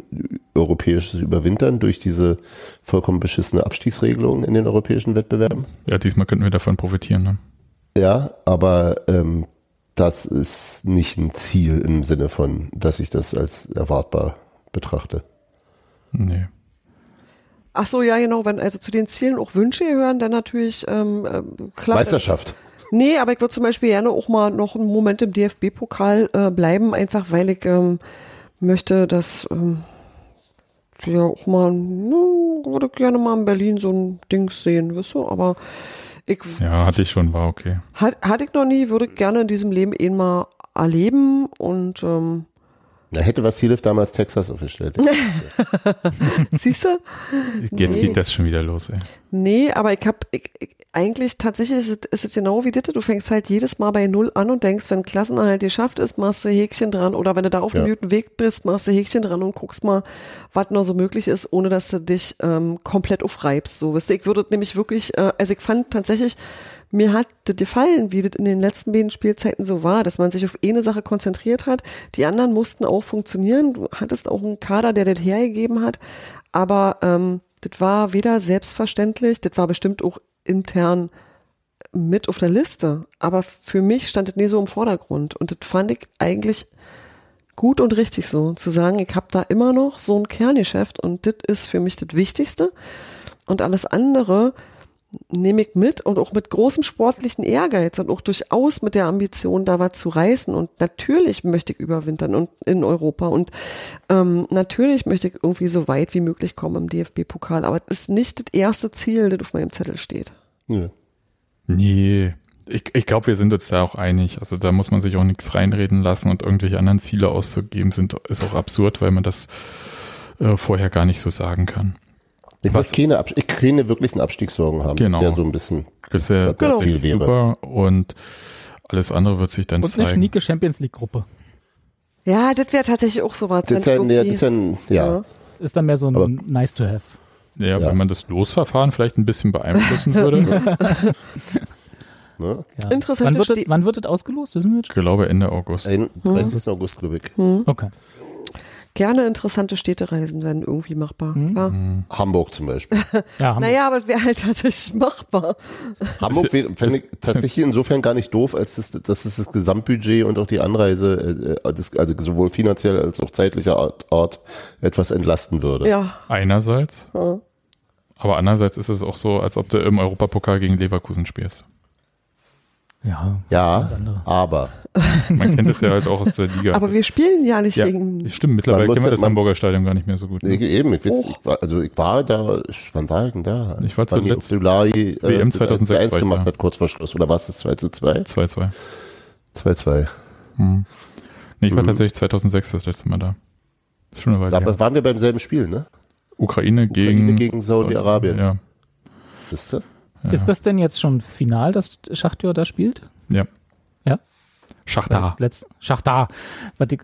europäisches Überwintern durch diese vollkommen beschissene Abstiegsregelung in den europäischen Wettbewerben. Ja, diesmal könnten wir davon profitieren. Ne? Ja, aber ähm, das ist nicht ein Ziel im Sinne von, dass ich das als erwartbar betrachte. Nee. Ach so, ja, genau. Wenn also zu den Zielen auch Wünsche gehören, dann natürlich ähm, ähm, klar. Meisterschaft. Nee, aber ich würde zum Beispiel gerne auch mal noch einen Moment im DFB-Pokal äh, bleiben, einfach weil ich ähm, möchte, dass ähm, ja auch mal, hm, würde gerne mal in Berlin so ein Dings sehen, weißt du, aber ich Ja, hatte ich schon, war okay. hat, hatte ich noch nie, würde ich gerne in diesem Leben eh mal erleben und ähm, Da hätte Vassiliev damals Texas aufgestellt. (laughs) siehst du? Jetzt Nee. geht das schon wieder los, ey. Nee, aber ich habe ich, ich, eigentlich tatsächlich ist es, ist es genau wie Ditte. Du fängst halt jedes Mal bei Null an und denkst, wenn Klassenerhalt geschafft ist, machst du Häkchen dran. Oder wenn du da auf Ja. einem guten Weg bist, machst du Häkchen dran und guckst mal, was noch so möglich ist, ohne dass du dich ähm, komplett aufreibst. So, weißt du, ich würde nämlich wirklich, äh, also ich fand tatsächlich, mir hat das gefallen, wie das in den letzten beiden Spielzeiten so war, dass man sich auf eine Sache konzentriert hat. Die anderen mussten auch funktionieren. Du hattest auch einen Kader, der das hergegeben hat. Aber ähm, das war weder selbstverständlich, das war bestimmt auch intern mit auf der Liste. Aber für mich stand das nie so im Vordergrund. Und das fand ich eigentlich gut und richtig so, zu sagen, ich habe da immer noch so ein Kerngeschäft und das ist für mich das Wichtigste. Und alles andere nehme ich mit und auch mit großem sportlichen Ehrgeiz und auch durchaus mit der Ambition, da was zu reißen. Und natürlich möchte ich überwintern und in Europa. Und ähm, natürlich möchte ich irgendwie so weit wie möglich kommen im DFB-Pokal. Aber das ist nicht das erste Ziel, das auf meinem Zettel steht. Nö. Nee. ich, ich glaube, wir sind uns da auch einig. Also da muss man sich auch nichts reinreden lassen und irgendwelche anderen Ziele auszugeben, sind, ist auch absurd, weil man das äh, vorher gar nicht so sagen kann. Ich will keine, ich keine wirklichen Abstiegssorgen haben, Genau. der so ein bisschen Das wäre was das Ziel wäre. super und alles andere wird sich dann Und eine zeigen. schnieke Champions League Gruppe. Ja, das wäre tatsächlich auch so was. Das ist ja, das ein- ja. Ja. Ist dann mehr so ein Aber- nice to have. Ja, Ja. wenn man das Losverfahren vielleicht ein bisschen beeinflussen (laughs) würde. (laughs) Ne? Ja. Interessante wann, wird das, Ste- wann wird das ausgelost? Wissen wir das? ich glaube Ende August. 31. August, glaube ich. Okay. Gerne interessante Städtereisen werden irgendwie machbar. Hm. Klar. Hamburg zum Beispiel. (laughs) Ja, haben Naja, aber wäre halt tatsächlich machbar. Hamburg wäre- fände ich tatsächlich insofern gar nicht doof, als das, dass es das Gesamtbudget und auch die Anreise, äh, das, also sowohl finanziell als auch zeitlicher Art, Art etwas entlasten würde. Ja. Einerseits, ja. aber andererseits ist es auch so, als ob du im Europapokal gegen Leverkusen spielst. Ja. Ja, aber Man kennt es ja halt auch aus der Liga. Aber wir spielen ja nicht ja, gegen. stimmt, mittlerweile kennen wir ja- das man- Hamburger Stadion gar nicht mehr so gut. Ne? eben, ich, weiß, ich war, also ich war da, ich- wann war ich denn da? Ich war zuletzt- Abdullahi, äh, WM das 2006 1 war ich gemacht da. hat, kurz vor Schluss, oder war es das 2 zu 2? 2-2. 2-2. Hm. Nee, ich war Mhm. tatsächlich 2006 das letzte Mal da. Schon eine Weile Da her. waren wir beim selben Spiel, ne? Ukraine gegen, Ukraine gegen Saudi-Arabien. Ja, Wisst ihr? Ja. Ist das denn jetzt schon final, dass Schachtjör da spielt? ja. Ja. Schachtar. Letz, Schachtar.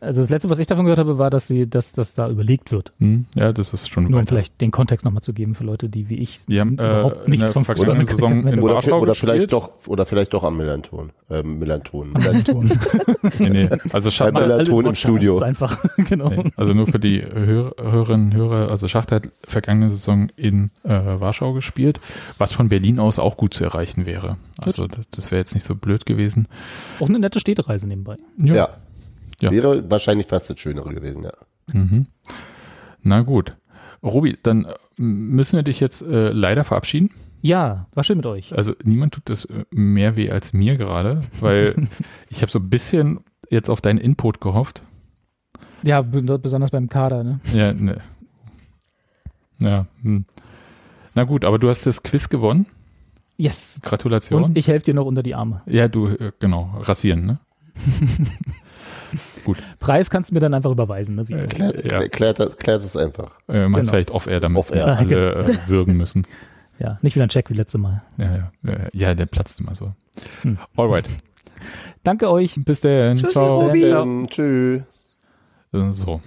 Also das letzte, was ich davon gehört habe, war, dass sie, dass das da überlegt wird. Hm, ja, das ist schon Nur um vielleicht den Kontext nochmal zu geben für Leute, die wie ich Die haben, äh, überhaupt in nichts vergangenen Fußball haben. in Oder, Warschau oder vielleicht gespielt. doch, oder vielleicht doch am Melanton. Ähm, Melanton. Melanton. (laughs) Nee, nee. Also Schachtar, Melanton im Studio. Einfach, (laughs) genau. nee, also nur für die Hör Hörerinnen und Hörer, also Schachter hat vergangene Saison in äh, Warschau gespielt, was von Berlin aus auch gut zu erreichen wäre. Also das, das wäre jetzt nicht so blöd gewesen. Auch eine nette Städtereise nebenbei. ja. Ja. Wäre wahrscheinlich fast das Schönere gewesen, ja. Mhm. Na gut. Robi, dann äh, müssen wir dich jetzt äh, leider verabschieden. Ja, war schön mit euch. Also niemand tut das äh, mehr weh als mir gerade, weil (laughs) ich habe so ein bisschen jetzt auf deinen Input gehofft. Ja, besonders beim Kader, ne? Ja, ne. Ja. Hm. Na gut, aber du hast das Quiz gewonnen. Yes. Gratulation. Und ich helfe dir noch unter die Arme. ja, du, äh, genau, rasieren, ne? (laughs) Preis kannst du mir dann einfach überweisen, ne? Wie, Klärt, Ja. klärt, das, klärt es einfach. Äh, meinst Genau. vielleicht off-air, damit Off-air. wir alle (laughs) äh, würgen müssen. (laughs) ja, nicht wieder ein Check wie letztes Mal. Ja, ja, ja, ja, der platzt immer so. Hm. Alright. Danke euch. Bis dann. Tschüssi, Ciao. Dann, tschüss. Äh, So.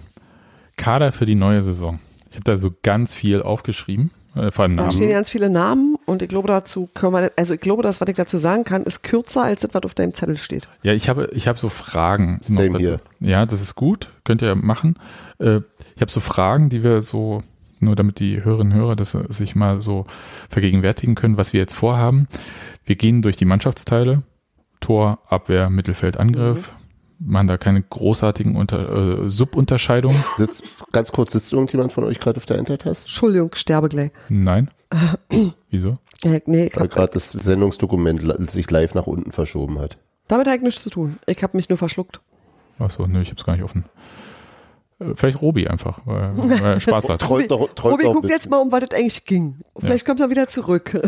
Kader für die neue Saison. Ich habe da so ganz viel aufgeschrieben, äh, vor allem Da Namen. stehen ganz viele Namen und ich glaube dazu können wir, also ich glaube, das, was ich dazu sagen kann, ist kürzer als das, was auf deinem Zettel steht. Ja, ich habe, ich habe so Fragen. Same dazu. here. Ja, das ist gut. Könnt ihr machen. Äh, ich habe so Fragen, die wir so, nur damit die Hörerinnen und Hörer das äh, sich mal so vergegenwärtigen können, was wir jetzt vorhaben. Wir gehen durch die Mannschaftsteile. Tor, Abwehr, Mittelfeld, Angriff. Machen da keine großartigen Unter, äh, Subunterscheidungen. (laughs) Sitzt, ganz kurz, sitzt irgendjemand von euch gerade auf der Enter-Taste? Entschuldigung, ich sterbe gleich. Nein. (clears throat) Wieso? Äh, nee, ich Weil gerade das Sendungsdokument sich live nach unten verschoben hat. damit habe ich nichts zu tun. Ich habe mich nur verschluckt. Achso, nö, ich hab's gar nicht offen. Äh, Vielleicht Robi einfach, weil, weil er Spaß hat. Robi ein guckt jetzt mal um, was es eigentlich ging. Vielleicht kommt er wieder zurück.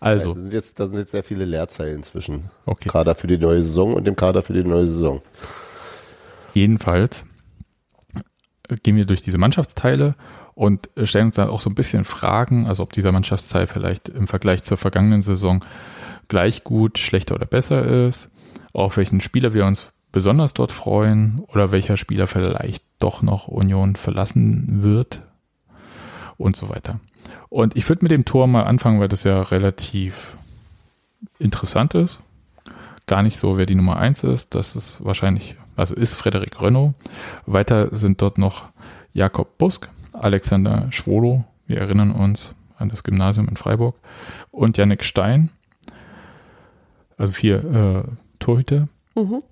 Also, Da sind, jetzt, da sind jetzt sehr viele Leerzeilen zwischen okay. Kader für die neue Saison und dem Kader für die neue Saison. Jedenfalls äh, gehen wir durch diese Mannschaftsteile und äh, stellen uns dann auch so ein bisschen Fragen, also ob dieser Mannschaftsteil vielleicht im Vergleich zur vergangenen Saison gleich gut, schlechter oder besser ist, auf welchen Spieler wir uns besonders dort freuen oder welcher Spieler vielleicht doch noch Union verlassen wird und so weiter. Und ich würde mit dem Tor mal anfangen, weil das ja relativ interessant ist. Gar nicht so, wer die Nummer eins ist. Das ist wahrscheinlich, also ist Frederik Renault. Weiter sind dort noch Jakob Busk, Alexander Schwolo, wir erinnern uns an das Gymnasium in Freiburg, und Yannick Stein. Also vier äh, Torhüter. Mhm.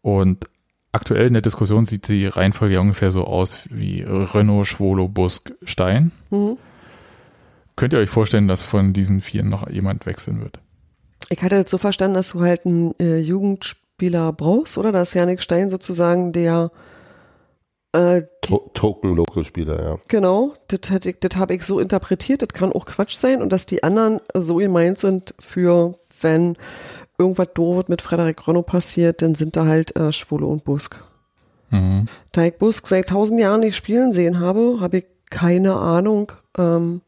Und aktuell in der Diskussion sieht die Reihenfolge ja ungefähr so aus wie Renault, Schwolo, Busk, Stein. Mhm. Könnt ihr euch vorstellen, dass von diesen vier noch jemand wechseln wird? Ich hatte jetzt so verstanden, dass du halt einen äh, Jugendspieler brauchst, oder? Dass Janik Stein sozusagen der äh, die, To Token-Local-Spieler, ja. genau, das hätte ich- das habe ich so interpretiert, das kann auch Quatsch sein und dass die anderen so gemeint sind für wenn irgendwas doofes mit Frederik Ronno passiert, dann sind da halt äh, Schwule und Busk. Mhm. Da ich Busk seit tausend Jahren nicht spielen sehen habe, habe ich keine Ahnung, ähm,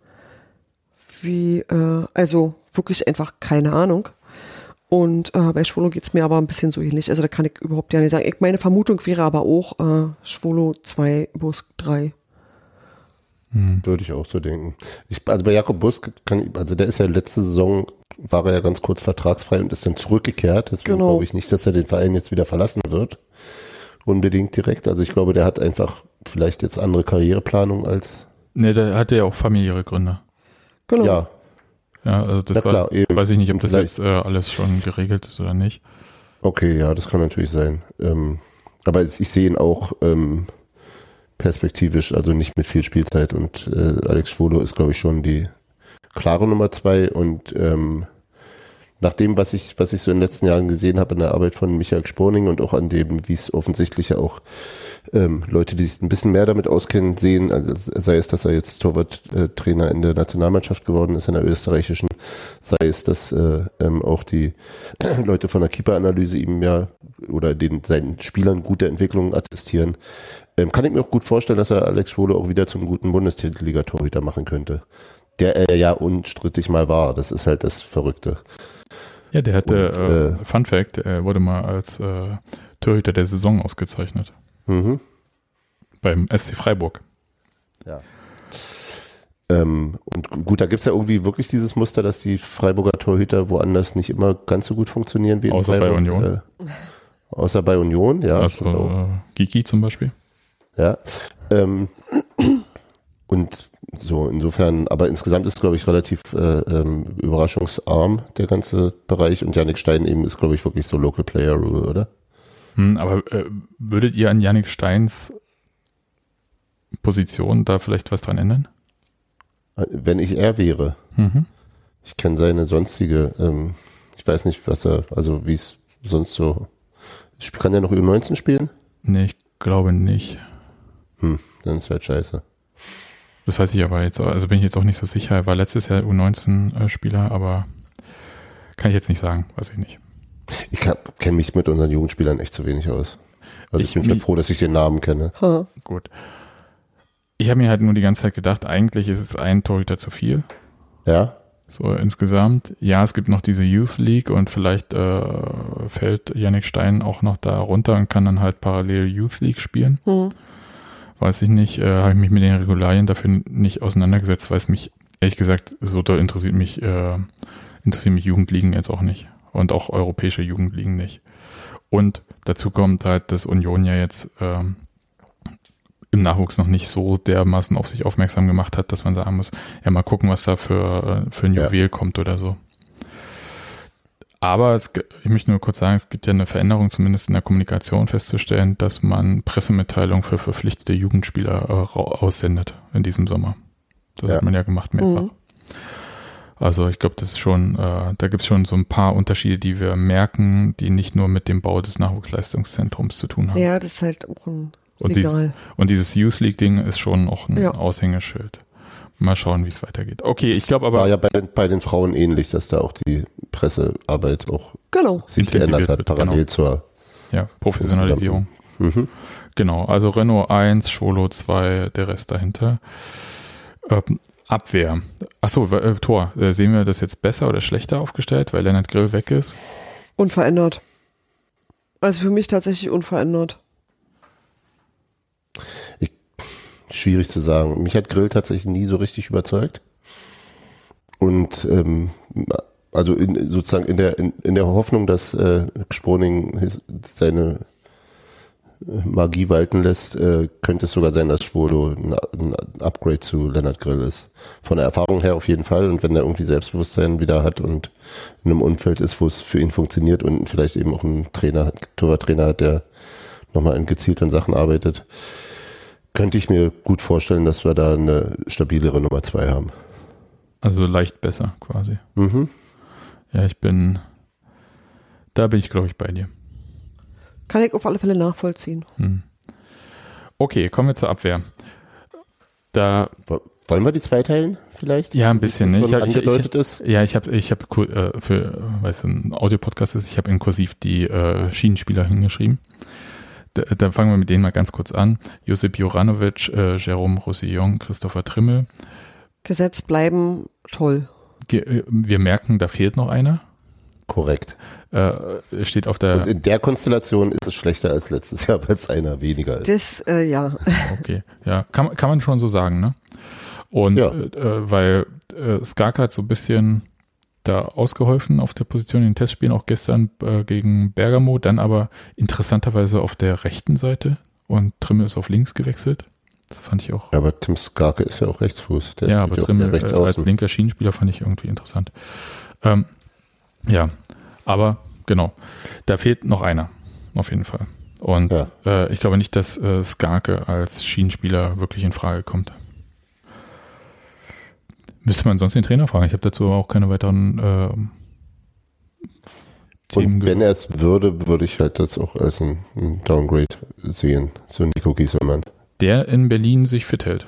wie, äh, also wirklich einfach keine Ahnung. Und äh, bei Schwolo geht's mir aber ein bisschen so ähnlich. Also da kann ich überhaupt ja nicht sagen. Ich, meine Vermutung wäre aber auch äh, Schwolo 2, Busk 3. Würde ich auch so denken. Ich, also bei Jakob Busk kann ich, also der ist ja letzte Saison, war er ja ganz kurz vertragsfrei und ist dann zurückgekehrt. Deswegen Genau. glaube ich nicht, dass er den Verein jetzt wieder verlassen wird. Unbedingt direkt. Also ich glaube, der hat einfach vielleicht jetzt andere Karriereplanung als Ne, der hatte ja auch familiäre Gründe. Genau. ja. Ja, also das klar, war, eben. weiß ich nicht, ob das jetzt äh, alles schon geregelt ist oder nicht. Okay, ja, das kann natürlich sein. Ähm, aber ich sehe ihn auch ähm, perspektivisch, also nicht mit viel Spielzeit. Und äh, Alex Schwolo ist, glaube ich, schon die klare Nummer zwei. Und ähm, nach dem, was ich, was ich so in den letzten Jahren gesehen habe in der Arbeit von Michael Sporning und auch an dem, wie es offensichtlich ja auch ähm, Leute, die sich ein bisschen mehr damit auskennen, sehen, also sei es, dass er jetzt Torwart-Trainer in der Nationalmannschaft geworden ist, in der österreichischen, sei es, dass äh, ähm, auch die (clears throat) Leute von der Keeper-Analyse ihm ja oder den seinen Spielern gute Entwicklungen attestieren, ähm, kann ich mir auch gut vorstellen, dass er Alex Schwole auch wieder zum guten Bundesliga-Torhüter machen könnte. Der er ja unstrittig mal war. Das ist halt das Verrückte. Ja, der hatte, Und, äh, äh, Fun Fact, er wurde mal als äh, Torhüter der Saison ausgezeichnet. Mhm. Beim SC Freiburg. Ja. Ähm, und gut, da gibt's ja irgendwie wirklich dieses Muster, dass die Freiburger Torhüter woanders nicht immer ganz so gut funktionieren wie in Außer bei Freiburg. Union. Äh, außer bei Union, ja. also genau. Giki zum Beispiel. Ja. Ähm, und so, insofern, aber insgesamt ist, glaube ich, relativ äh, ähm, überraschungsarm der ganze Bereich und Janik Stein eben ist, glaube ich, wirklich so Local Player Rule, oder? Hm, aber äh, würdet ihr an Yannick Steins Position da vielleicht was dran ändern? Wenn ich er wäre. Mhm. Ich kenne seine sonstige, ähm, ich weiß nicht, was er, also wie es sonst so. Kann er noch U19 spielen? Nee, ich glaube nicht. Hm, dann ist halt scheiße. Das weiß ich aber jetzt, also bin ich jetzt auch nicht so sicher. Er war letztes Jahr U19-Spieler, aber kann ich jetzt nicht sagen, weiß ich nicht. Ich kenne mich mit unseren Jugendspielern echt zu wenig aus. Also ich, Ich bin schon froh, dass ich den Namen kenne. Ha. Gut. Ich habe mir halt nur die ganze Zeit gedacht, eigentlich ist es ein Torhüter zu viel. Ja? So insgesamt. Ja, es gibt noch diese Youth League und vielleicht äh, fällt Yannick Stein auch noch da runter und kann dann halt parallel Youth League spielen. Hm. Weiß ich nicht. Äh, habe ich mich mit den Regularien dafür nicht auseinandergesetzt, weil es mich, ehrlich gesagt, so doll interessiert mich, äh, interessiert mich Jugendligen jetzt auch nicht. Und auch europäische Jugendligen nicht. Und dazu kommt halt, dass Union ja jetzt ähm, im Nachwuchs noch nicht so dermaßen auf sich aufmerksam gemacht hat, dass man sagen muss, ja mal gucken, was da für, äh, für ein Ja. Juwel kommt oder so. Aber es, ich möchte nur kurz sagen, es gibt ja eine Veränderung, zumindest in der Kommunikation festzustellen, dass man Pressemitteilungen für verpflichtete Jugendspieler äh, aussendet in diesem Sommer. Das Ja. hat man ja gemacht mehrfach. Mhm. Also ich glaube, das ist schon, äh, da gibt es schon so ein paar Unterschiede, die wir merken, die nicht nur mit dem Bau des Nachwuchsleistungszentrums zu tun haben. Ja, das ist halt auch ein Und dies- Signal. Und dieses Youth League-Ding ist schon auch ein Ja. Aushängeschild. Mal schauen, wie es weitergeht. Okay, ich glaube War aber, ja bei, den- bei den Frauen ähnlich, dass da auch die Pressearbeit auch Genau. sich geändert hat, wird, parallel genau. zur ja, Professionalisierung. Mhm. Genau, also Renault 1, Schwolo 2, der Rest dahinter. Ähm, Abwehr. Achso, äh, Tor. Äh, sehen wir das jetzt besser oder schlechter aufgestellt, weil Lennart Grill weg ist? Unverändert. Also für mich tatsächlich unverändert. Schwierig zu sagen. Mich hat Grill tatsächlich nie so richtig überzeugt. Und ähm, also in, sozusagen in der in, in der Hoffnung, dass äh, Sponing his, seine Magie walten lässt, äh, könnte es sogar sein, dass Schwodo ein, ein Upgrade zu Leonard Grill ist. Von der Erfahrung her auf jeden Fall. Und wenn er irgendwie Selbstbewusstsein wieder hat und in einem Umfeld ist, wo es für ihn funktioniert und vielleicht eben auch einen Trainer, Torwarttrainer hat, der nochmal in gezielten Sachen arbeitet, könnte ich mir gut vorstellen, dass wir da eine stabilere Nummer zwei haben. Also leicht besser quasi. Mhm. Ja, ich bin, da bin ich glaube ich bei dir. Kann ich auf alle Fälle nachvollziehen. Hm. Okay, kommen wir zur Abwehr. Da Wollen wir die zweiteilen vielleicht? Ja, ein bisschen. Ne? Ich hab, ich, angedeutet ich, ist. Ja, ich habe, ich habe äh, für, weißt du, ein Audiopodcast ist, ich habe in Kursiv die äh, Schienenspieler hingeschrieben. Da, da fangen wir mit denen mal ganz kurz an. Josip Joranovic, äh, Jerome Roussillon, Christopher Trimmel. Gesetz bleiben toll. Ge äh, wir merken, da fehlt noch einer. Korrekt. Äh, steht auf der. Und in der Konstellation ist es schlechter als letztes Jahr, weil es einer weniger ist. Das, äh, ja. Okay, ja, kann, kann man schon so sagen, ne? Und Ja. äh, weil äh, Skarka hat so ein bisschen da ausgeholfen auf der Position in den Testspielen, auch gestern äh, gegen Bergamo, dann aber interessanterweise auf der rechten Seite und Trimmel ist auf links gewechselt. Das fand ich auch. Ja, aber Tim Skarke ist ja auch Rechtsfuß. Der ja, aber Trimmel rechts äh, als linker Schienenspieler fand ich irgendwie interessant. Ähm, ja, aber genau, da fehlt noch einer, auf jeden Fall. Und Ja. äh, ich glaube nicht, dass äh, Skarke als Schienenspieler wirklich in Frage kommt. Müsste man sonst den Trainer fragen. Ich habe dazu auch keine weiteren äh, Themen Und wenn er es würde, würde ich halt das auch als ein, ein Downgrade sehen zu Nico Gieselmann. Der in Berlin sich fit hält.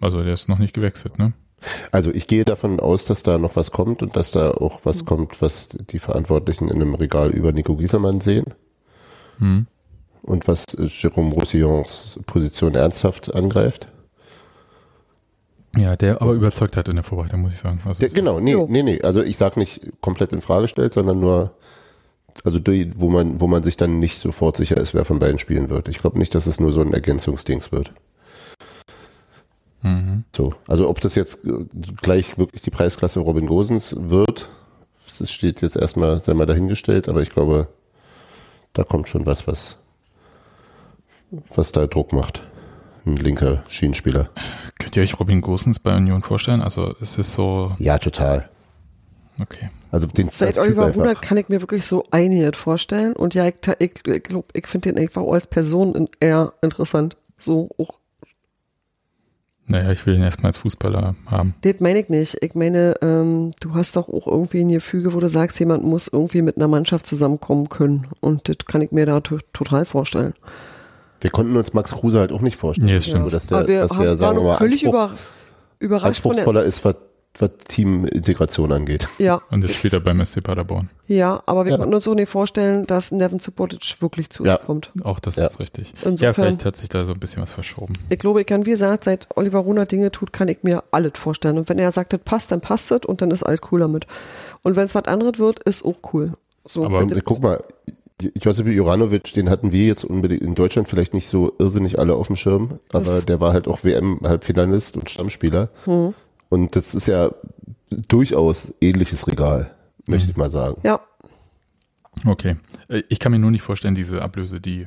Also der ist noch nicht gewechselt, ne? Also ich gehe davon aus, dass da noch was kommt und dass da auch was kommt, was die Verantwortlichen in einem Regal über Nico Gieselmann sehen Hm. und was Jérôme Roussillons Position ernsthaft angreift. Ja, der aber überzeugt hat in der Vorbereitung, muss ich sagen. Also Ja, genau, nee, Jo. nee, nee. Also ich sag nicht komplett in Frage stellt, sondern nur, also die, wo man, wo man sich dann nicht sofort sicher ist, wer von beiden spielen wird. Ich glaube nicht, dass es nur so ein Ergänzungsdings wird. Mhm. So, also ob das jetzt äh, gleich wirklich die Preisklasse Robin Gosens wird, das steht jetzt erstmal, sei mal dahingestellt, aber ich glaube, da kommt schon was, was, was da Druck macht. Ein linker Schienenspieler. Könnt ihr euch Robin Gosens bei Union vorstellen? Also es ist so, Ja, total. okay. Also den Seit Oliver. Runert kann ich mir wirklich so einiges vorstellen. Und ja, ich, ich, ich glaube, ich finde den einfach auch als Person in- eher interessant. So auch, Naja, ich will ihn erstmal als Fußballer haben. das meine ich nicht. Ich meine, ähm, du hast doch auch irgendwie ein Gefüge, wo du sagst, jemand muss irgendwie mit einer Mannschaft zusammenkommen können. Und das kann ich mir da to total vorstellen. Wir konnten uns Max Kruse halt auch nicht vorstellen. Nee, das stimmt. Also, dass der, Aber wir dass haben, der sagen wir mal, völlig Anspruch, über, überrascht anspruchsvoller ist, was, was Teamintegration angeht. ja, (laughs) Und jetzt spielt er beim SC Paderborn. ja, aber wir Ja. konnten uns auch nicht vorstellen, dass Nevin Subotic wirklich zu uns Ja. kommt. Auch das Ja. ist richtig. Insofern- ja, vielleicht hat sich da so ein bisschen was verschoben. Ich glaube, ich kann, wie gesagt, seit Oliver Runert Dinge tut, kann ich mir alles vorstellen. Und wenn er sagt, das passt, dann passt es und dann ist alles cool damit. Und wenn es was anderes wird, ist auch cool. So, Aber- und Guck mal, Josip Juranovic, den hatten wir jetzt unbedingt in Deutschland vielleicht nicht so irrsinnig alle auf dem Schirm, aber Das- der war halt auch WM-Halbfinalist und Stammspieler. Hm. Und das ist ja durchaus ähnliches Regal, möchte Mhm. ich mal sagen. ja, Okay. Äh, Ich kann mir nur nicht vorstellen, diese Ablöse, die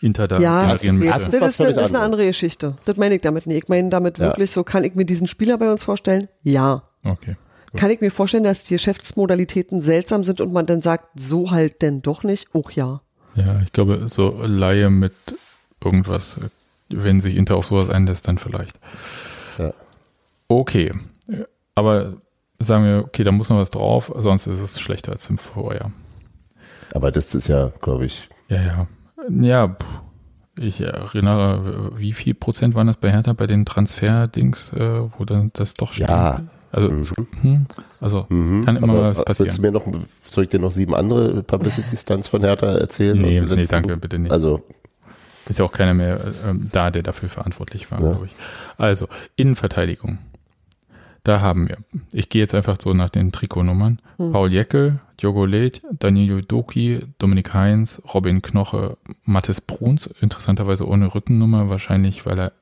Inter da ja, generieren das, möchte. das, ist das völlig ist eine andere Geschichte. Das meine ich damit nicht. Ich meine damit Ja. wirklich so, kann ich mir diesen Spieler bei uns vorstellen? Ja. Okay. Kann ich mir vorstellen, dass die Geschäftsmodalitäten seltsam sind und man dann sagt, so halt denn doch nicht? Auch ja. Ja, ich glaube, so Laie mit irgendwas, wenn sich Inter auf sowas einlässt, dann vielleicht. Ja. Okay. Aber sagen wir, okay, da muss noch was drauf, sonst ist es schlechter als im Vorjahr. Aber das ist ja, glaube ich, Ja, ja. Ja, ich erinnere, wie viel Prozent waren das bei Hertha bei den Transfer-Dings, äh, wo dann das doch stimmt? Ja. Also, Mhm. hm, also mhm. kann immer aber was Willst du passieren. mir noch, soll ich dir noch sieben andere Publicity-Stunts von Hertha erzählen? Nee, nee, danke, bitte nicht. Also, Ist ja auch keiner mehr ähm, da, der dafür verantwortlich war, Ja. glaube ich. Also, Innenverteidigung. Da haben wir, ich gehe jetzt einfach so nach den Trikotnummern. Hm. Paul Jeckel, Diogo Leth, Danilo Doki, Dominik Heinz, Robin Knoche, Mathis Bruns, interessanterweise ohne Rückennummer, wahrscheinlich, weil er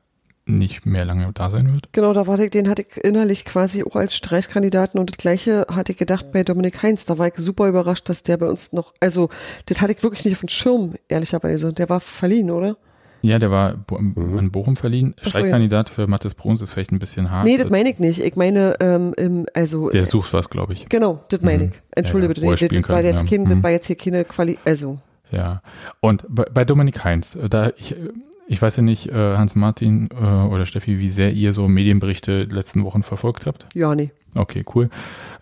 nicht mehr lange da sein wird. Genau, da war ich, den hatte ich innerlich quasi auch als Streichkandidaten und das gleiche hatte ich gedacht bei Dominik Heinz. Da war ich super überrascht, dass der bei uns noch, also das hatte ich wirklich nicht auf dem Schirm, ehrlicherweise. Der war verliehen, oder? Ja, der war Mhm. an Bochum verliehen. So, Streitkandidat für Mathis Bruns ist vielleicht ein bisschen hart. Nee, das meine ich nicht. Ich meine, ähm, im, also Der sucht was, glaube ich. genau, das meine Mhm. ich. Entschuldige Ja, bitte, nee, spielen das war kann, jetzt ja. kein, das war jetzt hier keine Quali, also Ja, und bei, bei Dominik Heinz, äh, da ich, äh, ich weiß ja nicht, äh, Hans-Martin äh, oder Steffi, wie sehr ihr so Medienberichte die letzten Wochen verfolgt habt. ja, nee. Okay, cool.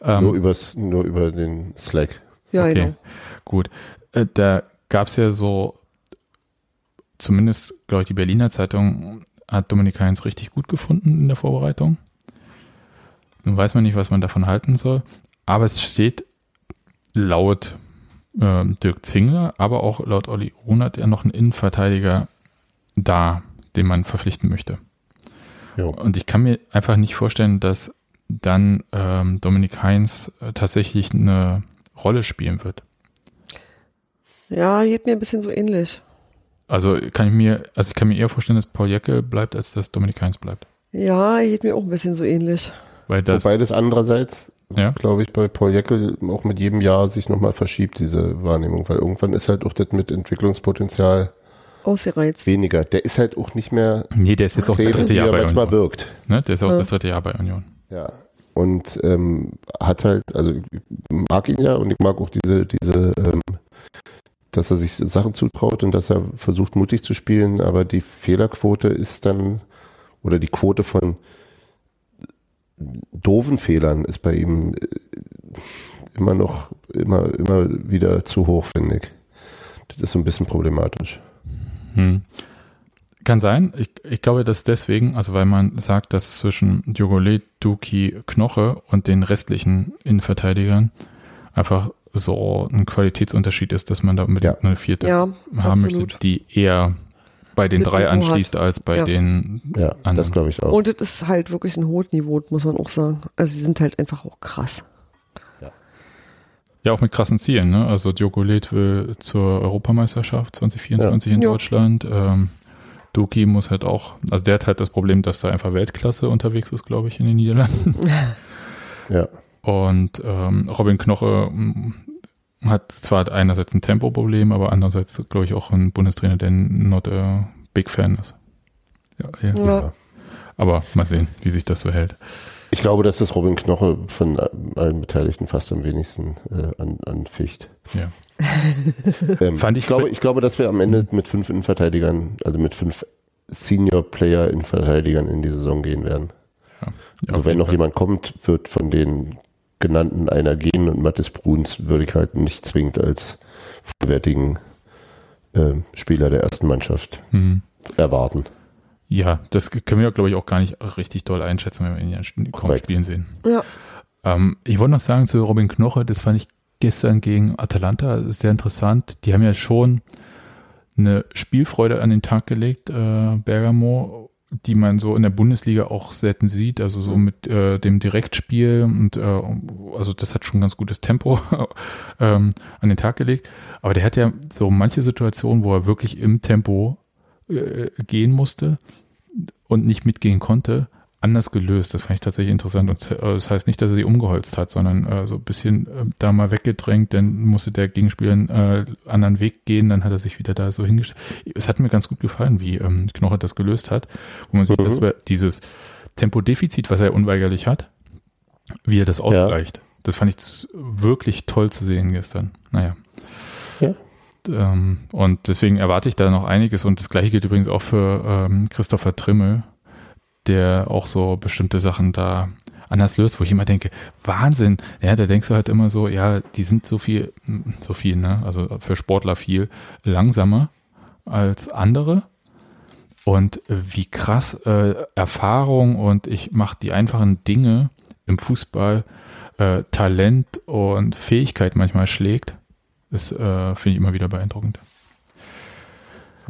Ähm, nur, übers, nur über den Slack. Ja, okay, genau. gut. Äh, da gab es ja so, zumindest, glaube ich, die Berliner Zeitung hat Dominik Heinz richtig gut gefunden in der Vorbereitung. Nun weiß man nicht, was man davon halten soll. Aber es steht laut äh, Dirk Zingler, aber auch laut Olli Runert ja noch ein Innenverteidiger da, den man verpflichten möchte. Jo. Und ich kann mir einfach nicht vorstellen, dass dann ähm, Dominik Heinz äh, tatsächlich eine Rolle spielen wird. Ja, geht mir ein bisschen so ähnlich. Also kann ich mir, also ich kann mir eher vorstellen, dass Paul Jecke bleibt, als dass Dominik Heinz bleibt. Ja, geht mir auch ein bisschen so ähnlich. Weil das, Wobei das andererseits, Ja. glaube ich, bei Paul Jeckel auch mit jedem Jahr sich nochmal verschiebt, diese Wahrnehmung, weil irgendwann ist halt auch das mit Entwicklungspotenzial Ausgereizt. weniger. Der ist halt auch nicht mehr nee, der ist jetzt auch das dritte Jahr bei manchmal Union. wirkt. Ne? Der ist auch Ja. das dritte Jahr bei Union. Ja. Und ähm, hat halt, also ich mag ihn ja und ich mag auch diese, diese, ähm, dass er sich Sachen zutraut und dass er versucht, mutig zu spielen, aber die Fehlerquote ist dann, oder die Quote von doofen Fehlern ist bei ihm äh, immer noch, immer, immer wieder zu hoch, finde ich. Das ist so ein bisschen problematisch. Hm. Kann sein. Ich, ich glaube, dass deswegen, also weil man sagt, dass zwischen Djogolet, Duki, Knoche und den restlichen Innenverteidigern einfach so ein Qualitätsunterschied ist, dass man da unbedingt Ja. eine vierte Ja, haben absolut. möchte, die eher bei den Das drei Niveau hat. anschließt als bei Ja. den Ja, das anderen. glaube ich auch. Und es ist halt wirklich ein hohes Niveau, muss man auch sagen. Also sie sind halt einfach auch krass. Ja, auch mit krassen Zielen. Ne? Also Djokolet will zur Europameisterschaft 2024 in Ja. Deutschland. Ähm, Duki muss halt auch, also der hat halt das Problem, dass da einfach Weltklasse unterwegs ist, glaube ich, in den Niederlanden. (laughs) Ja. Und ähm, Robin Knoche mm, hat zwar einerseits ein Tempoproblem, aber andererseits, glaube ich, auch ein Bundestrainer, der not a big fan ist. Ja, ja. Ja. Aber mal sehen, wie sich das so hält. Ich glaube, dass das Robin Knoche von allen Beteiligten fast am wenigsten äh, an, anficht. Ja. (laughs) Ähm, Fand ich- ich, glaube, ich glaube, dass wir am Ende mit fünf Innenverteidigern, also mit fünf Senior-Player-Innenverteidigern in die Saison gehen werden. Ja, Also auf wenn jeden noch Fall. jemand kommt, wird von den genannten einer gehen und Mathis Bruns würde ich halt nicht zwingend als vollwertigen äh, Spieler der ersten Mannschaft Hm. erwarten. Ja, das können wir, glaube ich, auch gar nicht richtig doll einschätzen, wenn wir ihn ja kaum spielen sehen. Ja. Ähm, ich wollte noch sagen zu Robin Knoche, das fand ich gestern gegen Atalanta sehr interessant. Die haben ja schon eine Spielfreude an den Tag gelegt, äh, Bergamo, die man so in der Bundesliga auch selten sieht. Also so mit äh, dem Direktspiel und äh, also das hat schon ganz gutes Tempo (laughs) ähm, an den Tag gelegt. Aber der hat ja so manche Situationen, wo er wirklich im Tempo äh, gehen musste und nicht mitgehen konnte, anders gelöst. Das fand ich tatsächlich interessant. Und äh, das heißt nicht, dass er sie umgeholzt hat, sondern äh, so ein bisschen äh, da mal weggedrängt, dann musste der Gegenspieler einen äh, anderen Weg gehen, dann hat er sich wieder da so hingestellt. Es hat mir ganz gut gefallen, wie ähm, Knoche das gelöst hat, wo man sieht, Mhm. dass wir dieses Tempodefizit, was er unweigerlich hat, wie er das ausgleicht. Das fand ich wirklich toll zu sehen gestern. Naja. Ja. Ähm, und deswegen erwarte ich da noch einiges. Und das gleiche gilt übrigens auch für ähm, Christopher Trimmel, der auch so bestimmte Sachen da anders löst, wo ich immer denke, Wahnsinn. Ja, da denkst du halt immer so, ja, die sind so viel, so viel, ne? Also für Sportler viel langsamer als andere. Und wie krass äh, Erfahrung und ich mache die einfachen Dinge im Fußball äh, Talent und Fähigkeit manchmal schlägt, ist, äh, finde ich immer wieder beeindruckend.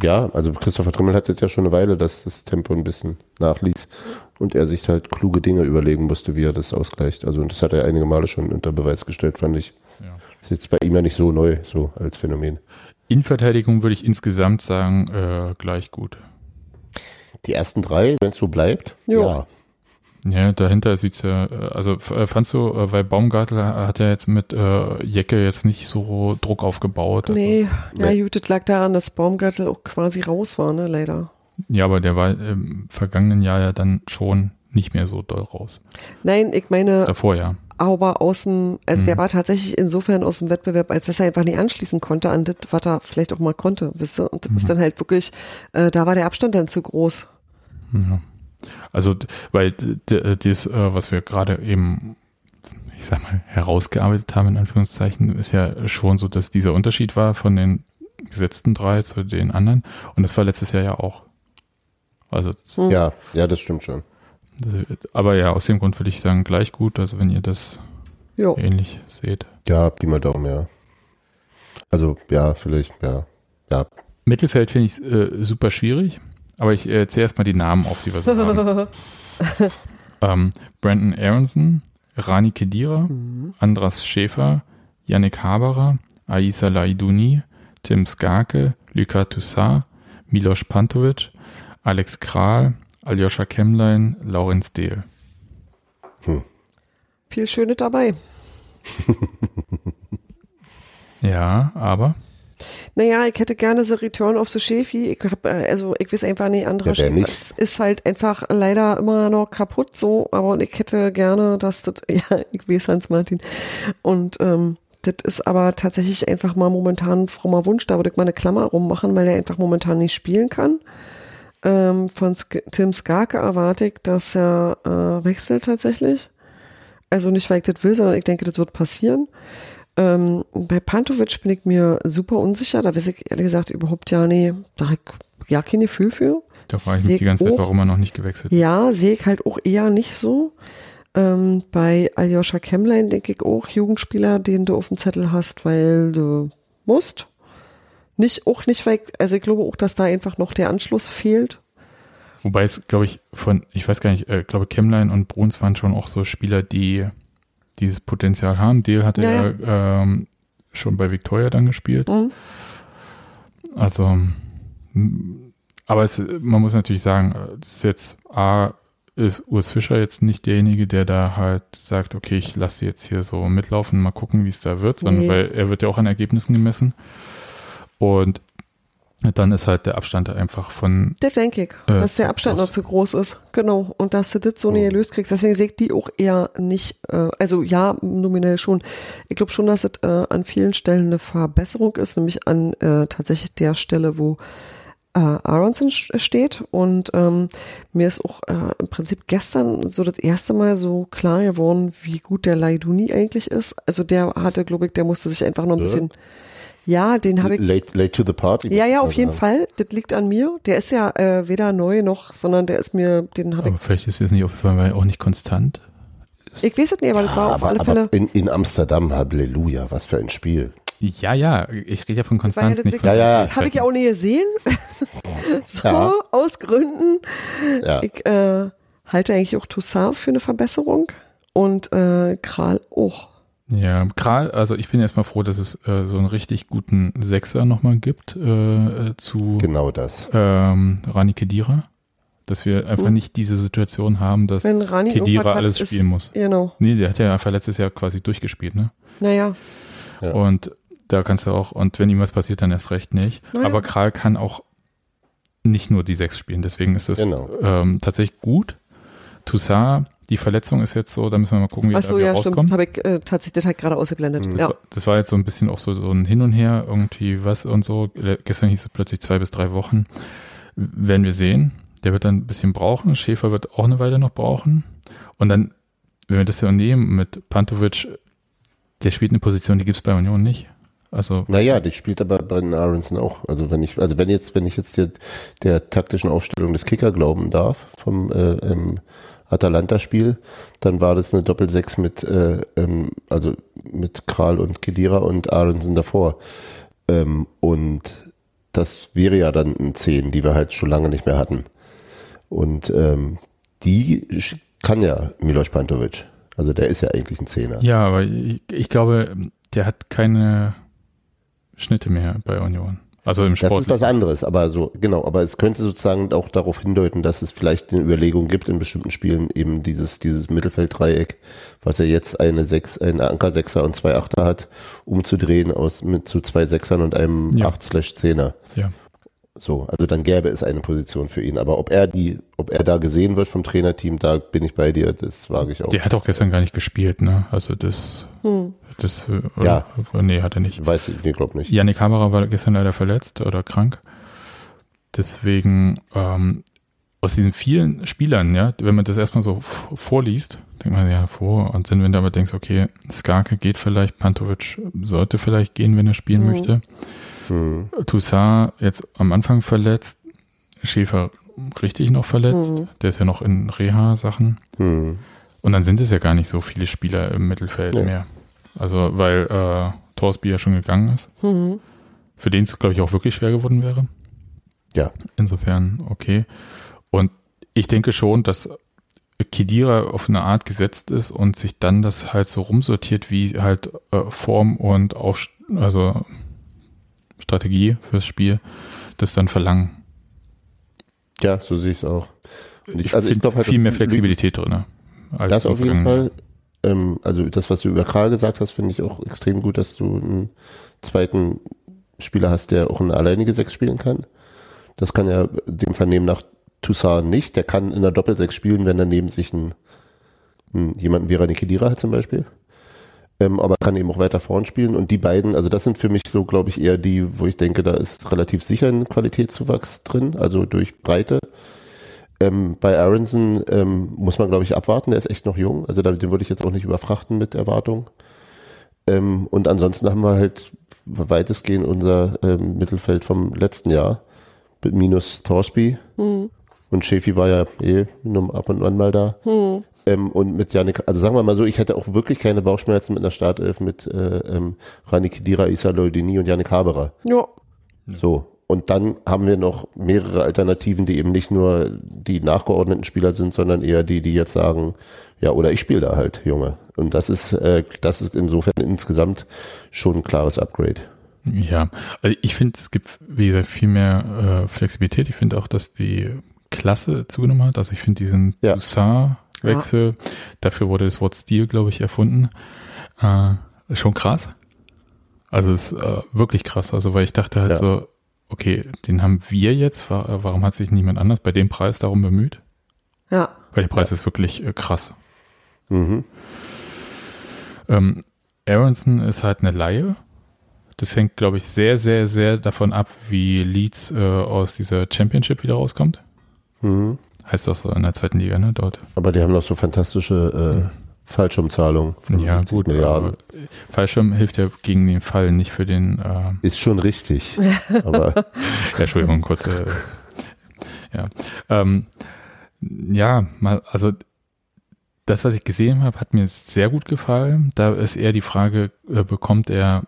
Ja, also Christopher Trimmel hat jetzt ja schon eine Weile, dass das Tempo ein bisschen nachließ und er sich halt kluge Dinge überlegen musste, wie er das ausgleicht. Also und das hat er einige Male schon unter Beweis gestellt, fand ich. Ja. Ist jetzt bei ihm ja nicht so neu, so als Phänomen. Innenverteidigung würde ich insgesamt sagen, äh, gleich gut. Die ersten drei, wenn es so bleibt, Jo. ja. Ja, dahinter sieht's ja, äh, also äh, fandst du, äh, weil Baumgartel hat ja jetzt mit äh, Jecke jetzt nicht so Druck aufgebaut. Also, Nee, ja, gut, das lag daran, dass Baumgartel auch quasi raus war, ne, leider. Ja, aber der war im vergangenen Jahr ja dann schon nicht mehr so doll raus. Nein, ich meine, Davor ja. aber aus dem, also der Mhm. war tatsächlich insofern aus dem Wettbewerb, als dass er einfach nicht anschließen konnte an das, was er vielleicht auch mal konnte, wisst ihr? Und das ist dann halt wirklich, äh, da war der Abstand dann zu groß. Ja. Also, weil das, äh, was wir gerade eben, ich sag mal, herausgearbeitet haben, in Anführungszeichen, ist ja schon so, dass dieser Unterschied war von den gesetzten drei zu den anderen. Und das war letztes Jahr ja auch. Also, Hm. Ja, ja, das stimmt schon. das, aber ja, aus dem Grund würde ich sagen, gleich gut. Also, wenn ihr das Jo. ähnlich seht. Ja, Pi mal Daumen, ja. Also, ja, vielleicht, ja. Ja, Mittelfeld finde ich äh, super schwierig, aber ich äh, zähle erstmal die Namen auf, die wir so haben. (laughs) ähm, Brandon Aronson, Rani Kedira, Andras Schäfer, Yannick Haberer, Aisa Laiduni, Tim Skarke, Luka Toussaint, Milos Pantovic, Alex Kral, Aljoscha Kemlein, Laurenz Dehl. Viel Schöne dabei. (laughs) Ja, aber Naja, ich hätte gerne The Return of the Schäfi. Ich hab, äh, also ich weiß einfach nicht, anderer Ja, ist, ist halt einfach leider immer noch kaputt so, aber ich hätte gerne, dass das, (laughs) ja, ich weiß Hans Martin. Und ähm, das ist aber tatsächlich einfach mal momentan ein frommer Wunsch. Da würde ich mal eine Klammer rummachen, weil er einfach momentan nicht spielen kann. Ähm, von Sk Tim Skarke erwarte ich, dass er äh, wechselt tatsächlich. Also nicht, weil ich das will, sondern ich denke, das wird passieren. Ähm, bei Pantovic bin ich mir super unsicher. Da weiß ich ehrlich gesagt überhaupt ja nie, da habe ich ja kein Gefühl für. da frage ich mich die ganze Zeit, auch- warum er noch nicht gewechselt Ja, sehe ich halt auch eher nicht so. Ähm, bei Aljoscha Kemlein denke ich auch Jugendspieler, den du auf dem Zettel hast, weil du musst. Nicht, auch nicht, weil, ich, also ich glaube auch, dass da einfach noch der Anschluss fehlt. Wobei es, glaube ich, von, ich weiß gar nicht, äh, glaube Kemlein und Bruns waren schon auch so Spieler, die dieses Potenzial haben. Deal hatte Ja, ja, ähm, schon bei Victoria dann gespielt. Mhm. Also, aber es, man muss natürlich sagen, das ist jetzt A, ist Urs Fischer jetzt nicht derjenige, der da halt sagt, okay, ich lasse sie jetzt hier so mitlaufen, mal gucken, wie es da wird, sondern Nee. weil er wird ja auch an Ergebnissen gemessen. Und dann ist halt der Abstand einfach von Das denke ich, Äh, dass der Abstand noch zu groß ist. Genau. Und dass du das so nicht gelöst kriegst. Deswegen sehe ich die auch eher nicht, äh, also ja, nominell schon. Ich glaube schon, dass es äh, an vielen Stellen eine Verbesserung ist, nämlich an äh, tatsächlich der Stelle, wo äh, Aronson steht. Und ähm, mir ist auch äh, im Prinzip gestern so das erste Mal so klar geworden, wie gut der Laiduni eigentlich ist. Also der hatte, glaube ich, der musste sich einfach noch ein Ja. bisschen. Ja, den habe ich. late, late to the party. Ja, ja, auf jeden. Fall. Das liegt an mir. Der ist ja äh, weder neu noch, sondern der ist mir, den habe Aber vielleicht ist es nicht aufgefallen, weil er auch nicht konstant. ich. Ich weiß es nicht, aber das war auf aber, alle aber Fälle. in, in Amsterdam, Halleluja, was für ein Spiel. Ja, ja, ich rede ja von ja Konstanz, das nicht von Ja, ja. Das habe ich ja auch nie gesehen. (laughs) so, Ja. aus Gründen. Ja. Ich äh, halte eigentlich auch Toussaint für eine Verbesserung und äh, Kral auch. Ja, Kral, also ich bin erstmal froh, dass es äh, so einen richtig guten Sechser nochmal gibt äh, zu Genau das. ähm, Rani Kedira. Dass wir einfach Hm. nicht diese Situation haben, dass Wenn Rani Kedira hat, alles ist- spielen muss. Genau. Nee, der hat ja einfach letztes Jahr quasi durchgespielt, ne? Naja. Ja. Und da kannst du auch, und wenn ihm was passiert, dann erst recht nicht. Naja. Aber Kral kann auch nicht nur die Sechs spielen, deswegen ist es Genau. ähm, tatsächlich gut. Toussaint, die Verletzung ist jetzt so, da müssen wir mal gucken, wie Ach er so, da ja, stimmt. rauskommt. Das habe ich äh, tatsächlich das hat gerade ausgeblendet. Das, Ja. war, das war jetzt so ein bisschen auch so, so ein Hin und Her, irgendwie was und so. Gestern hieß es plötzlich zwei bis drei Wochen. Werden wir sehen. Der wird dann ein bisschen brauchen. Schäfer wird auch eine Weile noch brauchen. Und dann, wenn wir das ja nehmen mit Pantovic, der spielt eine Position, die gibt es bei Union nicht. Also, Naja, die spielt aber bei den Aronson auch. Also wenn ich, also wenn jetzt, wenn ich jetzt der, der taktischen Aufstellung des Kicker glauben darf vom äh, ähm, Atalanta-Spiel, dann war das eine Doppel-Sechs mit, äh, ähm, also mit Kral und Kedira und Aronson davor. Ähm, und das wäre ja dann ein Zehn, die wir halt schon lange nicht mehr hatten. Und ähm, die kann ja Milos Pantovic. Also der ist ja eigentlich ein Zehner. ja, aber ich, ich glaube, der hat keine Schnitte mehr bei Union. Also im Das Sport. ist was anderes, aber so, genau, aber es könnte sozusagen auch darauf hindeuten, dass es vielleicht eine Überlegung gibt in bestimmten Spielen eben dieses, dieses Mittelfelddreieck, was ja jetzt eine Sechs, eine Anker-Sechser und zwei Achter hat, umzudrehen aus, mit zu zwei Sechsern und einem Ja. 8-Zehner. Ja. So, also dann gäbe es eine Position für ihn. Aber ob er die, ob er da gesehen wird vom Trainerteam, da bin ich bei dir, das wage ich auch. Der hat auch gestern gar nicht gespielt, ne? Also das, Hm. Das, äh, Ja. nee, hat er nicht. Weiß ich, ich glaube nicht. Yannick Kamera war gestern leider verletzt oder krank. Deswegen ähm, aus diesen vielen Spielern, ja, wenn man das erstmal so vorliest, denkt man ja vor und dann wenn du aber denkst, okay, Skarke geht vielleicht, Pantovic sollte vielleicht gehen, wenn er spielen Mhm. möchte. Hm. Toussaint jetzt am Anfang verletzt, Schäfer richtig noch verletzt. Mhm. Der ist ja noch in Reha-Sachen. Hm. Und dann sind es ja gar nicht so viele Spieler im Mittelfeld Nee. mehr. Also, weil äh, Torsby ja schon gegangen ist. Mhm. Für den es, glaube ich, auch wirklich schwer geworden wäre. Ja. Insofern, okay. Und ich denke schon, dass Kedira auf eine Art gesetzt ist und sich dann das halt so rumsortiert, wie halt äh, Form und auf, also Strategie fürs Spiel das dann verlangen. Ja, so sehe ich es auch. Und Ich, also finde halt, viel mehr Flexibilität drin. Das auf jeden Fall. Ähm, also das, was du über Kral gesagt hast, finde ich auch extrem gut, dass du einen zweiten Spieler hast, der auch eine alleinige Sechs spielen kann. Das kann ja dem Vernehmen nach Toussaint nicht. Der kann in der Doppelsechs spielen, wenn er neben sich einen, einen, jemanden wie Rani Kedira hat zum Beispiel. Ähm, aber kann eben auch weiter vorn spielen. Und die beiden, also das sind für mich so, glaube ich, eher die, wo ich denke, da ist relativ sicher ein Qualitätszuwachs drin, also durch Breite. Ähm, bei Aronson ähm, muss man, glaube ich, abwarten. Der ist echt noch jung. Also da, den würde ich jetzt auch nicht überfrachten mit Erwartung. Ähm, und ansonsten haben wir halt weitestgehend unser ähm, Mittelfeld vom letzten Jahr mit minus Torsby. Mhm. Und Schäfi war ja eh nur ab und an mal da. Mhm. Ähm, und mit Janik, also sagen wir mal so, ich hätte auch wirklich keine Bauchschmerzen mit einer Startelf mit äh, ähm, Rani Kedira, Issa Loldini und Janik Haberer. Ja. So. Und dann haben wir noch mehrere Alternativen, die eben nicht nur die nachgeordneten Spieler sind, sondern eher die, die jetzt sagen, ja, oder ich spiele da halt, Junge. Und das ist, äh, das ist insofern insgesamt schon ein klares Upgrade. Ja, also ich finde, es gibt, wie gesagt, viel mehr äh, Flexibilität. Ich finde auch, dass die Klasse zugenommen hat. Also ich finde diesen Ja. Toussaint-Wechsel, dafür wurde das Wort Stil, glaube ich, erfunden. Äh, schon krass. Also es ist äh, wirklich krass. Also weil ich dachte halt Ja. so, okay, den haben wir jetzt. Äh, Warum hat sich niemand anders bei dem Preis darum bemüht? Ja. Weil der Preis ist wirklich äh, krass. Mhm. Ähm, Aronson ist halt eine Laie. Das hängt, glaube ich, sehr, sehr, sehr davon ab, wie Leeds äh, aus dieser Championship wieder rauskommt. Mhm. Heißt das so in der zweiten Liga, ne? Dort. Aber die haben noch so fantastische äh, Fallschirmzahlungen von ja, 70 gut. Milliarden. Fallschirm hilft ja gegen den Fall, nicht für den. Äh, Ist schon richtig. (laughs) aber ja, Entschuldigung, kurz. Äh, ja. Ähm, ja, mal, also das, was ich gesehen habe, hat mir sehr gut gefallen. Da ist eher die Frage, äh, bekommt er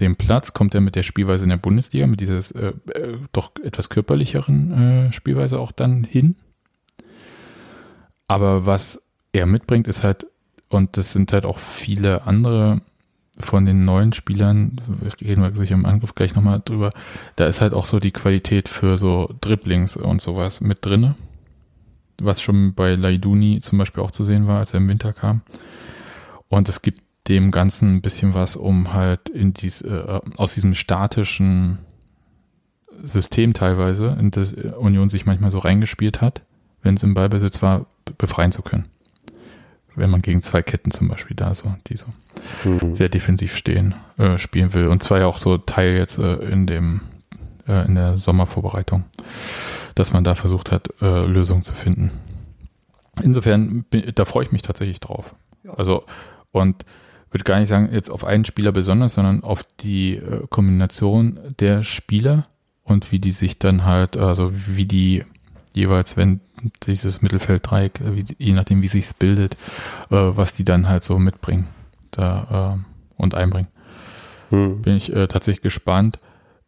den Platz, kommt er mit der Spielweise in der Bundesliga, mit dieses äh, äh, doch etwas körperlicheren äh, Spielweise auch dann hin. Aber was er mitbringt, ist halt, und das sind halt auch viele andere von den neuen Spielern, reden wir sicher im Angriff gleich nochmal drüber, da ist halt auch so die Qualität für so Dribblings und sowas mit drinne. Was schon bei Laiduni zum Beispiel auch zu sehen war, als er im Winter kam. Und es gibt dem Ganzen ein bisschen was, um halt in dies, äh, aus diesem statischen System teilweise, in das Union sich manchmal so reingespielt hat, wenn es im Ballbesitz war, befreien zu können. Wenn man gegen zwei Ketten zum Beispiel da so, die so Mhm. sehr defensiv stehen, äh, spielen will. Und zwar ja auch so Teil jetzt äh, in dem, äh, in der Sommervorbereitung, dass man da versucht hat, äh, Lösungen zu finden. Insofern, bin, da freue ich mich tatsächlich drauf. Also, und würde gar nicht sagen, jetzt auf einen Spieler besonders, sondern auf die äh, Kombination der Spieler und wie die sich dann halt, also wie die jeweils, wenn dieses Mittelfelddreieck, äh, je nachdem, wie sich's bildet, äh, was die dann halt so mitbringen da, äh, und einbringen. Mhm. Bin ich äh, tatsächlich gespannt.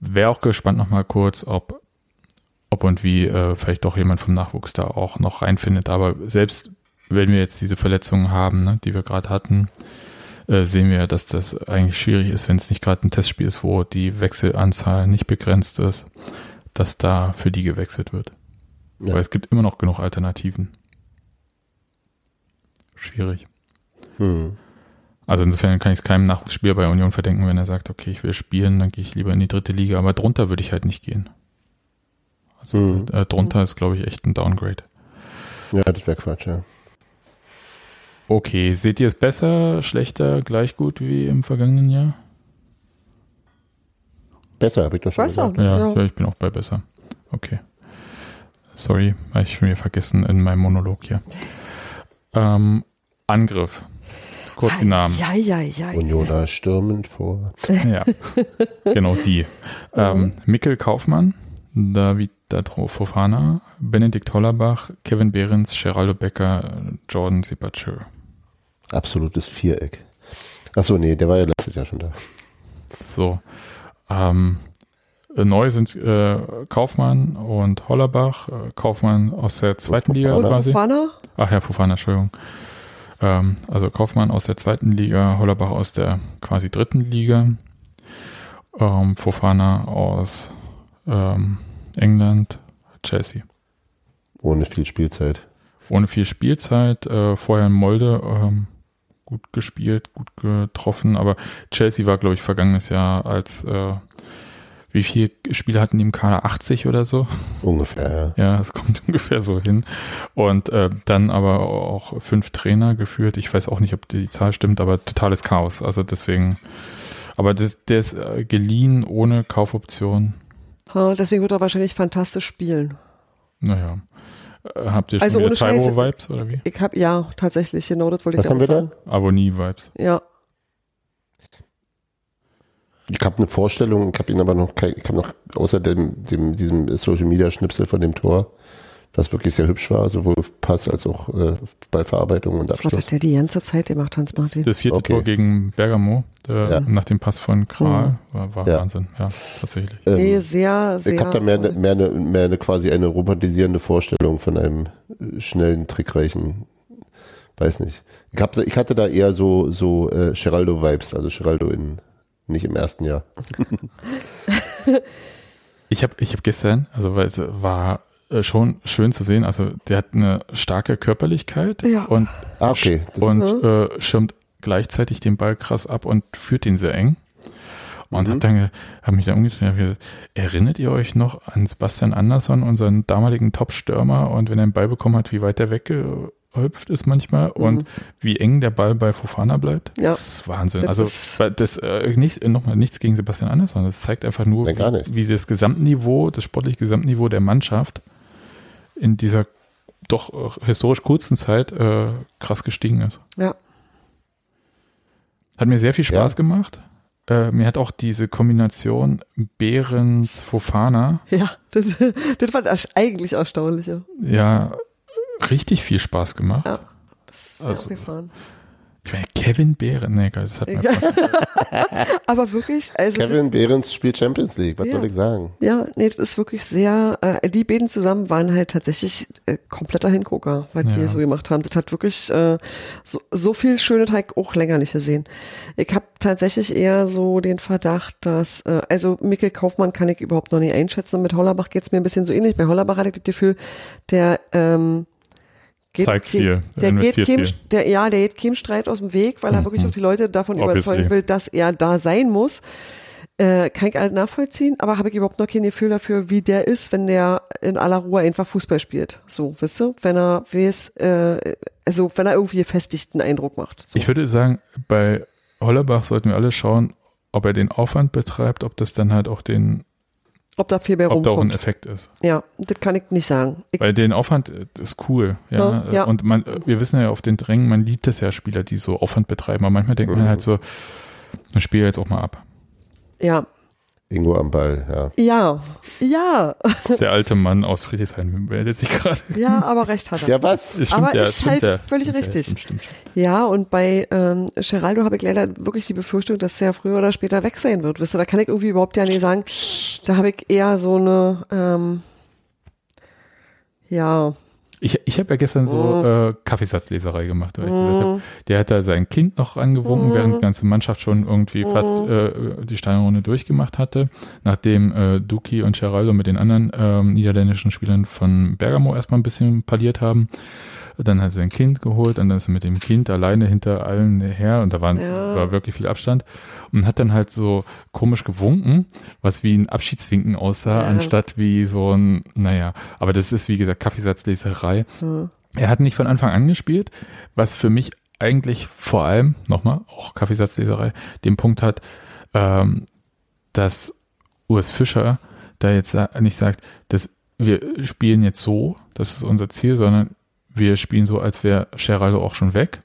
Wäre auch gespannt nochmal kurz, ob, ob und wie äh, vielleicht doch jemand vom Nachwuchs da auch noch reinfindet. Aber selbst wenn wir jetzt diese Verletzungen haben, ne, die wir gerade hatten, äh, sehen wir dass das eigentlich schwierig ist, wenn es nicht gerade ein Testspiel ist, wo die Wechselanzahl nicht begrenzt ist, dass da für die gewechselt wird. Ja. Weil es gibt immer noch genug Alternativen. Schwierig. Mhm. Also insofern kann ich es keinem Nachwuchsspieler bei Union verdenken, wenn er sagt, okay, ich will spielen, dann gehe ich lieber in die dritte Liga, aber drunter würde ich halt nicht gehen. Also Mhm. äh, drunter ist, glaube ich, echt ein Downgrade. Ja, das wäre Quatsch, ja. Okay, seht ihr es besser, schlechter, gleich gut wie im vergangenen Jahr? Besser, habe ich doch schon Besser. gesagt. Ja, Ja. ja, ich bin auch bei besser. Okay. Sorry, habe ich schon wieder vergessen in meinem Monolog hier. Ähm, Angriff. Kurz die Namen. Ja, ja, ja. Unioner stürmend vor. Ja, genau die. Ähm, Mikkel Kaufmann David Datro Fofana, Benedikt Hollerbach, Kevin Behrens, Geraldo Becker, Jordan Sipacö. Absolutes Viereck. Achso, nee, der war ja letztes Jahr schon da. So. Ähm, neu sind äh, Kaufmann und Hollerbach. Äh, Kaufmann aus der zweiten Liga Fofana. quasi. Fofana? Ach ja, Fofana, Entschuldigung. Ähm, also Kaufmann aus der zweiten Liga, Hollerbach aus der quasi dritten Liga. Ähm, Fofana aus ähm, England, Chelsea. Ohne viel Spielzeit. Ohne viel Spielzeit, äh, vorher in Molde ähm, gut gespielt, gut getroffen, aber Chelsea war, glaube ich, vergangenes Jahr als äh, wie viele Spiele hatten die im Kader? 80 oder so? Ungefähr, ja. Ja, es kommt (laughs) ungefähr so hin. Und äh, dann aber auch fünf Trainer geführt. Ich weiß auch nicht, ob die Zahl stimmt, aber totales Chaos. Also deswegen, aber das, der ist äh, geliehen ohne Kaufoption. Ha, Deswegen wird er wahrscheinlich fantastisch spielen. Naja. Äh, Habt ihr schon Also wieder ohne. Tyro-Vibes oder wie? Ich habe ja tatsächlich genau das wollte ich Was haben wir damit da? sagen. Avonie-Vibes. Ja, Ich habe eine Vorstellung, ich habe ihn aber noch kein, ich habe noch außer dem, dem, diesem Social Media Schnipsel von dem Tor, was wirklich sehr hübsch war, sowohl Pass als auch äh, Ballverarbeitung und das war Abschluss. das der die ganze Zeit gemacht, Hans Martin. Das vierte Okay. Tor gegen Bergamo, äh, Ja. nach dem Pass von Kral, war, war Ja. Wahnsinn. Ja, tatsächlich. Ähm, nee, sehr, sehr. ich habe da mehr, eine, mehr, eine, mehr eine quasi eine romantisierende Vorstellung von einem äh, schnellen, trickreichen, weiß nicht. Ich, hab, ich hatte da eher so, so äh, Geraldo-Vibes, also Geraldo in, nicht im ersten Jahr. (laughs) Ich habe ich hab gestern, also weil es war äh, schon schön zu sehen, also der hat eine starke Körperlichkeit Ja. und, Ah, okay. Und Mhm. äh, schirmt gleichzeitig den Ball krass ab und führt ihn sehr eng. Und Mhm. hat dann, hab mich dann umgedreht und hab gesagt, erinnert ihr euch noch an Sebastian Andersson, unseren damaligen Top-Stürmer und wenn er einen Ball bekommen hat, wie weit der weggehüpft ist manchmal und wie eng der Ball bei Fofana bleibt? Mhm. Ja. Das ist Wahnsinn. Das also ist- das äh, nicht, nochmal nichts gegen Sebastian Andersson, das zeigt einfach nur, nicht. wie das Gesamtniveau, das sportliche Gesamtniveau der Mannschaft in dieser doch äh, historisch kurzen Zeit äh, krass gestiegen ist. Ja. Hat mir sehr viel Spaß Ja. gemacht. Äh, mir hat auch diese Kombination Behrens Fofana Ja, das, (laughs) das war eigentlich Erstaunliche. ja richtig viel Spaß gemacht. Ja, das ist sehr Also, abgefahren. Ich meine, Kevin Behren, nee, geil, das hat mir (laughs) Aber wirklich, also Kevin Behrens spielt Champions League, was Ja. soll ich sagen? Ja, nee, das ist wirklich sehr, äh, die beiden zusammen waren halt tatsächlich äh, kompletter Hingucker, was die Ja. so gemacht haben. Das hat wirklich äh, so, so viel schöne Teig auch länger nicht gesehen. Ich habe tatsächlich eher so den Verdacht, dass, äh, also Mikkel Kaufmann kann ich überhaupt noch nicht einschätzen. Mit Hollerbach geht's mir ein bisschen so ähnlich. Bei Hollerbach hatte ich das Gefühl, der ähm, geht, Zeigt viel, der geht keinem, viel. der, ja, der geht keinem Streit aus dem Weg, weil er Mhm. wirklich auch die Leute davon Obviously. überzeugen will, dass er da sein muss. Äh, kann ich halt nachvollziehen, aber habe ich überhaupt noch kein Gefühl dafür, wie der ist, wenn der in aller Ruhe einfach Fußball spielt. So, wisst ihr? Wenn er weiß, äh, also wenn er irgendwie gefestigten Eindruck macht. So. Ich würde sagen, bei Hollerbach sollten wir alle schauen, ob er den Aufwand betreibt, ob das dann halt auch den, Ob da viel mehr ob da auch ein rumkommt. Effekt ist. Ja, das kann ich nicht sagen. Ich, Weil den Aufwand ist cool, ja. Ja, ja. Und man, wir wissen ja auf den Drängen, man liebt es ja, Spieler, die so Aufwand betreiben. Aber manchmal denkt man halt so, dann spiel jetzt auch mal ab. ja, Ingo am Ball, ja. ja, ja, (laughs) Der alte Mann aus Friedrichshain meldet sich gerade. ja, aber recht hat er. Ja, was? Stimmt Aber ja, ist halt ja. völlig Stimmt ja, richtig. stimmt, stimmt, stimmt. Ja, und bei ähm, Geraldo habe ich leider wirklich die Befürchtung, dass der früher oder später weg sein wird. Wisst ihr, da kann ich irgendwie überhaupt ja nicht sagen. Da habe ich eher so eine, ähm, ja, Ich, ich habe ja gestern so Mhm. äh, Kaffeesatzleserei gemacht, weil ich gesagt hab, der hat da sein Kind noch angewunken, während die ganze Mannschaft schon irgendwie fast äh, die Steinrunde durchgemacht hatte, nachdem äh, Duki und Geraldo mit den anderen ähm, niederländischen Spielern von Bergamo erstmal ein bisschen parliert haben. Dann hat er sein Kind geholt, und dann ist er mit dem Kind alleine hinter allen her und da waren, Ja. war wirklich viel Abstand und hat dann halt so komisch gewunken, was wie ein Abschiedswinken aussah, Ja. anstatt wie so ein, naja, aber das ist wie gesagt Kaffeesatzleserei. Er hat nicht von Anfang an gespielt, was für mich eigentlich vor allem, nochmal, auch Kaffeesatzleserei, den Punkt hat, ähm, dass Urs Fischer da jetzt nicht sagt, dass wir spielen jetzt so, das ist unser Ziel, sondern wir spielen so, als wäre Geraldo auch schon weg.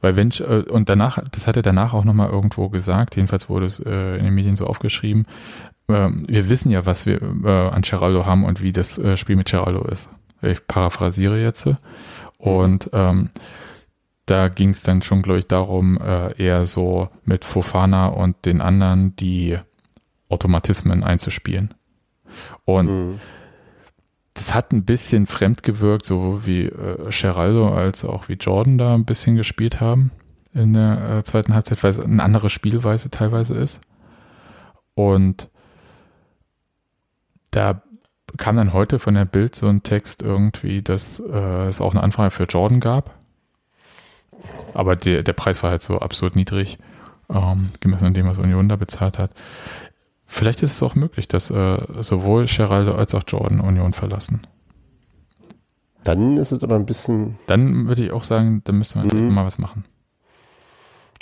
Weil wenn, äh, und danach, das hat er danach auch nochmal irgendwo gesagt, jedenfalls wurde es äh, in den Medien so aufgeschrieben, äh, wir wissen ja, was wir äh, an Geraldo haben und wie das Spiel mit Geraldo ist. Ich paraphrasiere jetzt. Und ähm, da ging es dann schon, glaube ich, darum, eher so mit Fofana und den anderen die Automatismen einzuspielen. Und Mhm. Das hat ein bisschen fremd gewirkt, so wie äh, Geraldo als auch wie Jordan da ein bisschen gespielt haben in der äh, zweiten Halbzeit, weil es eine andere Spielweise teilweise ist. Und da kam dann heute von der Bild so ein Text irgendwie, dass äh, es auch eine Anfrage für Jordan gab. Aber der, der Preis war halt so absurd niedrig, ähm, gemessen an dem, was Union da bezahlt hat. Vielleicht ist es auch möglich, dass äh, sowohl Geraldo als auch Jordan Union verlassen. Dann ist es aber ein bisschen, Dann würde ich auch sagen, da müsste man Mhm. mal was machen.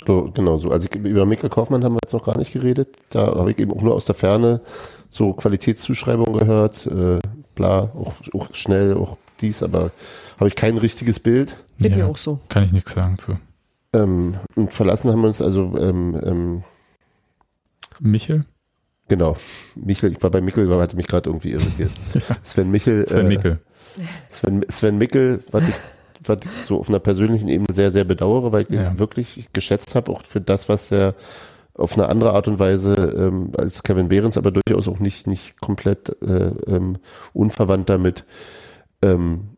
so, genau so. Also ich, über Mikkel Kaufmann haben wir jetzt noch gar nicht geredet. Da habe ich eben auch nur aus der Ferne so Qualitätszuschreibungen gehört. Äh, bla, auch, auch schnell, auch dies, aber habe ich kein richtiges Bild. Geht Ja. mir auch so. Kann ich nichts sagen zu. Ähm, und verlassen haben wir uns also, ähm, ähm, Michel? Genau, Michel, ich war bei Michel, aber hatte mich gerade irgendwie irritiert. (laughs) Sven Michel. Sven äh, Mickel. Sven, Sven Mickel, was ich, was ich so auf einer persönlichen Ebene sehr, sehr bedauere, weil ich Ja. ihn wirklich geschätzt habe, auch für das, was er auf eine andere Art und Weise ähm, als Kevin Behrens, aber durchaus auch nicht, nicht komplett äh, ähm, unverwandt damit ähm,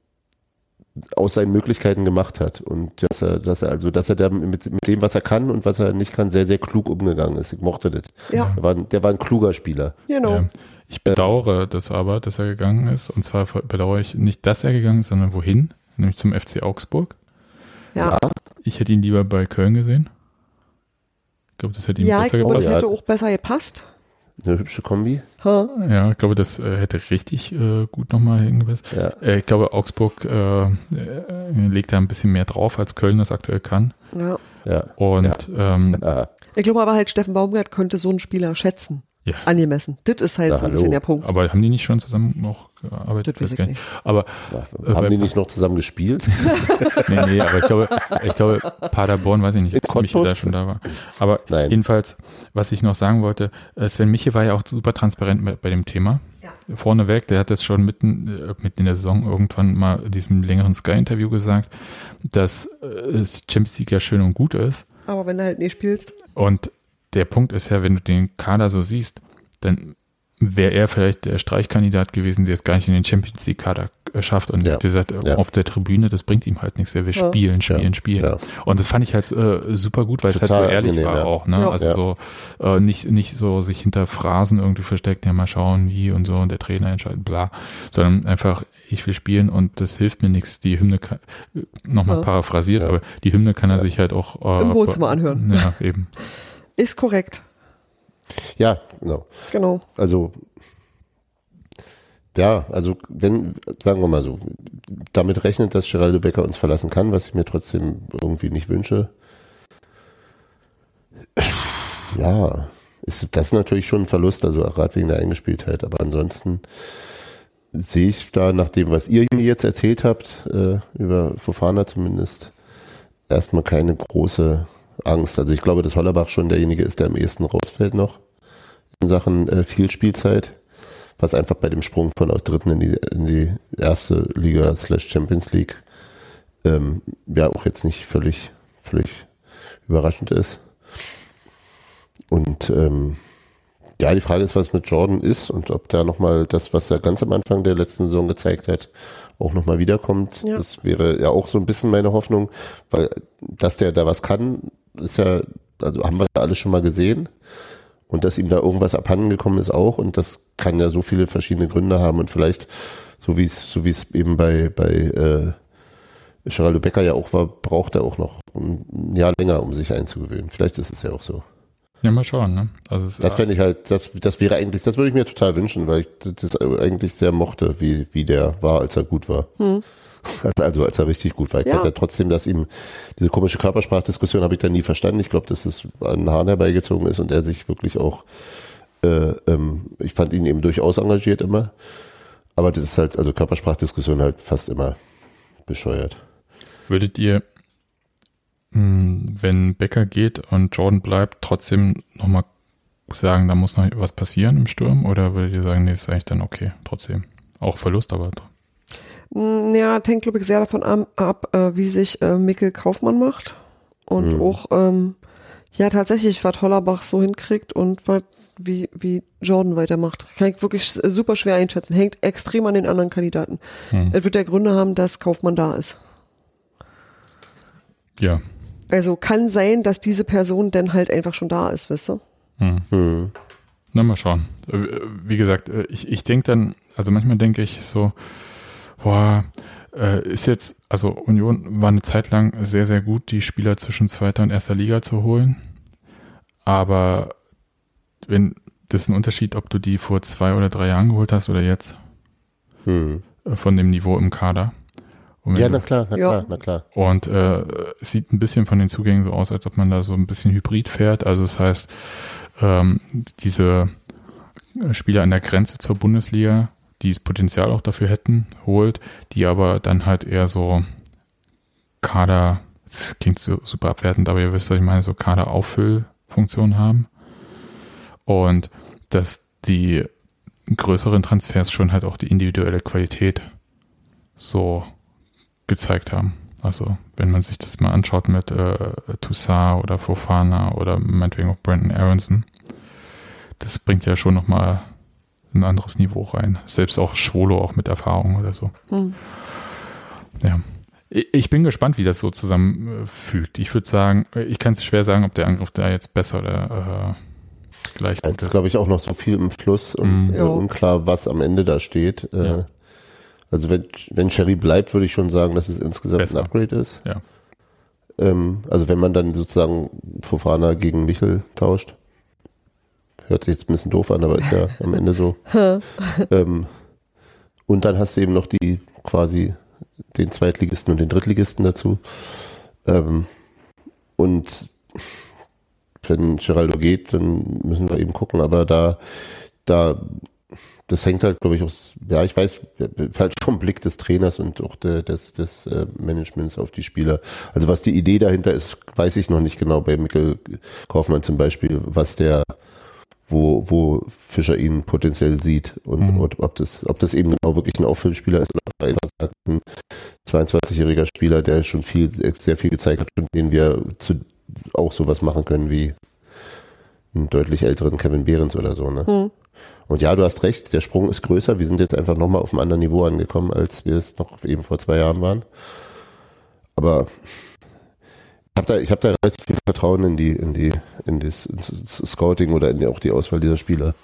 aus seinen Möglichkeiten gemacht hat und dass er, dass er also, dass er da mit, mit dem, was er kann und was er nicht kann, sehr, sehr klug umgegangen ist. Ich mochte das. Ja, Der war, ein- der war ein kluger Spieler. genau. Ja. Ich bedauere das aber, dass er gegangen ist. Und zwar bedauere ich nicht, dass er gegangen ist, sondern wohin? Nämlich zum FC Augsburg. Ja, Ich hätte ihn lieber bei Köln gesehen. Ich glaube, das hätte ihm ja ich besser glaube, das gepasst. ja. hätte auch besser gepasst. Eine hübsche Kombi. Ha? Ja, ich glaube, das äh, hätte richtig äh, gut nochmal hingepasst. Ja. Äh, ich glaube, Augsburg äh, äh, legt da ein bisschen mehr drauf, als Köln das aktuell kann. Ja. Ja. Und ähm, (laughs) Ah, Ich glaube aber halt, Steffen Baumgart könnte so einen Spieler schätzen. Ja. Angemessen. Das ist halt Ja, so ein bisschen hallo. der Punkt. aber haben die nicht schon zusammen noch gearbeitet? Das weiß ich nicht. Aber ja. Äh, haben bei- die nicht noch zusammen gespielt? (laughs) nee, nee, aber ich glaube, ich glaube, Paderborn, weiß ich nicht, ob Michel Cottbus? da schon da war. Aber Nein. jedenfalls, was ich noch sagen wollte, äh, Sven Michel war ja auch super transparent bei, dem Thema. Ja. Vorneweg, der hat das schon mitten, äh, mitten in der Saison irgendwann mal in diesem längeren Sky-Interview gesagt, dass äh, es Champions League ja schön und gut ist. Aber wenn du halt nicht spielst, Und der Punkt ist ja, wenn du den Kader so siehst, dann wäre er vielleicht der Streichkandidat gewesen, der es gar nicht in den Champions League Kader äh, schafft und Ja. der sagt, Ja. auf der Tribüne, das bringt ihm halt nichts. Er will Ja. spielen, spielen, Ja. spielen. Ja. Und das fand ich halt äh, super gut, weil es halt so Total ehrlich angenehm, war ja. auch, ne? Ja. Also Ja. so äh, nicht, nicht so sich hinter Phrasen irgendwie versteckt, ja mal schauen, wie und so und der Trainer entscheidet, bla, sondern einfach, ich will spielen und das hilft mir nichts. Die Hymne kann, nochmal Ja. paraphrasiert, Ja. aber die Hymne kann er sich halt auch äh, Im Wohnzimmer anhören. Ja, eben. (laughs) ist korrekt. Ja, genau. Genau. Also, ja, also wenn, sagen wir mal so, damit rechnet, dass Geraldo Becker uns verlassen kann, was ich mir trotzdem irgendwie nicht wünsche. Ja, ist das natürlich schon ein Verlust, also gerade wegen der Eingespieltheit, aber ansonsten sehe ich da nach dem, was ihr mir jetzt erzählt habt, äh, über Fofana zumindest, erstmal keine große Angst. Also ich glaube, dass Hollerbach schon derjenige ist, der am ehesten rausfällt noch in Sachen äh, viel Spielzeit, was einfach bei dem Sprung von aus dritten in die, in die erste Liga slash Champions League ähm, ja auch jetzt nicht völlig, völlig überraschend ist. Und ähm, ja, die Frage ist, was mit Jordan ist und ob da nochmal das, was er ganz am Anfang der letzten Saison gezeigt hat, auch nochmal wiederkommt. Ja. Das wäre ja auch so ein bisschen meine Hoffnung, weil dass der da was kann, ist ja, also haben wir ja alle schon mal gesehen. Und dass ihm da irgendwas abhanden gekommen ist auch. Und das kann ja so viele verschiedene Gründe haben. Und vielleicht, so wie es, so wie es eben bei, bei äh, Geraldo Becker ja auch war, braucht er auch noch ein Jahr länger, um sich einzugewöhnen. Vielleicht ist es ja auch so. Ja, mal schauen, ne? Also es, Das fände ich halt, das, das wäre eigentlich, das würde ich mir total wünschen, weil ich das eigentlich sehr mochte, wie, wie der war, als er gut war. Also als er richtig gut war. Ich Ja. ja trotzdem, dass ihm diese komische Körpersprachdiskussion habe ich da nie verstanden. Ich glaube, dass es an den Haaren herbeigezogen ist und er sich wirklich auch, äh, ähm, ich fand ihn eben durchaus engagiert immer. Aber das ist halt, also Körpersprachdiskussion halt fast immer bescheuert. Würdet ihr mh, wenn Becker geht und Jordan bleibt, trotzdem nochmal sagen, da muss noch was passieren im Sturm? Oder würdet ihr sagen, nee, ist eigentlich dann okay, trotzdem? Auch Verlust, aber Ja, das hängt, glaube ich, sehr davon ab, äh, wie sich äh, Mikkel Kaufmann macht. Und Mhm. auch, ähm, ja, tatsächlich, was Hollerbach so hinkriegt und was, wie, wie Jordan weitermacht. Kann ich wirklich super schwer einschätzen. Hängt extrem an den anderen Kandidaten. Hm. Es wird der Gründe haben, dass Kaufmann da ist. ja. Also kann sein, dass diese Person dann halt einfach schon da ist, wisst ihr? Hm. Hm. Na, mal schauen. Äh, Wie gesagt, äh, ich, ich denke dann, also manchmal denke ich so, boah, äh, ist jetzt, also Union war eine Zeit lang sehr, sehr gut, die Spieler zwischen zweiter und erster Liga zu holen. Aber wenn, das ist ein Unterschied, ob du die vor zwei oder drei Jahren geholt hast oder jetzt Hm. von dem Niveau im Kader. Ja, du- na klar, na Ja. klar, na klar. Und äh, es sieht ein bisschen von den Zugängen so aus, als ob man da so ein bisschen Hybrid fährt. Also das heißt, ähm, diese Spieler an der Grenze zur Bundesliga, die das Potenzial auch dafür hätten, holt, die aber dann halt eher so Kader, das klingt so super abwertend, aber ihr wisst, was ich meine, so Kader-Auffüllfunktion haben. Und dass die größeren Transfers schon halt auch die individuelle Qualität so gezeigt haben. Also wenn man sich das mal anschaut mit äh, Toussaint oder Fofana oder meinetwegen auch Brandon Aronson, das bringt ja schon nochmal ein anderes Niveau rein. Selbst auch Schwolo auch mit Erfahrung oder so. Hm. Ja. Ich bin gespannt, wie das so zusammenfügt. Ich würde sagen, ich kann es schwer sagen, ob der Angriff da jetzt besser oder äh, gleich Es gut ist, ist. glaube ich, auch noch so viel im Fluss und äh, Ja. unklar, was am Ende da steht. Äh, Ja. Also wenn, wenn Sherry bleibt, würde ich schon sagen, dass es insgesamt Besser. ein Upgrade ist. Ja. Ähm, also wenn man dann sozusagen Fofana gegen Michel tauscht. Hört sich jetzt ein bisschen doof an, aber ist ja am Ende so. (laughs) ähm, und dann hast du eben noch die quasi den Zweitligisten und den Drittligisten dazu. Ähm, und wenn Geraldo geht, dann müssen wir eben gucken. Aber da, da, das hängt halt, glaube ich, aus, ja, ich weiß, halt vom Blick des Trainers und auch des, des äh, Managements auf die Spieler. Also was die Idee dahinter ist, weiß ich noch nicht genau bei Mikkel Kaufmann zum Beispiel, was der, wo, wo Fischer ihn potenziell sieht und, Mhm. und ob das, ob das eben genau wirklich ein Auffüllspieler ist oder ob er einfach sagt, ein 22-jähriger Spieler, der schon viel, sehr viel gezeigt hat und den wir zu, auch sowas machen können wie einen deutlich älteren Kevin Behrens oder so, ne? Hm. Und ja, du hast recht, der Sprung ist größer. Wir sind jetzt einfach nochmal auf einem anderen Niveau angekommen, als wir es noch eben vor zwei Jahren waren. Aber habe da, ich hab da relativ viel Vertrauen in die, in die, in das, ins, ins Scouting oder in die, auch die Auswahl dieser Spieler.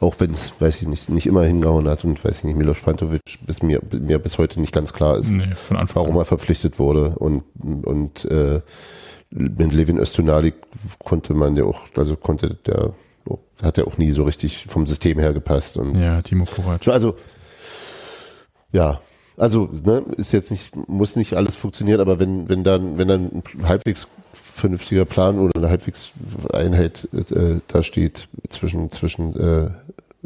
Auch wenn es, weiß ich nicht, nicht immer hingehauen hat und weiß ich nicht, Milos Pantovic bis mir, mir bis heute nicht ganz klar ist, Nee, warum er verpflichtet wurde. Und, und äh, mit Levin Östunali konnte man ja auch, also konnte der, hat ja auch nie so richtig vom System her gepasst. Und Ja, Timo Kovac. also, ja, also, ne, ist jetzt nicht, muss nicht alles funktionieren, aber wenn, wenn dann, wenn dann ein halbwegs vernünftiger Plan oder eine halbwegs Einheit äh, da steht zwischen, zwischen äh,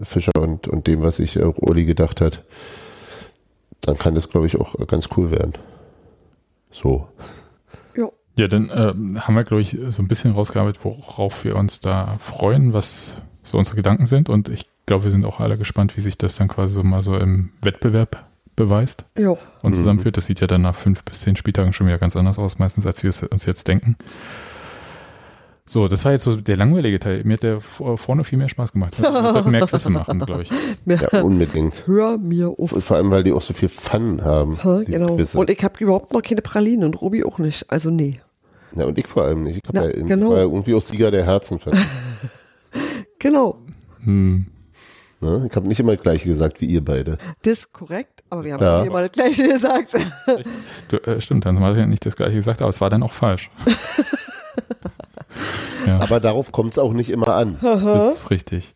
Fischer und, und dem, was sich äh, Uli gedacht hat, dann kann das, glaube ich, auch ganz cool werden. So. Ja, dann äh, haben wir, glaube ich, so ein bisschen rausgearbeitet, worauf wir uns da freuen, was so unsere Gedanken sind. Und ich glaube, wir sind auch alle gespannt, wie sich das dann quasi so mal so im Wettbewerb beweist Ja. und Mhm. zusammenführt. Das sieht ja dann nach fünf bis zehn Spieltagen schon wieder ganz anders aus, meistens, als wir es uns jetzt denken. So, das war jetzt so der langweilige Teil. Mir hat der vor- vorne viel mehr Spaß gemacht. Wir sollten mehr Quizze machen, glaube ich. Ja, unbedingt. Hör mir auf. Und vor allem, weil die auch so viel Fun haben. Ha, die genau. Quizze. Und ich habe überhaupt noch keine Pralinen und Robi auch nicht. Also nee. Ja, und ich vor allem nicht. Ich, Na, ja, ich genau. war ja irgendwie auch Sieger der Herzen. (laughs) Genau. Hm. Ne? Ich habe nicht immer das Gleiche gesagt wie ihr beide. Das ist korrekt, aber wir haben Ja. immer das gleiche gesagt. Du, äh, stimmt, dann war ja nicht das gleiche gesagt, aber es war dann auch falsch. (laughs) ja. Aber darauf kommt es auch nicht immer an. Das ist richtig.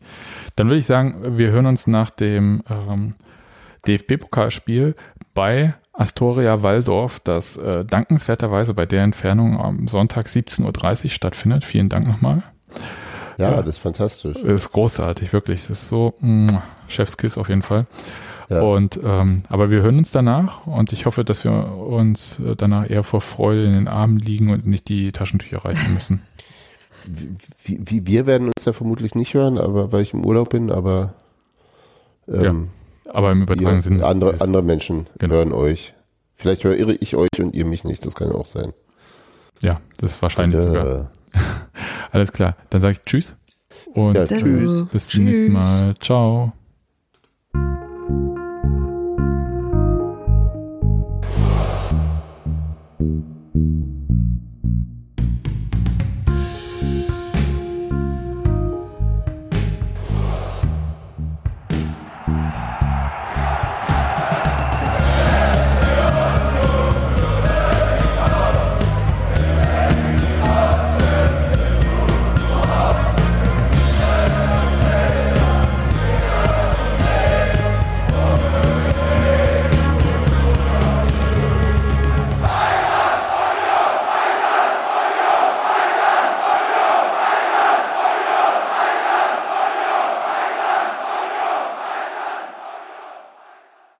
Dann würde ich sagen, wir hören uns nach dem ähm, DFB-Pokalspiel bei Astoria Waldorf, das äh, dankenswerterweise bei der Entfernung am Sonntag 17.30 Uhr stattfindet. Vielen Dank nochmal. Ja, Ja. das ist fantastisch. Ist großartig, wirklich. Es ist so, mh, Chefskiss auf jeden Fall. Ja. Und ähm, aber wir hören uns danach und ich hoffe, dass wir uns äh, danach eher vor Freude in den Armen liegen und nicht die Taschentücher reichen müssen. (laughs) Wie, wie, wir werden uns ja vermutlich nicht hören, aber weil ich im Urlaub bin, aber ähm, Aber im übertragenen Sinne. andere, andere Menschen Genau. hören euch. Vielleicht höre ich euch und ihr mich nicht, das kann auch sein. Ja, das ist wahrscheinlich Äh, sogar. (laughs) Alles klar. Dann sage ich Tschüss und Ja, tschüss. bis zum nächsten. Mal. Ciao.